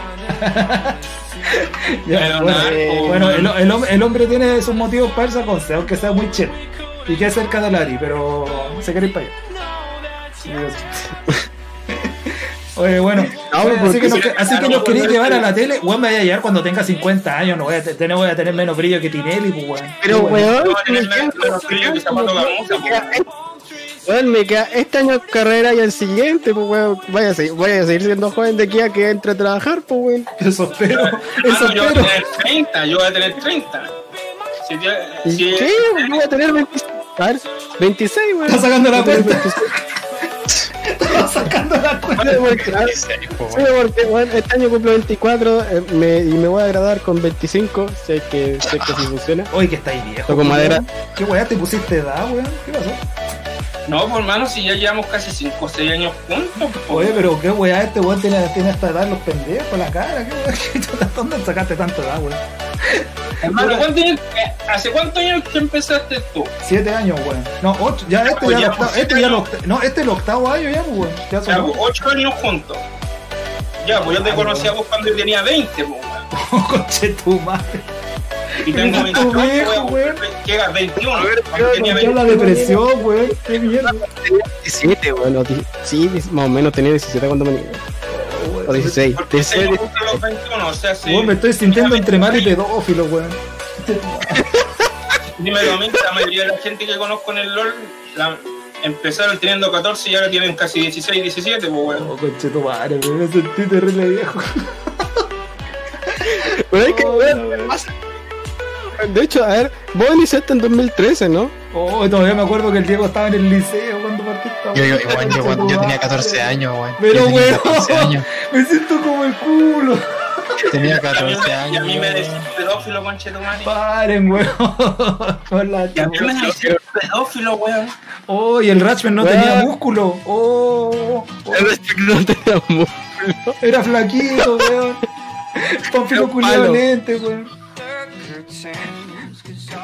Bueno, eh, bueno, el, el el hombre tiene sus motivos para irse a Conce, aunque sea muy chévere. Y que es cerca de Lari, pero se quiere ir para allá. Oye, bueno, No, oye, así que, nos, así que nos queréis llevar a la tele, weón, me voy a llevar cuando tenga 50 años, no voy a, te- no voy a tener menos brillo que Tinelli, pues, weón. Pero, weón, No, me queda- este año de carrera y el siguiente, pues weón, vaya a seguir, voy a seguir siendo joven de aquí a que entre a trabajar, pues weón. Eso espero, eso Hermano, yo voy a espero. tener 30, yo voy a tener 30. Si te- ¿Y si- qué? Yo voy a tener 26, a ver, 26, weón. Está sacando la cuenta. 26. Está sacando la cuenta. Sí, porque, sí, porque weón, este año cumplo 24 eh, me- y me voy a graduar con 25, si es que, si es que sí funciona. Oye, que estáis viejo. Toco weón. madera. ¿Qué weá te pusiste edad, weón? ¿Qué pasó? No, pues hermano, si ya llevamos casi 5 o 6 años juntos. po. Oye, pero qué weá este weón tiene, tiene esta edad los pendejos, la cara, qué weá. ¿dónde sacaste tanta edad, weón? Hermano, ¿cuántos años- eh, ¿hace cuántos años que empezaste tú? Siete años, weón. No, ocho, ya este pues ya, ya, octavo, pues, este ya lo no, este es el octavo año ya, pues, weón. Ya son 8 años juntos. Ya, pues yo te conocí a vos cuando yo tenía 20, pues, weón. coche tu madre. Y tengo Mira tu 28, viejo, weón. Llega 21. A ver, tenía Tenía la 20. depresión, weón. Qué mierda. 17, weón, sí, más o menos tenía 17 cuando me O 16. Porque este 16. año cumplo los 21, o sea, sí. Weón, me estoy sintiendo entre mal y pedófilo, weón. Dímelo a mí, la mayoría de la gente que conozco en el LOL la- empezaron teniendo 14 y ahora tienen casi 16, 17, pues, weón. Oh, coche tu madre. Me sentí terrible viejo. Pero es que, weón, pasa- De hecho, a ver, vos iniciaste en 2013, ¿no? Oh, todavía me acuerdo que el Diego estaba en el liceo cuando partí esta Yo, yo, igual, yo, yo tenía 14 años, weón. Pero, tenía weón. 14 años. Me siento como el culo. Tenía Y a mí, 14 y a años. mí me decís pedófilo, conchetumare. Paren, weón. Con la Y a mí me decís pedófilo, weón. Oh, y el Ratchman no Weón. tenía músculo. Oh, oh, El que no teníamos. era flaquito, weón. Era culiado lente, weón.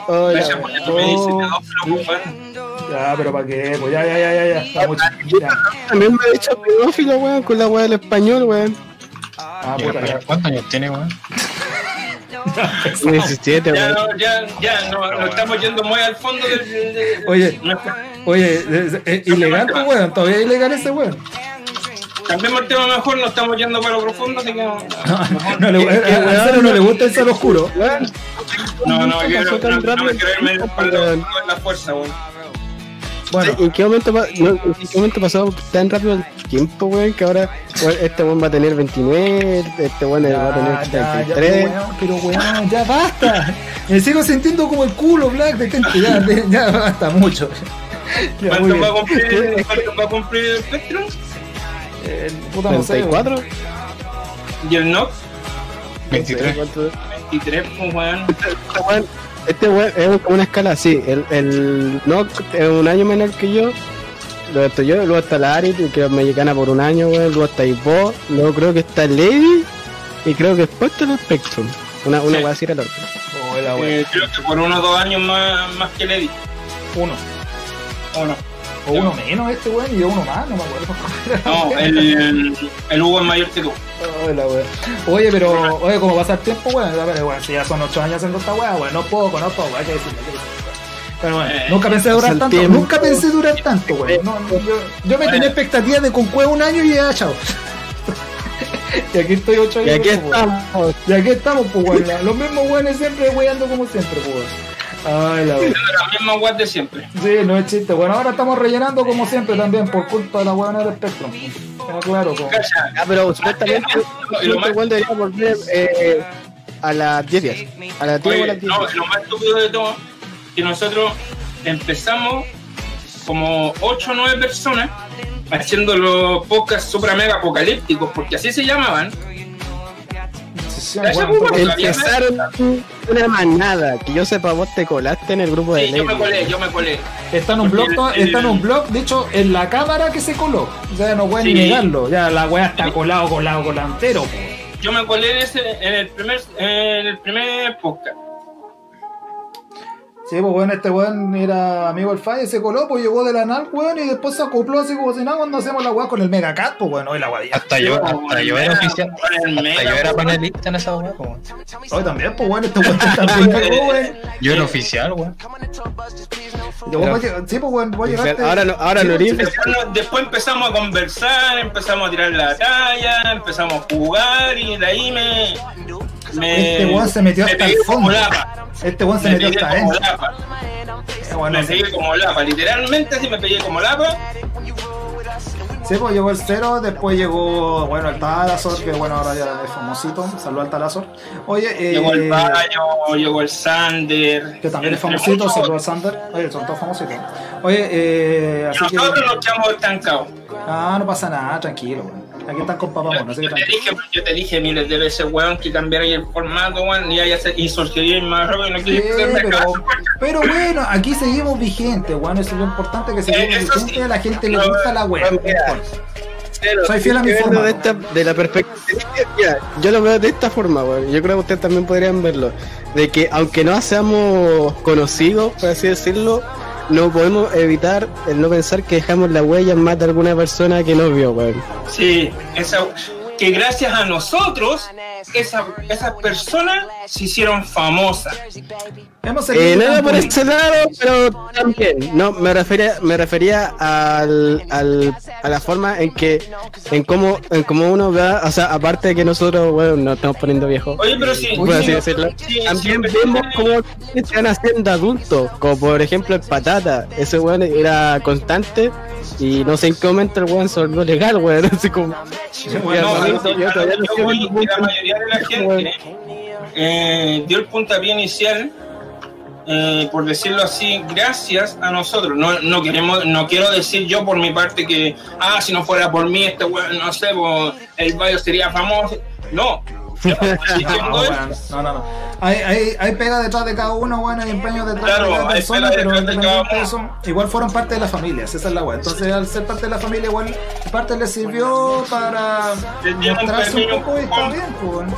Pues, weón. Ya, pero para qué, pues ya, ya, ya, ya, ya. Estamos ya. También me he dicho pedófilo, weón, con la weá del español, weón. Ah, puta, pero ya. ¿Cuántos años tiene, weón? 17, Ya, weón. no, ya, ya, no, no estamos yendo muy al fondo del. del- del- Oye. nuestro- Oye, es, es ilegal, pues, weón. Todavía es ilegal ese weón. Cambiemos el tema mejor, no estamos yendo para lo profundo, así que. No, No, le, a- Cero no le gusta el ser oscuro. No, no, quiero, no, no me rápido quiero irme weón. la fuerza, weón. Bueno, ¿En qué momento, no, ¿En qué momento pasó tan rápido el tiempo, weón? Que ahora weón, este weón va a tener 29, este weón va a tener ya, ya, ya, 33. pero weón, ya basta. Me sigo sintiendo como el culo, Black, de gente. Ya, ya basta mucho. Ya, muy ¿Cuánto va a cumplir, cuánto va a cumplir el Spectrum? Eh, puta, no sé, weón. 34. ¿Y el NOC? 23. 23, pues, weón. Este weón, este es una escala así. El, el Nock es un año menor que yo. Luego estoy yo, luego está la Ari, que es mexicana por un año, weón. Luego está vos, luego creo que está Lady. Y creo que después está el Spectrum. Una, una Sí. weá así era la otra. Weón. Eh, creo que por uno o dos años más, más que Lady. Uno. ¿O no? O uno menos este weón y yo uno más, no me acuerdo. No, el, el Hugo es mayor que tú. Hola, weón. Oye, pero, oye, como pasa el tiempo, weón, a ver, weón, si ya son ocho años haciendo esta weá, weón, no poco, no poco, hay que decirlo, hay que decirlo. Pero bueno, Eh, nunca pensé durar tanto, tiempo. nunca pensé durar tanto, weón. No, no, yo, yo me Bueno. tenía expectativas de con cueva un año y ya, chao. y aquí estoy ocho Y años. aquí pues, weón. estamos. Y aquí estamos, pues, weón. Los mismos weones siempre weando como siempre, pues, weón. Ay, la weón. La misma web de siempre. Sí, no es chiste. Bueno, ahora estamos rellenando como siempre también por culpa de la weona del Spectrum. Ah, claro, como... Calla. Ah, pero supuestamente Y lo más- weón debería volver eh, a las 10 días. A las 10 o a las 10. no, lo más estúpido de todo que nosotros empezamos como 8 o 9 personas haciendo los podcasts super mega apocalípticos, porque así se llamaban. Calla, bueno, Empezaron una manada. Que yo sepa, vos te colaste en el grupo de Sí, yo me colé, yo me colé. Está en un blog, El- está en un blog, de hecho, en la cámara que se coló. O sea, no pueden Sí. ni negarlo. Ya la weá está colado, colado, colado entero. po. Yo me colé en, ese, en, el primer, en el primer podcast. Sí, pues bueno, este weón era amigo del Falle, se coló, pues llegó de la NAL, weón, y después se acopló así como si nada cuando hacemos la weá con el Megacat, pues bueno, hoy la weá. Hasta yo, hasta yo era oficial. Hasta yo era pues, panelista en esa weá, weón. Hoy también, pues bueno, este weón también cagó, weón. Yo era oficial, weón. Sí, pues weón, voy a llegar. Ahora ahora Después, no- después empezamos a conversar, empezamos a tirar la talla, empezamos a jugar y de ahí me. Me Este weón se metió me hasta el fondo. lapa. Este weón se Me metió hasta lapa. Eh, bueno, Me pegué como lapa, literalmente así me pegué como lapa. Sí, pues llegó el cero, después llegó, bueno, el Talazor, que bueno, ahora ya es famosito, saludó al Talazor. Oye, eh, Llegó el Bayo, llegó el Sander. que también es famosito, saludó al Sander. Oye, son todos famositos. Oye, eh, Y así que... nosotros nos quedamos estancados. Ah, no pasa nada, tranquilo. Aquí están con papá, así que Yo te, dije, yo te dije miles de veces, weón, que cambiara el formato, weón, y, haya, y surgiría más rápido. No Sí, pero, pero bueno, aquí seguimos vigentes, weón. Eso es lo importante que seguimos Eh, vigentes. sí. A la gente le gusta la. Pero, Soy fiel a mi forma, De, ¿no? esta, de la perspectiva. Mira, yo lo veo de esta forma, weón. Yo creo que ustedes también podrían verlo. De que aunque no seamos conocidos, por así decirlo, no podemos evitar el no pensar que dejamos la huella en más de alguna persona que nos vio, weón. Sí, esa, que gracias a nosotros, esa, esas personas se hicieron famosas. Eh, nada por ese lado, pero también. No, me refería, me refería al, al, a la forma en que, en cómo, en cómo uno ve, o sea, aparte de que nosotros, bueno, nos estamos poniendo viejos. Oye, pero sí, por así sí, decirlo. sí, También sí, vemos cómo se van haciendo adultos, como por ejemplo el patata. Ese weón era constante y no sé en qué momento el weón se volvió legal, weón. Así como. Bueno, la mayoría de la gente eh, dio el puntapié inicial, eh, por decirlo así, gracias a nosotros. No, no queremos, no quiero decir yo por mi parte que, ah, si no fuera por mí, este weón, no sé, el Bayo sería famoso. No. Yo estoy No, no, no. Hay, hay, hay pega detrás de cada uno, bueno, hay empeño detrás Claro, de cada persona, pero de eso, igual fueron parte de la familia, esa es la weá. Entonces, al ser parte de la familia, igual parte les sirvió para mostrarse un poco y está bien, pues.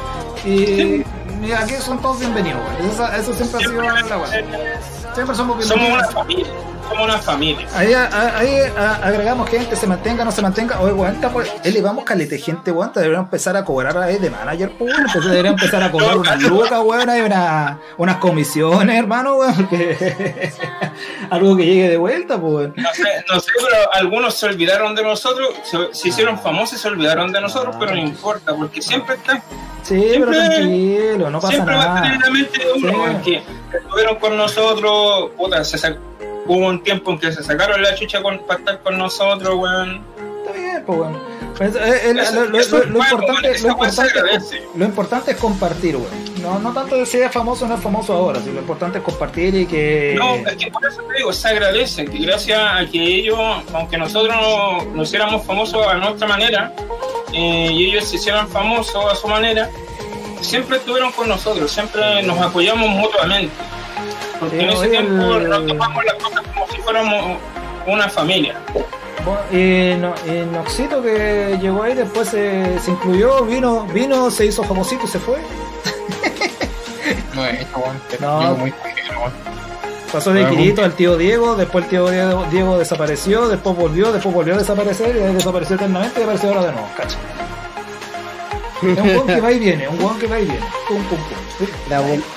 Y, aquí son todos bienvenidos, weón. Eso, eso siempre ha sido la weá. Siempre somos Somos bienvenidos. una familia. Somos una familia. Ahí, a- ahí a- agregamos gente, se mantenga, no se mantenga. Oye, weón, estamos- elevamos calete gente, weón. Deberíamos empezar a cobrar ahí de manager, pues. Entonces deberíamos empezar a cobrar unas lucas, weón. Hay una, unas comisiones, hermano, weón. Porque algo que llegue de vuelta, pues. No sé, no sé, pero algunos se olvidaron de nosotros, se, se hicieron famosos y se olvidaron de nosotros, pero no importa, porque siempre están, Sí, pero Siempre- tranquilo, no pasa siempre va a estar en nada. la mente de uno, Sí. porque estuvieron con nosotros, puta, se sac- hubo un tiempo en que se sacaron la chucha con, para estar con nosotros, weón. Está bien, pues, weón. Pues, eh, Eso- lo, bueno, importante, lo, importante, lo importante es compartir, weón. No, no tanto de si es famoso o no es famoso ahora, sino lo importante es compartir y que. No, es que por eso te digo, se agradece, que gracias a que ellos, aunque nosotros no, nos hiciéramos famosos a nuestra manera, eh, y ellos se hicieran famosos a su manera, siempre estuvieron con nosotros, siempre nos apoyamos mutuamente. Porque Sí, en ese tiempo el- nos tomamos las cosas como si fuéramos una familia. Bueno, y, no, y Noxito que llegó ahí, después se, se incluyó, vino, vino, se hizo famosito y se fue. No es hecho, weón. Te No. muy. Pasó de Kirito al tío Diego, después el tío Diego, Diego desapareció, después volvió, después volvió a desaparecer y ahí desapareció eternamente y apareció ahora de nuevo, cacha. Es un weón que va y viene, un weón que va y viene. Pum, pum, pum.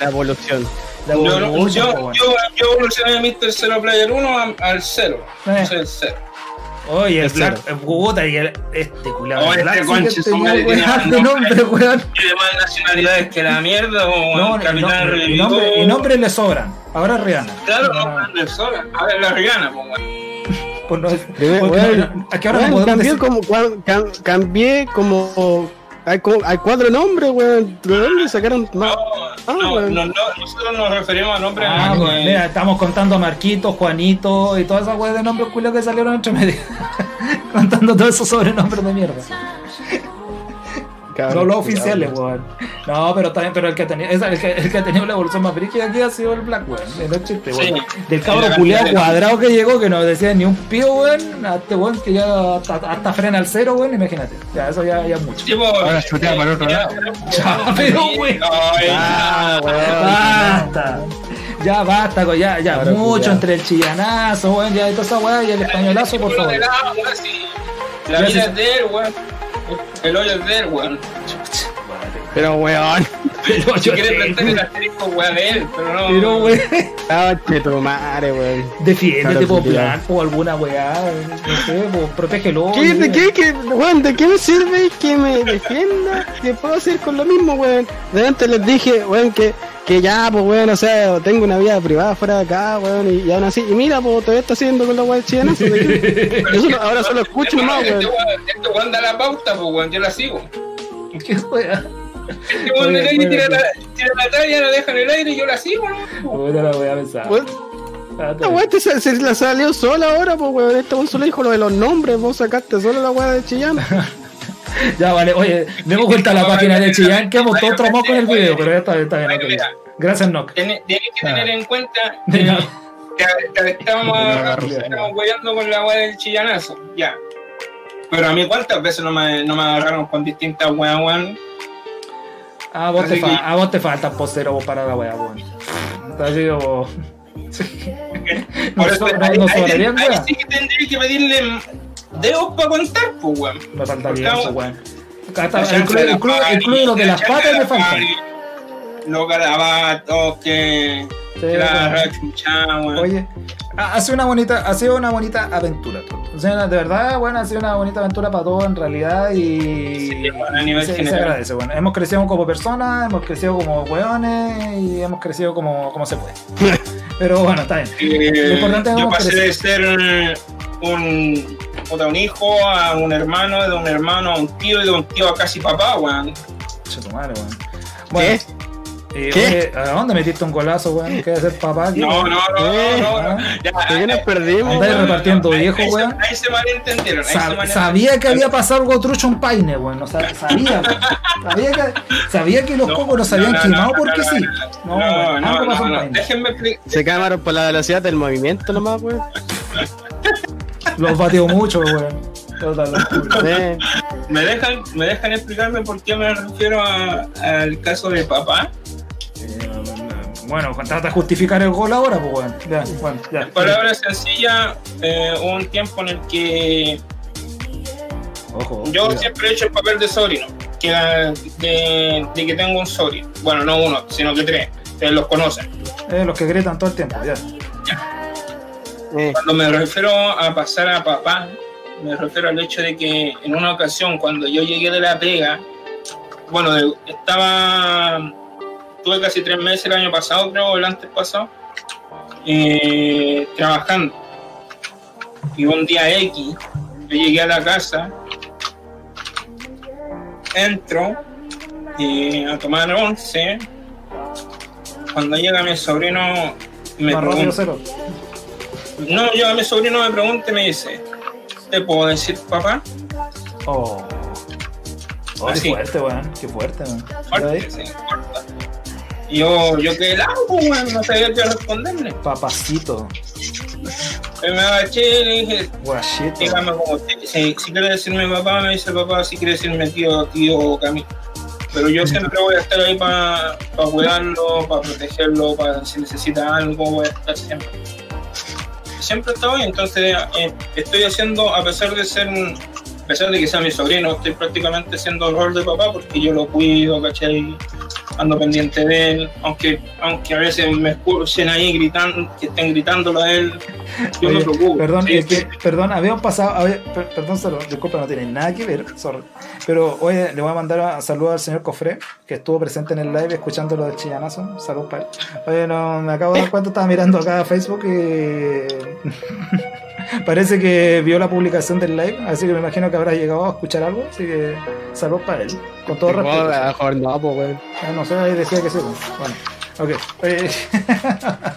La evolución. Yo, yo, yo, yo evolucioné de Mr. Zero Player 1 a- al 0. Eh. Soy el 0. Oye, el El Black, el puta y el, este culado. Oh, el este conche su madre tiene más de nombre, weón. Tiene más nacionalidades que la mierda, o No, Capitán no- y Revivido. nombre, nombres le sobran. Ahora Rihanna. Claro, No, no, no, sola. A ver, la Rihanna, pues, weón. pues no weón, no- es que ahora no weón, podemos cambié decir- como, cambié como hay, co- hay cuatro nombres, weón. ¿De dónde sacaron más? No, Ah, no, weón. no, no, nosotros nos referimos a nombres Ah, pues, mira, estamos contando a Marquito, Juanito y todas esas weas de nombres culiados que salieron entre medio. contando todos esos sobrenombres de mierda. Cabrón, No los oficiales, weón. weón. No, pero también, pero el que tenía, esa- el que, el que ha tenido la evolución más brígida aquí ha sido el Black, weón. El no es chiste, Sí. weón. Del cabro La de- cuadrado que llegó, que no decía ni un pío, weón. A este weón que ya hasta, hasta frena al cero, weón, imagínate. Ya, eso ya, ya es mucho. Tipo, Ahora chutea para el otro ya- lado. Ya, pero, weón. Ay, Ah, weón. Basta. Ya basta, co- ya, ya, mucho culiao. entre el chillanazo, weón, ya y toda esa weá y el españolazo, por favor. de lado, weón, sí. La Ya de. El hoyo es de él, weón. Pero, weón. Pero Si yo quieres plantar el asterisco, weón, de él, pero no. pero weón, Ah, che, tu madre, weón. defiéndete por blanco o alguna weá, no sé, pues, protégelo. ¿Qué, de qué, qué, weón, ¿de qué me sirve que me defienda? ¿Qué puedo hacer con lo mismo, weón? Delante les dije, weón, que, que ya, pues, weón, o sea, tengo una vida privada fuera de acá, weón, y, y aún así, y mira, pues, todavía está haciendo con la weá chilena. Yo solo- ahora solo escucho Este weón. weón, este weón da la pauta, pues, weón, yo la sigo. ¿Qué weá? Este weón Oye, de ley bueno, tira la, tira la talla, la deja en el aire y yo la sigo, ¿no? Puta la. Weón, Ah, está Esta weá te sa- se la salió sola ahora, pues, weón. Este weón solo dijo lo de los nombres, vos sacaste solo la weá de Chillán. Ya vale, oye, demos vuelta a la página de Chillán, que hemos todos tramados con el video, pero ya está, está bien. Mira. Gracias, Nock. Tienes que tener en cuenta que, Rusia. estábamos weyando con la weá del chillanazo, ya. Pero a mí cuántas veces no me, no me agarraron con distintas weas, weón. A vos, te que- a vos te faltan posteros vos para la weá, weón. Está así como. Por eso, ahí, no, no ahí ahí sí que tendría que pedirle dedos para contar, pues, weón. Me Porque eso, vamos- weón. Incluye los de la las patas me pari, Los garabatos, que. La weón. rachucha, weón. Oye, ha sido una bonita, ha sido una bonita aventura. O sea, de verdad, bueno, ha sido una bonita aventura para todos en realidad y, Sí, bueno, a nivel se, se agradece. Bueno, hemos crecido como personas, hemos crecido como weones y hemos crecido como, como se puede. Pero bueno, está bien. Eh, Lo importante es yo pasé crecido. de ser un, puta, un hijo a un hermano, de un hermano a un tío y de un tío a casi papá, weón. Tu madre, weón. Bueno, eh, ¿Qué? oye, ¿a dónde metiste un golazo, weón? ¿Qué ser papá? aquí, No, no, no, ¿Qué? no, no. Ah. Ya, ¿De qué nos perdimos? Andáis repartiendo ahí- viejo, weón. Ahí se malentendieron. Sab- sabía que había pasado algo trucho en Paine, weón. No sab- sabía. Sabía que, sabía que los cocos nos habían no, no, quemado no, porque no, sí. No, No, no, no, no, no. Déjenme explicar. Se camaron por la velocidad del movimiento nomás, weón. Los batió mucho, weón. Total. ¿Me dejan, ¿Me dejan explicarme por qué me refiero a- al caso de papá? Bueno, trata de justificar el gol ahora, pues bueno. Ya, bueno, ya. En palabras sencillas, eh, hubo un tiempo en el que Ojo, yo siempre he hecho el papel de sobrino, que era de, de que tengo un sobrino. Bueno, no uno, sino que tres. Ustedes los conocen. Eh, los que gritan todo el tiempo, ya. Eh, Cuando me refiero a pasar a papá, me refiero al hecho de que en una ocasión, cuando yo llegué de la pega, bueno, estaba, tuve casi tres meses el año pasado, creo, el antes pasado, eh, trabajando. Y un día X, yo llegué a la casa, entro eh, a tomar once. Cuando llega mi sobrino, me pregunta, cero. No, yo a mi sobrino me pregunta y me dice, ¿te puedo decir papá? Oh. Oh, qué fuerte, weón. Qué fuerte, weón. Fuerte, sí, fuerte. Y yo, yo quedé helado, pues, weón, no sabía qué responderle. Papacito. Y me agaché y le dije, Guachito. dígame como usted, si, si quiere decirme papá, me dice papá, si quiere decirme tío, tío o Camilo. Pero yo siempre voy a estar ahí para cuidarlo, para protegerlo, para si necesita algo, voy a estar siempre. Siempre estoy, entonces eh, estoy haciendo, a pesar de ser, a pesar de que sea mi sobrino, estoy prácticamente haciendo el rol de papá porque yo lo cuido, ¿cachai? Ando pendiente de él, aunque, aunque a veces me escuchen ahí gritando, que estén gritándolo a él, yo Oye, me preocupo. Perdón, Sí, es que- perdón, habíamos pasado, había- per- perdón, solo, disculpa, no tiene nada que ver, sorry. Pero oye, le voy a mandar a saludos al señor Cofré, que estuvo presente en el live escuchando lo del chillanazo. Salud para él. Oye, no, me acabo de dar cuenta, estaba mirando acá Facebook y parece que vio la publicación del live, así que me imagino que habrá llegado a escuchar algo, así que salud para él, con todo respeto. a lo mejor no, pues, weón. Ah, No sé, ahí decía que sí. pues. Bueno, ok.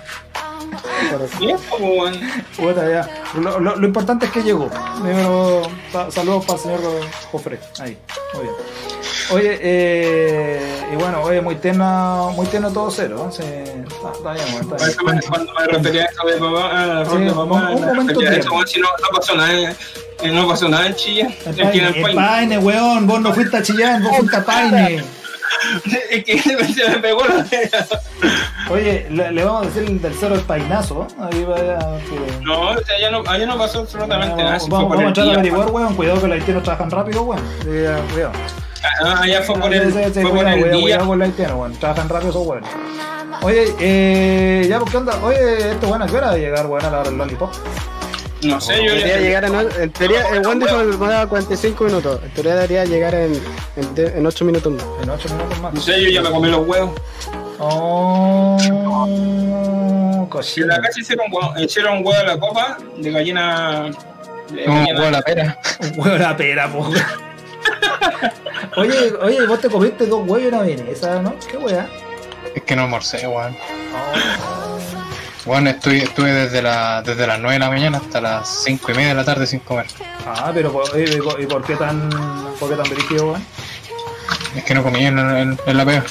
Pues. Puta, ya. Lo, lo- lo importante es que llegó. Primero, sa- saludos para el señor Jofre. Ahí, muy bien. Oye, eh, y bueno, oye, muy tierno, muy tierno todo cero. ¿no? Sí, está, está bien, está bien. Cuando cuando me refería a eso de papá, a Sí, rol de papá, un- un me momento a eso, si no, no pasó nada, eh, no pasó nada en Chile, El Paine, el. Paine, weón, vos no fuiste a Chillán, vos fuiste a Paine. Es que se me pegó la Oye, le, le vamos a decir el del cero el painazo. ¿no? Ahí vaya. que- No, allá no, allá no pasó absolutamente nada, Vamos, si vamos, vamos a tratar de averiguar, weón. Cuidado que los haitianos trabajan rápido, weón. Sí, cuidado. Ah, allá fue por el, fue por el cuidado, día. cuidado con los haitianos, weón. Trabajan rápido esos weones. Oye, eh, ya, ¿por qué onda? Oye, esto, bueno, ¿a qué hora a llegar, weón, a la hora del lollipop? No sé, yo Debería ya... llegar en, en teoría, el One dijo que me 45 minutos. En teoría debería llegar en, en, de- en 8 minutos más. En 8 minutos más. No sé, yo ya me comí los huevos. Oh, En la casa hicieron, huevo- hicieron huevo a la copa de gallina... De gallina- huevo a la pera. Un huevo de la pera, po. Oye, oye, vos te comiste dos huevos y una vienesa, ¿no? ¿Qué weá? Es que no almorcé, weón. Bueno, estuve, estuve desde, la, desde las 9 de la mañana hasta las 5 y media de la tarde sin comer. Ah, pero oye, ¿y por- ¿y por qué tan, por qué tan brígido, weón? Es que no comí en, en- en la pega.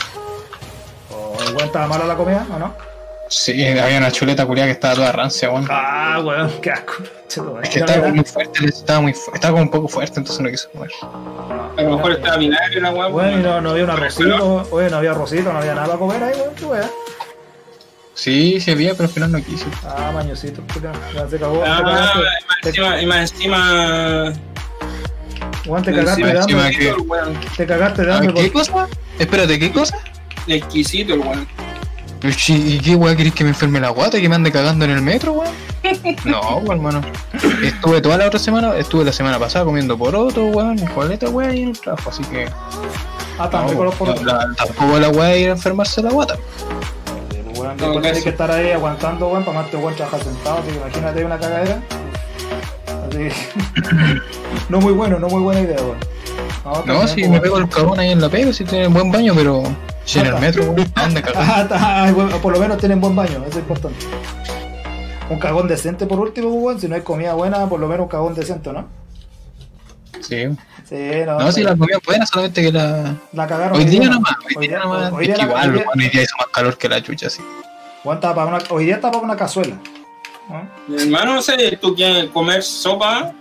¿O weón estaba mala la comida o no? Sí, había una chuleta culiada que estaba toda rancia, weón. Ah, weón, qué asco. Cheto, Es que estaba verás. muy fuerte, estaba muy fu- estaba como un poco fuerte, entonces no quise comer. A lo mejor estaba vinagre la huevo. Bueno, no, no había un arrocito, oye, no había arrocito, no había nada para comer ahí, weón, qué weá. Sí, sí había, pero al final no quise. Ah, mañosito, puta, ya se cagó. Ah, te y más encima, y más encima... weón, te cagaste de hambre, que- weón. te cagaste de Ah, hambre. ¿Qué por- cosa? Espérate, ¿qué cosa? Exquisito el weón. ¿Y qué weá querés que me enferme la guata y que me ande cagando en el metro, weón? No, weón, hermano. Estuve toda la otra semana, estuve la semana pasada comiendo poroto, weón, coleta, weón, y en el trabajo, así que. Ah, tan no, los porotos. la- tampoco la weá ir a enfermarse la guata. Weón, No, tienes que estar ahí aguantando, weón, para más te weón trabajar sentado, así que imagínate una cagadera. Así que, no muy bueno, no muy buena idea, weón. No, No, si pues, me pego el cagón ahí en la pega, si tiene buen baño, pero. Si en el metro, weón, ¿a dónde cagar? Ah, por lo menos tienen buen baño, eso es importante. Un cagón decente por último, weón. Si no hay comida buena, por lo menos un cagón decente, ¿no? Sí. Sí, no. No, si la comida es buena, solamente que la. la cagaron. Hoy día no. nomás, hoy día nomás. hoy Es día igual, hoy día- weón, hoy día hizo más calor que la chucha, sí. weón, estaba para una- hoy día está para una cazuela. ¿no? Mi hermano, no sé, tú quieres comer sopa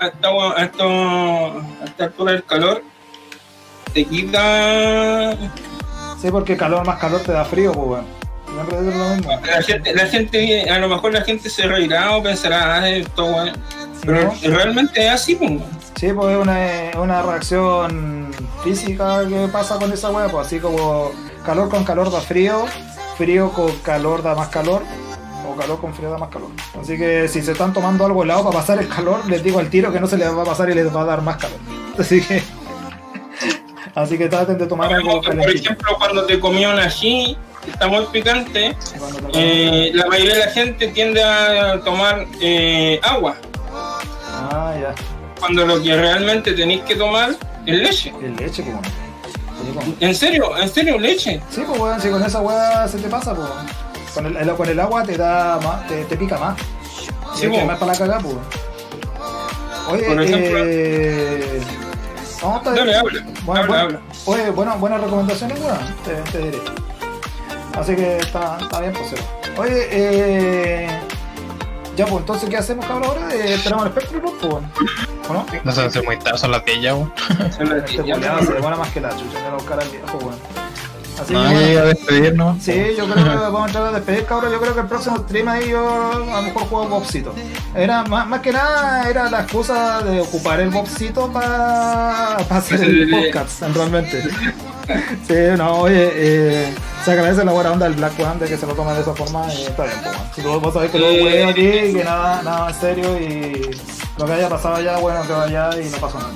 a esta, a esta, a esta altura del calor, te quita. Sí, porque calor más calor te da frío, pues. La gente, la gente, a lo mejor la gente se reirá o pensará, ah, esto, weón. Pero No. realmente es así, pues. Sí, pues es una, una reacción física que pasa con esa weá, pues así como calor con calor da frío, frío con calor da más calor, o calor con frío da más calor. Así que si se están tomando algo helado para pasar el calor, les digo al tiro que no se les va a pasar y les va a dar más calor. Así que. Así que traten de tomar algo Por calentito. ejemplo, cuando te comí un ají, que está muy picante, eh, la mayoría de la gente tiende a tomar eh, agua, Ah, ya. cuando lo que realmente tenéis que tomar es leche. ¿En serio? ¿En serio leche? Sí, pues weón, si con esa weá se te pasa, pues. Con el, el- con el agua te da más, te, te pica más. Sí, pues. más para la cagada, pues. Oye, Por ejemplo- eh. No, está Dale, habla. Bueno, habla, bueno, habla. Oye, bueno, buenas recomendaciones, weón, te, te diré. Así que está, está bien, pues. Oye, eh. Ya, pues entonces, ¿qué hacemos, cabrón? Ahora eh, esperamos el espectro, pues, pues, ¿o no? No se hace muy tarde, son las 10 ya, weón. Son las Este diez, ya, culiao se demora más que la chucha, me va a buscar al viejo, weón. Así No, que, ya bueno. iba a despedirnos. Sí, yo creo que vamos a entrar a despedir, cabrón. Yo creo que el próximo stream ahí yo a lo mejor juego Bobcito. Era más, más que nada, era la excusa de ocupar el Bobcito para hacer el podcast, realmente. Sí, no, oye, eh, se agradece la buena onda del Black One de que se lo tome de esa forma y está bien, pues. Si tú vos sabés que lo huevo aquí y que nada, nada en serio y lo que haya pasado allá, bueno, que vaya y no pasó nada.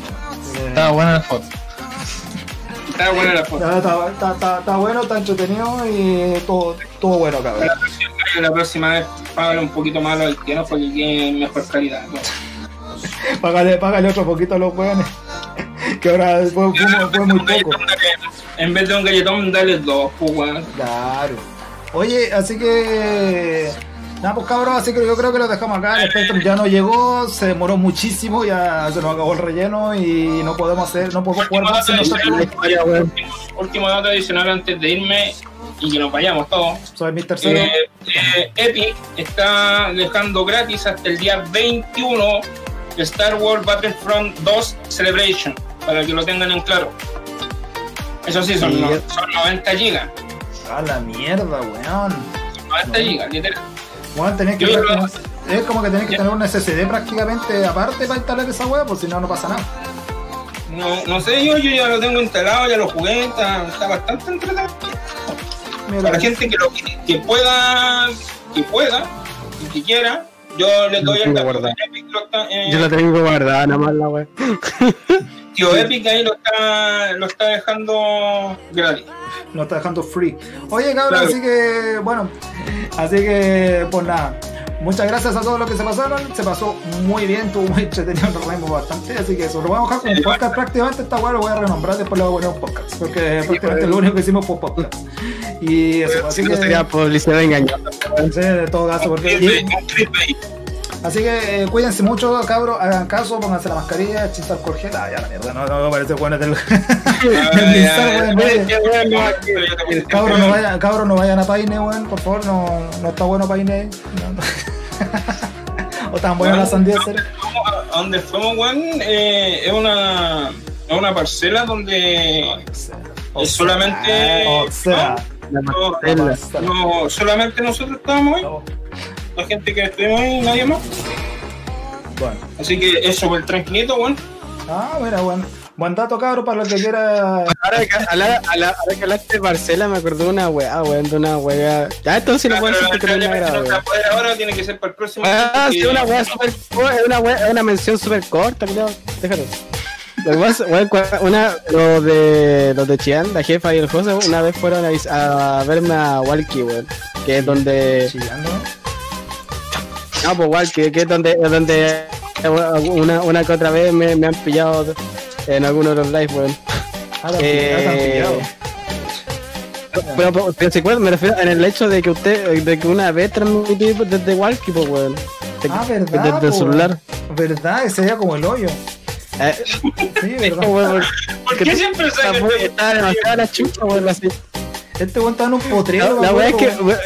Estaba buena la foto. Está buena la foto. Está, está, está, está bueno, está entretenido y todo, todo bueno, cabrón. La próxima vez págale un poquito más a los haitianos para que quede mejor calidad. ¿no? Págale, págale otro poquito a los weones. Que ahora fue, fue- fue muy poco. En vez de un galletón, dale dos, pues, weón. Claro. Oye, así que. Nada, pues cabrón, así que yo creo que lo dejamos acá. El Spectrum ya no llegó, se demoró muchísimo, ya se nos acabó el relleno y no podemos hacer, no podemos jugar más último dato adicional antes de irme y que nos vayamos todos. Soy Mr. Zero. Eh, eh, Epic está dejando gratis hasta el día 21 Star Wars Battlefront 2 Celebration, para que lo tengan en claro. Eso sí, son, no- son 90 gigas. A la mierda, weón. 90 gigas, literal. Weón, tenés que. Yo creo- Es como que tenés que tener un SSD prácticamente aparte para instalar esa weá, pues si no, no pasa nada. No, no sé, yo, yo ya lo tengo instalado, ya lo jugué, está, está bastante entretenido. Mira, Para la gente que, lo, que pueda, que pueda y que quiera, yo le doy el lo está, eh, Yo la tengo guardada nada más la wea. Tío Epic ahí lo está, lo está dejando gratis. nos está dejando free. Oye, cabrón, Claro. así que, bueno, así que, pues nada. Muchas gracias a todos los que se pasaron. Se pasó muy bien, estuvo muy entretenido, nos reímos bastante. Así que eso lo voy a dejar como podcast prácticamente. Esta weá lo voy a renombrar, después lo voy a poner un podcast. Porque prácticamente lo único que hicimos fue podcast. Y eso, así Si que. sería publicidad engañosa. De todo caso, porque. Así que eh, cuídense mucho, cabros, hagan caso, pónganse la mascarilla, echense alcohol gel. Ah, ya la mierda, no, no, parece bueno del. Del ya, Lizar, weón, ya, oye. ya, ya, ya, pero yo te puse- Cabros no, vayan, cabros, no vayan a Paine, weón, por favor, no, no está bueno Paine. No, no. o tan buena la sandía, a donde fuimos, weón, eh, es una, es una parcela donde O es solamente. O sea, La no, solamente nosotros estábamos ahí, no. La gente que estuvimos ahí, nadie más. Bueno. Así que es súper tranquilito, weón. Ah, mira, buen, buen dato, cabros, para los que quiera. Ahora que, a la- a la- ahora que hablaste de Barcela, me acordé de una weá, weón, de una weá. Ya, esto sí lo puedo decir porque no no weón. ahora, tiene que ser para el próximo. Ah, sí, una weá super. Es una weá, es una mención super corta, creo. Déjalo. Lo que weón, una, los de, los de Chian, la jefa y el José, una vez fueron a, verme a Walkie, weón. Que es donde. Chillando. No, pues Walkie, que es donde, es donde una, una que otra vez me, me han pillado en algunos de los lives, weón. Ah, Eh. Pero, pero, pero si cuál, me refiero en el hecho de que usted, de que una vez transmití desde Walkie, pues, weón. De- Ah, verdad. Desde el po, celular. Verdad, ese día como el hoyo. Eh, Sí, verdad. weón, ¿Por qué siempre este- está demasiado la chucha, weón, así. Este weón estaba en un potrero. La, la weá es que. weón,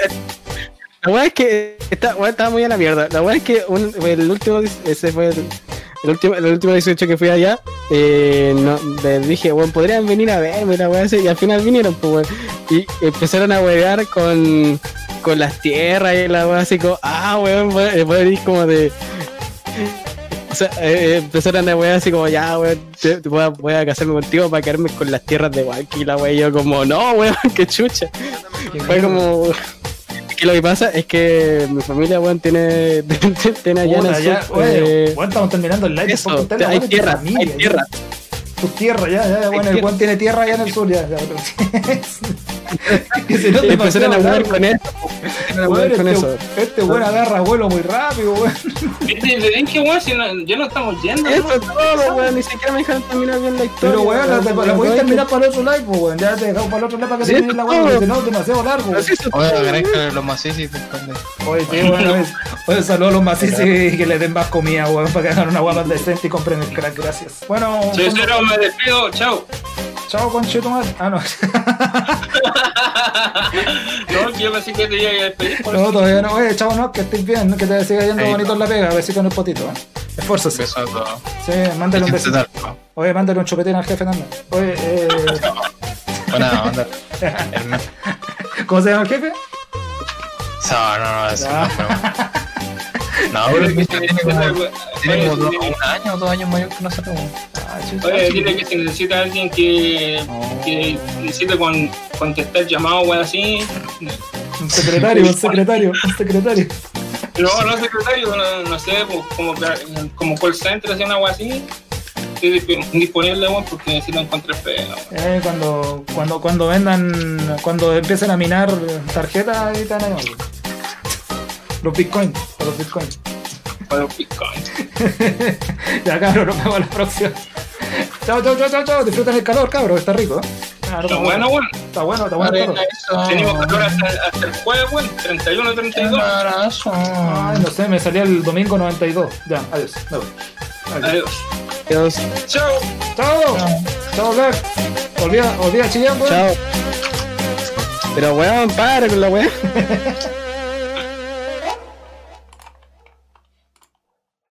La weá es que. Esta weá estaba muy a la mierda. La weá es que un- el último. Ese fue el, último, el último 18 que fui allá. Eh, no, le dije, weón, podrían venir a verme, la weá. Y al final vinieron, pues, weón. Y empezaron a huevear con, con las tierras y la weá así como, ah, weón, a ir como de. Sea, eh, empezaron a wear así como, ya, weón, voy, a, voy a casarme contigo para quedarme con las tierras de Walkie, la weá. Y yo como, no, weón, qué chucha. Fue como. Es que lo que pasa es que mi familia, weón, tiene, tiene allá en Puta, el ya, sur. oye, eh, weón, estamos terminando el live. eso, hay tierra, tu familia, hay tierra. Tu tierra, ya, ya, bueno, el. Juan tiene tierra allá en el sur, ya. ya. que se empezaron a jugar con eso. Weón, jugar con eso. este, este weón agarra vuelo muy rápido, weón. ¿Viste? Le dije, weón, si no, ya no estamos yendo. Eso es todo, weón. Ni siquiera me dejaron terminar bien la historia. Pero weón, la, la, la weón. podéis terminar para el otro live, pues, weón. Ya te dejamos para el otro live para que Sí, termine la weón, porque no demasiado largo. weón. Oye, agradezco los de. Oye, sí, weón, oye, oye, saludos a los macitos y que les den más comida, weón, para que hagan una weá más decente y compren el crack, gracias. Bueno, cero, me despido, chao. chao, conchetumar. Ah, no. No, yo pensé que te iba a despedir por No, todavía no. Oye, chao, no, que estés bien, que te siga yendo Ahí bonito no. en la pega, besito en el potito, ¿eh? A todos. Sí, mándale un besito. Oye, mándale un chupetín al jefe también. Oye, eh, onda. Hermano. ¿cómo se llama el jefe? No, no, no, eso no, pero- No, pero el bicho tiene como, dos- un año o dos años mayor que nosotros. Ah. Oye, dile que si necesita alguien que, que necesite con, contestar llamados, weón, así. Un secretario, un secretario, un secretario. No, no secretario, no, no sé, pues, como, como call center, así una weá así. Disponible, porque pega, weón. Eh, cuando, cuando, cuando vendan, cuando empiecen a minar tarjetas, ahí te van a llamar. Los bitcoins, para los bitcoins. Para los bitcoins. ya cabrón, nos vemos la próxima. Chao, chao, chao, chao, chao. Disfruten el calor, cabrón, está rico. ¿eh? Ah, Está bueno, weón. Está bueno, está bueno calor. Tenemos calor hasta, hasta el jueves, weón. 31, 32. abrazo. Ay, no sé, me salía el domingo 92. Ya, adiós. Me voy. Adiós. Adiós. Chao. Chao. Chao, Black. Olvida, olvida chillar, weón. Chao. Pero weón, para con la weón.